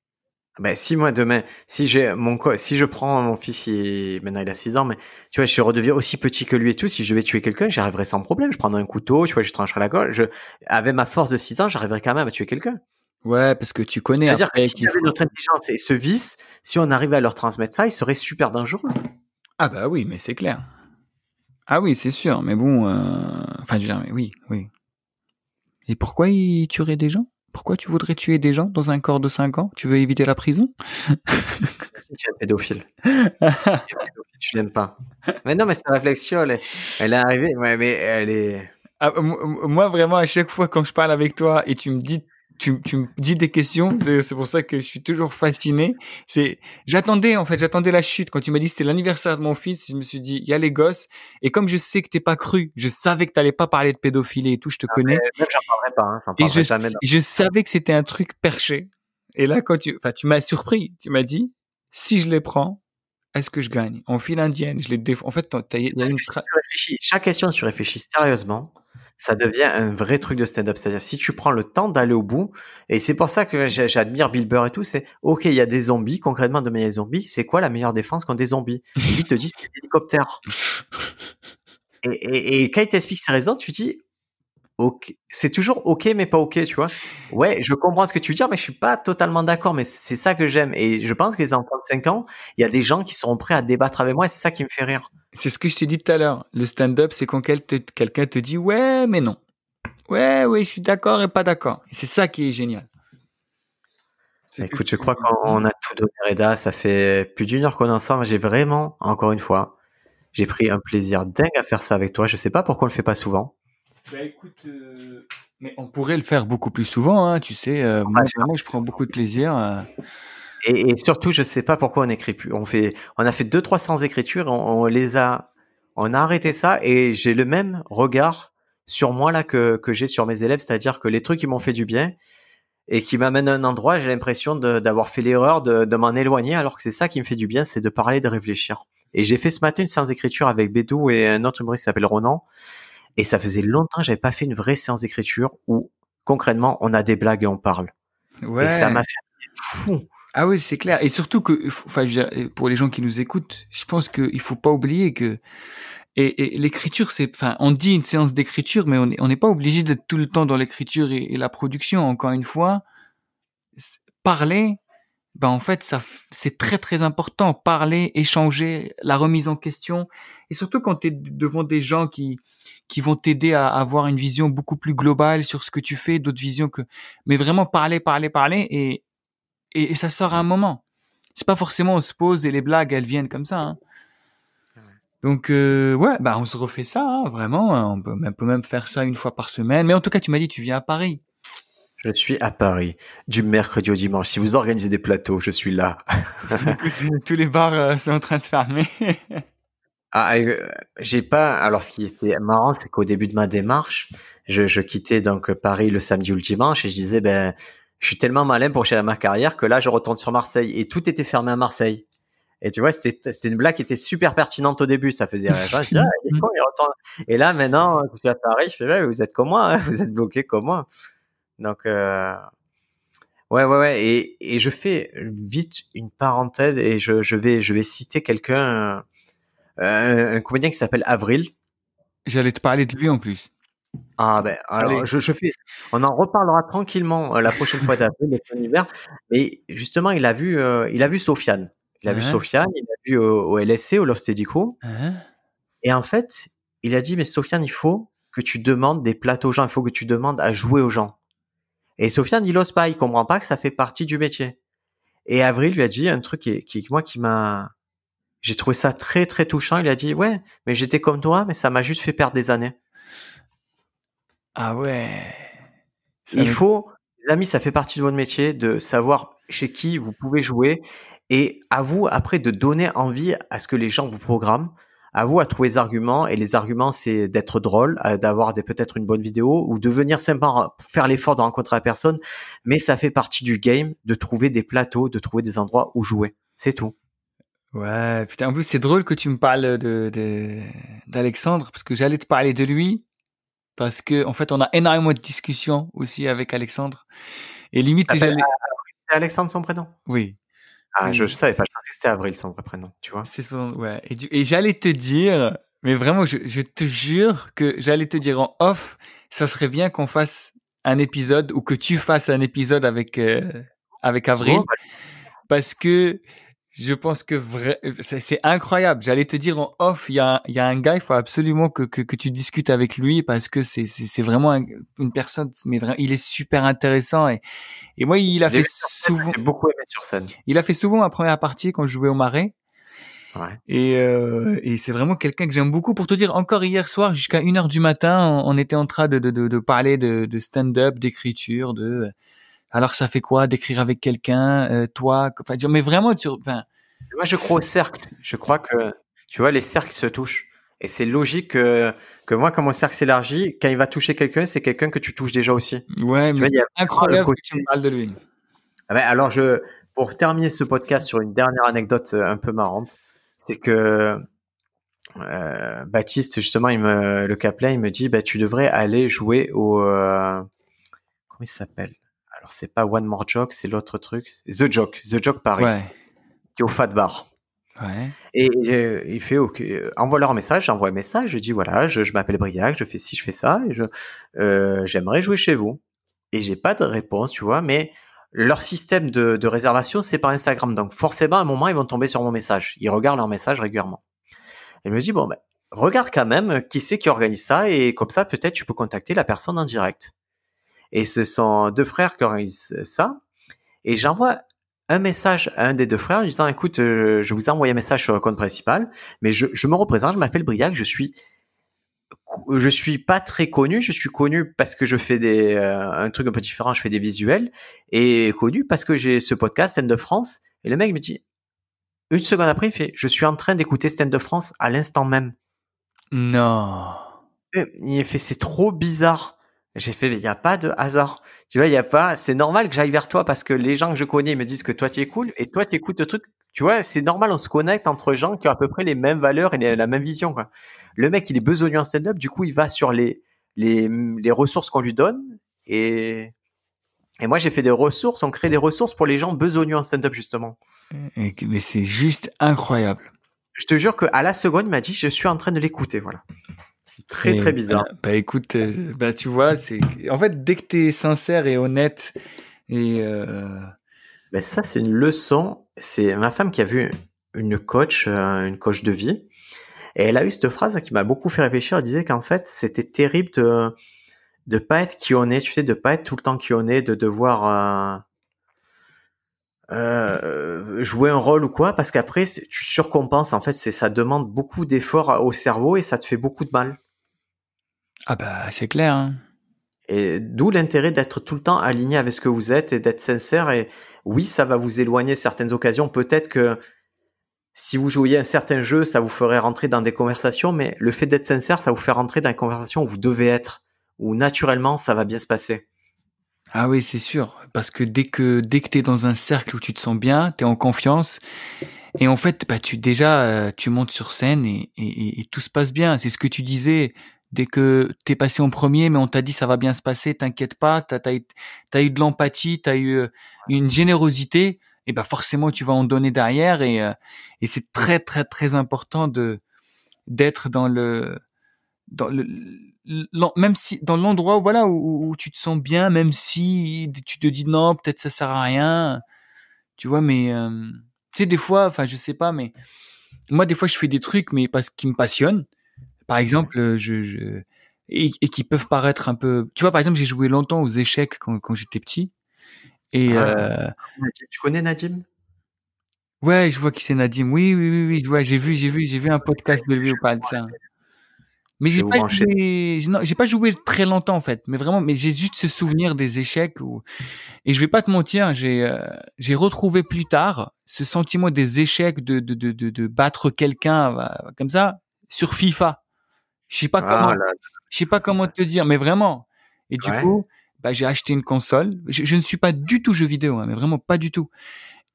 Ben, si moi demain, si j'ai mon si je prends mon fils, il, maintenant il a 6 ans, mais tu vois, je redeviens aussi petit que lui et tout, si je devais tuer quelqu'un, j'y arriverais sans problème. Je prendrais un couteau, tu vois, je trancherais la gorge. Je, avec ma force de 6 ans, j'arriverais quand même à tuer quelqu'un. Ouais, parce que tu connais. C'est-à-dire que si avait notre intelligence et ce vice, si on arrivait à leur transmettre ça, il serait super dangereux. Ah bah oui, mais c'est clair. Ah oui, c'est sûr, mais bon, euh... enfin, je veux dire, oui, oui. Et pourquoi il tuerait des gens? Pourquoi tu voudrais tuer des gens dans un corps de 5 ans? Tu veux éviter la prison? *laughs* Tu es un pédophile. tu l'aimes pas. Mais non, mais cette réflexion, elle est, elle est arrivée, ouais, mais elle est... Ah, moi, vraiment, à chaque fois quand je parle avec toi et tu me dis tu, tu me dis des questions, c'est pour ça que je suis toujours fasciné. C'est, j'attendais en fait, j'attendais la chute quand tu m'as dit c'était l'anniversaire de mon fils. Je me suis dit, il y a les gosses, et comme je sais que t'es pas cru, je savais que t'allais pas parler de pédophilie et tout, je te Ah, connais, Même j'en parlerai pas. Hein, et je, parlerai jamais. je savais que c'était un truc perché. Et là, quand tu, enfin, tu m'as surpris, tu m'as dit, si je les prends, est-ce que je gagne? En file indienne, je les défends. En fait, il y a une que si tu réfléchis, chaque question, si tu réfléchis sérieusement, ça devient un vrai truc de stand-up. C'est-à-dire, si tu prends le temps d'aller au bout, et c'est pour ça que j'admire Bill Burr et tout, c'est, ok, il y a des zombies, concrètement, de des zombies, c'est quoi la meilleure défense contre des zombies? Et lui, il te dit, c'est l'hélicoptère. *laughs* Et, et, et quand il t'explique ses raisons, tu dis, ok, c'est toujours ok, mais pas ok, tu vois. Ouais, je comprends ce que tu veux dire, mais je suis pas totalement d'accord, mais c'est ça que j'aime. Et je pense que les enfants de 5 ans, il y a des gens qui seront prêts à débattre avec moi, et c'est ça qui me fait rire. C'est ce que je t'ai dit tout à l'heure. Le stand-up, c'est quand quelqu'un te dit ouais, mais non. Ouais, oui, je suis d'accord et pas d'accord. Et c'est ça qui est génial. Que Écoute, je crois qu'on a tout donné, Reda. Ça fait plus d'une heure qu'on est ensemble. J'ai vraiment, encore une fois, j'ai pris un plaisir dingue à faire ça avec toi. Je sais pas pourquoi on le fait pas souvent. Bah écoute, euh, mais on pourrait le faire beaucoup plus souvent, hein, tu sais. euh, moi, j'ai- vraiment, je prends beaucoup de plaisir. euh. Et, et surtout, je sais pas pourquoi on écrit plus. On fait, on a fait deux, trois cents écritures. On, on les a, on a arrêté ça et j'ai le même regard sur moi là que, que j'ai sur mes élèves. C'est-à-dire que les trucs qui m'ont fait du bien et qui m'amènent à un endroit, j'ai l'impression d'avoir fait l'erreur de, de m'en éloigner alors que c'est ça qui me fait du bien, c'est de parler, de réfléchir. Et j'ai fait ce matin une séance d'écriture avec Bédou et un autre humoriste qui s'appelle Ronan. Et ça faisait longtemps que j'avais pas fait une vraie séance d'écriture où concrètement on a des blagues et on parle. Ouais. Et ça m'a fait fou. Ah oui, c'est clair. Et surtout que, enfin, pour les gens qui nous écoutent, je pense qu'il faut pas oublier que et, et l'écriture, c'est, enfin, on dit une séance d'écriture, mais on n'est pas obligé d'être tout le temps dans l'écriture et, et la production. Encore une fois, parler, ben en fait, ça, c'est très très important. Parler, échanger, la remise en question, et surtout quand tu es devant des gens qui qui vont t'aider à avoir une vision beaucoup plus globale sur ce que tu fais, d'autres visions que, mais vraiment parler, parler, parler, et et, et ça sort à un moment. C'est pas forcément on se pose et les blagues elles viennent comme ça. hein. Donc euh, ouais, bah on se refait ça, hein, vraiment. On peut, on peut même faire ça une fois par semaine. Mais en tout cas, tu m'as dit tu viens à Paris. Je suis à Paris du mercredi au dimanche. Si vous organisez des plateaux, je suis là. Écoute, tous les bars euh, sont en train de fermer. *laughs* Ah, euh, j'ai pas. Alors, ce qui était marrant, c'est qu'au début de ma démarche, je, je quittais donc Paris le samedi ou le dimanche et je disais, ben, je suis tellement malin pour gérer ma carrière que là, je retourne sur Marseille et tout était fermé à Marseille. Et tu vois, c'était une blague qui était super pertinente au début. Ça faisait rire. Je *laughs* ah, il est con, il retourne. Et là, maintenant, je suis à Paris, je fais, vous êtes comme moi, hein, *laughs* vous êtes bloqué comme moi. Donc, euh, ouais, ouais, ouais. Et, et je fais vite une parenthèse et je, je vais, je vais citer quelqu'un, euh, un comédien qui s'appelle Avril. J'allais te parler de lui en plus. Ah ben, alors je, je fais, on en reparlera tranquillement euh, la prochaine fois d'Avril et son univers. Mais justement, il a vu, euh, il a vu Sofiane. Il a vu. Sofiane, il a vu au, au LSC, au Love Steady Co. Hein? Et en fait, il a dit, mais Sofiane, il faut que tu demandes des plateaux aux gens, il faut que tu demandes à jouer aux gens. Et Sofiane, il ose pas, il comprend pas que ça fait partie du métier. Et Avril lui a dit un truc qui, qui moi, qui m'a, j'ai trouvé ça très, très touchant. Il a dit, ouais, mais j'étais comme toi, mais ça m'a juste fait perdre des années. ah ouais. Ça Il faut, les amis, ça fait partie de votre métier de savoir chez qui vous pouvez jouer et à vous après de donner envie à ce que les gens vous programment. À vous à trouver les arguments et les arguments c'est d'être drôle, euh, d'avoir des peut-être une bonne vidéo ou de venir simplement faire l'effort de rencontrer la personne. Mais ça fait partie du game de trouver des plateaux, de trouver des endroits où jouer. C'est tout. Ouais, putain, en plus, c'est drôle que tu me parles de, de, d'Alexandre, parce que j'allais te parler de lui, parce que, en fait, on a énormément de discussions aussi avec Alexandre. Et limite, j'allais, C'est Alexandre son prénom? Oui, Ah, je, je savais pas. Je pensais que c'était Avril son vrai prénom. Tu vois c'est son, ouais. Et, du- et j'allais te dire, mais vraiment, je, je te jure que j'allais te dire en off, ça serait bien qu'on fasse un épisode, ou que tu fasses un épisode avec, euh, avec Avril. Bah, parce que je pense que vrai, c'est, incroyable. J'allais te dire en off, il y a, un- il y a un gars, il faut absolument que, que, que tu discutes avec lui parce que c'est, vraiment un- une personne, mais il est super intéressant et, et moi, il a fait souvent, J'ai beaucoup aimé sur scène. il a fait souvent ma première partie quand je jouais au Marais. Ouais. Et, euh, et c'est vraiment quelqu'un que j'aime beaucoup. Pour te dire, encore hier soir, jusqu'à 1 heure du matin, on, on était en train de, de, de, de parler de, de stand-up, d'écriture, de... alors ça fait quoi d'écrire avec quelqu'un, euh, toi, enfin, mais vraiment, tu, enfin. Moi, je crois au cercle. Je crois que, tu vois, les cercles se touchent. Et c'est logique que, que moi, quand mon cercle s'élargit, quand il va toucher quelqu'un, c'est quelqu'un que tu touches déjà aussi. Ouais, mais c'est incroyable que tu me parles de lui. Ah ben, alors, je, pour terminer ce podcast sur une dernière anecdote euh, un peu marrante, c'est que euh, Baptiste, justement, il me, le Capelin, il me dit, bah, tu devrais aller jouer au, euh, comment il s'appelle? Alors, c'est pas One More Joke, c'est l'autre truc, The Joke, The Joke Paris, ouais. qui est au Fat Bar. Ouais. Et euh, il fait, ok, envoie leur message, j'envoie un message, je dis voilà, je, je m'appelle Briac, je fais ci, je fais ça, et je, euh, j'aimerais jouer chez vous. Et j'ai pas de réponse, tu vois, mais leur système de, de réservation, c'est par Instagram. Donc forcément, à un moment, ils vont tomber sur mon message. Ils regardent leur message régulièrement. Et me dit, bon, ben, regarde quand même qui c'est qui organise ça, et comme ça, peut-être tu peux contacter la personne en direct. Et ce sont deux frères qui organisent ça. Et j'envoie un message à un des deux frères en disant, écoute, euh, je vous ai envoyé un message sur le compte principal, mais je, je me représente, je m'appelle Briac, je suis je suis pas très connu, je suis connu parce que je fais des euh, un truc un peu différent, je fais des visuels et connu parce que j'ai ce podcast Stand de France et le mec me dit une seconde après il fait je suis en train d'écouter Stand de France à l'instant même. Non. il fait c'est trop bizarre. J'ai fait il y a pas de hasard. Tu vois, il a pas c'est normal que j'aille vers toi parce que les gens que je connais me disent que toi tu es cool et toi tu écoutes le truc tu vois, c'est normal, on se connecte entre gens qui ont à peu près les mêmes valeurs et la même vision. Quoi. Le mec, il est besogneux en stand-up, du coup, il va sur les, les, les ressources qu'on lui donne. Et, et moi, j'ai fait des ressources, on crée des ressources pour les gens besogneux en stand-up, justement. mais c'est juste incroyable. Je te jure qu'à la seconde, il m'a dit, je suis en train de l'écouter. Voilà. C'est très, très bizarre. Bah, bah écoute, euh, bah, tu vois, c'est en fait, dès que tu es sincère et honnête et. Euh... Ça, c'est une leçon c'est ma femme qui a vu une coach, euh, une coach de vie, et elle a eu cette phrase qui m'a beaucoup fait réfléchir. Elle disait qu'en fait, c'était terrible de de pas être qui on est, tu sais, de pas être tout le temps qui on est, de devoir euh, jouer un rôle ou quoi, parce qu'après tu surcompenses. En fait, c'est ça demande beaucoup d'efforts au cerveau et ça te fait beaucoup de mal. Ah bah c'est clair. Hein. Et d'où l'intérêt d'être tout le temps aligné avec ce que vous êtes et d'être sincère. Et oui, ça va vous éloigner certaines occasions. Peut-être que si vous jouiez un certain jeu, ça vous ferait rentrer dans des conversations, mais le fait d'être sincère, ça vous fait rentrer dans une conversation où vous devez être, où naturellement, ça va bien se passer. Ah oui, c'est sûr. Parce que dès que, dès que t'es dans un cercle où tu te sens bien, t'es en confiance, et en fait, bah, tu déjà, euh, tu montes sur scène et, tout se passe bien. C'est ce que tu disais dès que t'es passé en premier, mais on t'a dit ça va bien se passer, t'inquiète pas, t'as as, eu de l'empathie, t'as eu euh, une générosité, et ben forcément tu vas en donner derrière, et, euh, et c'est très très très important de d'être dans le dans le même si dans l'endroit voilà où, où, tu te sens bien, même si tu te dis non peut-être ça sert à rien, tu vois, mais euh, tu sais des fois, enfin je sais pas, mais moi des fois je fais des trucs mais parce qu'ils me passionnent par exemple, euh, je, je et, qui peuvent paraître un peu. Tu vois, par exemple, j'ai joué longtemps aux échecs quand, quand j'étais petit. Et ah, euh... tu connais Nadim? Ouais, je vois qui c'est Nadim. Oui, oui, oui, oui. Ouais, j'ai vu, j'ai vu, j'ai vu un podcast de lui au pas de ça. Mais j'ai pas joué, non, pas joué très longtemps en fait, mais vraiment, mais j'ai juste ce souvenir des échecs où, et je vais pas te mentir, j'ai, euh, j'ai retrouvé plus tard ce sentiment des échecs de, de, de, de, de battre quelqu'un euh, comme ça sur FIFA. Je sais pas comment, ah je sais pas comment te dire, mais vraiment. Et du coup, bah, j'ai acheté une console. Je, ne suis pas du tout jeu vidéo, hein, mais vraiment pas du tout.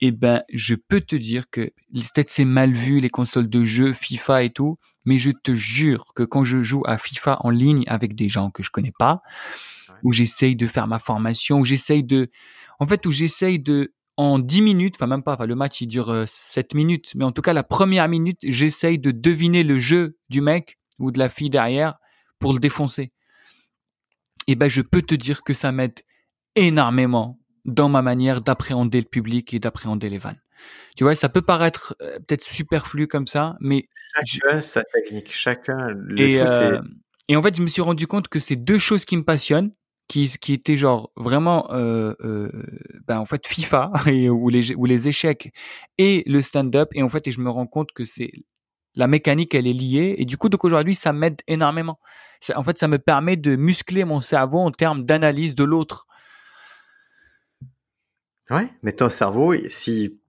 Et ben, je peux te dire que peut-être c'est mal vu les consoles de jeux, FIFA et tout, mais je te jure que quand je joue à FIFA en ligne avec des gens que je connais pas, où j'essaye de faire ma formation, où j'essaye de, en fait, où j'essaye de, en 10 minutes, enfin même pas, enfin, le match il dure 7 euh, minutes, mais en tout cas la première minute, j'essaye de deviner le jeu du mec ou de la fille derrière pour le défoncer. Et ben je peux te dire que ça m'aide énormément dans ma manière d'appréhender le public et d'appréhender les vannes. Tu vois, ça peut paraître euh, peut-être superflu comme ça, mais chacun sa technique, chacun. Le et, euh, et en fait, je me suis rendu compte que c'est deux choses qui me passionnent, qui, qui étaient genre vraiment, euh, euh, ben en fait FIFA *laughs* et, ou les ou les échecs et le stand-up. Et en fait, et je me rends compte que c'est la mécanique, elle est liée. Et du coup, donc aujourd'hui, ça m'aide énormément. En fait, ça me permet de muscler mon cerveau en termes d'analyse de l'autre. Ouais, mais ton cerveau, si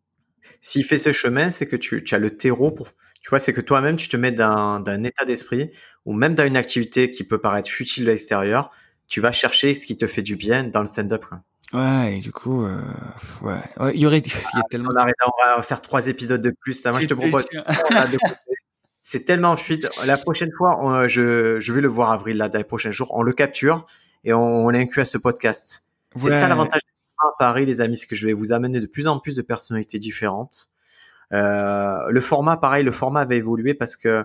s'il fait ce chemin, c'est que tu, tu as le terreau pour. Tu vois, c'est que toi-même, tu te mets dans, dans un état d'esprit ou même dans une activité qui peut paraître futile de l'extérieur, tu vas chercher ce qui te fait du bien dans le stand-up. quoi. Ouais, et du coup, euh, ouais. Ouais, il y aurait, *laughs* il y a tellement. On, arrête, on va faire trois épisodes de plus. Ça, moi, je te propose. *laughs* C'est tellement fluide. La prochaine fois, on- je, je vais le voir avril là dans les prochains jours. On le capture et on, on l'inclut à ce podcast. C'est ça l'avantage à Paris, les amis, c'est que je vais vous amener de plus en plus de personnalités différentes. Euh, le format, pareil, le format va évoluer parce que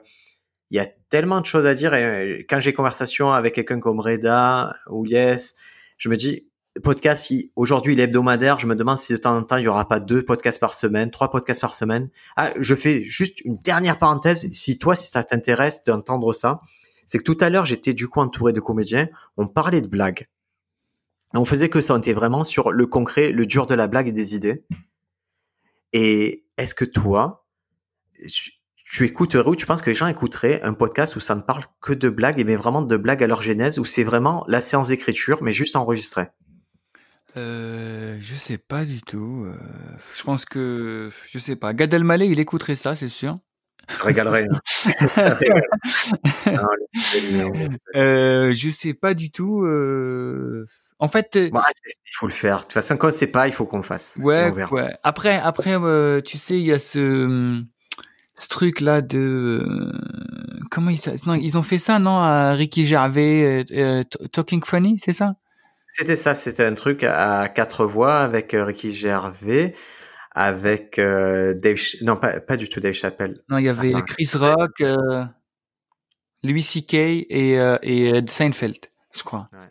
il y a tellement de choses à dire. Et quand j'ai conversation avec quelqu'un comme Reda ou Yes, je me dis, le podcast, il- aujourd'hui, il est hebdomadaire. Je me demande si de temps en temps, il y aura pas deux podcasts par semaine, trois podcasts par semaine. Ah, je fais juste une dernière parenthèse. Si toi, si ça t'intéresse d'entendre ça, c'est que tout à l'heure, j'étais du coup entouré de comédiens. On parlait de blagues. On faisait que ça. On était vraiment sur le concret, le dur de la blague et des idées. Et est-ce que toi, tu- écouterais ou tu penses que les gens écouteraient un podcast où ça ne parle que de blagues, et mais vraiment de blagues à leur genèse, où c'est vraiment la séance d'écriture, mais juste enregistrée Euh, je sais pas du tout. euh, je pense que, je sais pas. Gad Elmaleh, il écouterait ça, c'est sûr. Ça se régalerait. hein. Euh, je sais pas du tout. euh, En fait, euh, Bon, il faut le faire. De toute façon, quand on sait pas, il faut qu'on le fasse. ouais, ouais. Après, après, euh, tu sais, il y a ce, ce truc là de euh, comment ils, non, ils ont fait ça, non, à Ricky Gervais, euh, Talking Funny, c'est ça? C'était ça, c'était un truc à quatre voix avec Ricky Gervais, avec Dave, non pas, pas du tout Dave Chappelle. Non, il y avait Attends. Chris Rock, Louis C.K. et, et Seinfeld, je crois. Ouais.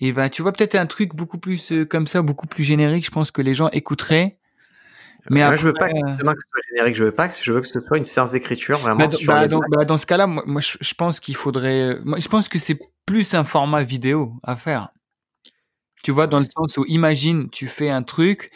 Et ben, tu vois, peut-être un truc beaucoup plus euh, comme ça, beaucoup plus générique, je pense que les gens écouteraient. Mais Moi, après, je veux pas euh, que ce soit générique, je veux pas que je veux que ce soit une séance d'écriture vraiment bah, dans- sur bah, dans, bah, dans ce cas-là, moi, moi, je, pense qu'il faudrait. euh, Moi, je pense que c'est plus un format vidéo à faire. Tu vois, dans le sens où, imagine, tu fais un truc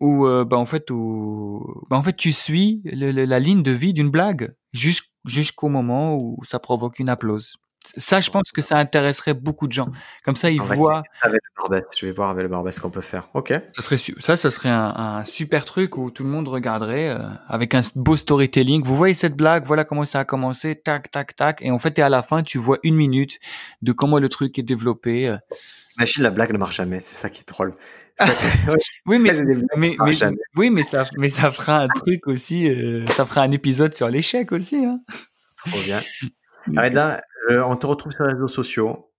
où, euh, bah, en fait, où, bah, en fait, tu suis le- le- la ligne de vie d'une blague jusqu'- jusqu'au moment où ça provoque une applause. Ça, je pense que ça intéresserait beaucoup de gens. Comme ça, ils On voient. Avec le Barbès. Je vais voir avec le Barbès ce qu'on peut faire. Ok. Ça serait ça, ça serait un, un super truc où tout le monde regarderait euh, avec un beau storytelling. Vous voyez cette blague, voilà comment ça a commencé, tac, tac, tac, et en fait, et à la fin, tu vois une minute de comment le truc est développé. euh. Imagine la blague ne marche jamais, c'est ça qui est drôle. *laughs* Ça, *laughs* Oui, mais, oui, mais ça, mais ça fera un truc aussi. euh, ça fera un épisode sur l'échec aussi. Hein. Trop bien. Reda, euh, on te retrouve sur les réseaux sociaux,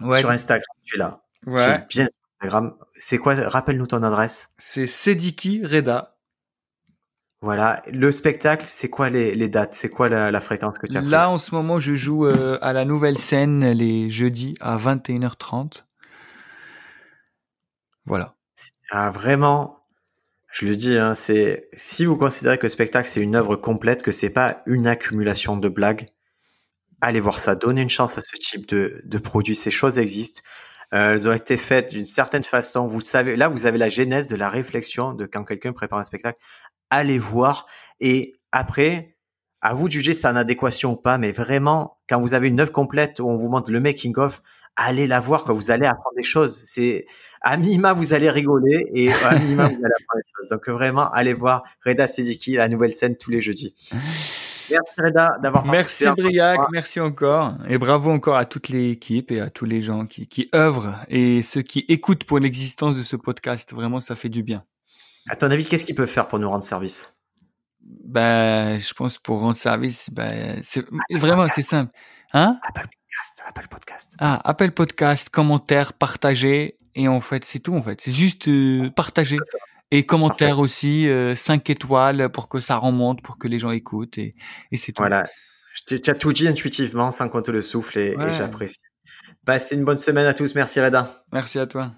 Ouais, sur Instagram, tu es là. ouais. Bien sur Instagram. C'est quoi Rappelle-nous ton adresse. C'est Sediki Reda. Voilà. Le spectacle, c'est quoi les, les dates? C'est quoi la, la fréquence que tu as Là, en ce moment, je joue euh, à la nouvelle scène les jeudis à 21h30. Voilà. Ah, vraiment, je le dis, hein, c'est si vous considérez que le spectacle c'est une œuvre complète, que c'est pas une accumulation de blagues, allez voir ça. Donnez une chance à ce type de, de produit. Ces choses existent. Euh, elles ont été faites d'une certaine façon. Vous savez, là, vous avez la genèse de la réflexion de quand quelqu'un prépare un spectacle. Allez voir et après, à vous de juger si c'est en adéquation ou pas. Mais vraiment, quand vous avez une œuvre complète où on vous montre le making of, allez la voir. Quoi. Vous allez apprendre des choses. C'est à minima, vous allez rigoler et à minima, vous allez apprendre des choses. Donc vraiment, allez voir Reda Sediki, la nouvelle scène tous les jeudis. Merci Reda d'avoir Merci. Briac, merci encore. Et bravo encore à toute l'équipe et à tous les gens qui, qui œuvrent et ceux qui écoutent pour l'existence de ce podcast. Vraiment, ça fait du bien. À ton avis, qu'est-ce qu'il peut faire pour nous rendre service? Ben, je pense pour rendre service, ben, c'est vraiment, c'est simple. Hein? Apple Podcast, Apple Podcast. Ah, appel podcast, commentaire, partager. Et en fait, c'est tout, en fait. C'est juste euh, partager. Et commentaire aussi, euh, 5 étoiles pour que ça remonte, pour que les gens écoutent. Et, et c'est tout. Voilà. Tu as tout dit intuitivement, sans compter le souffle, et, et Ouais. j'apprécie. Passez une bonne semaine à tous. Merci Reda. Merci à toi.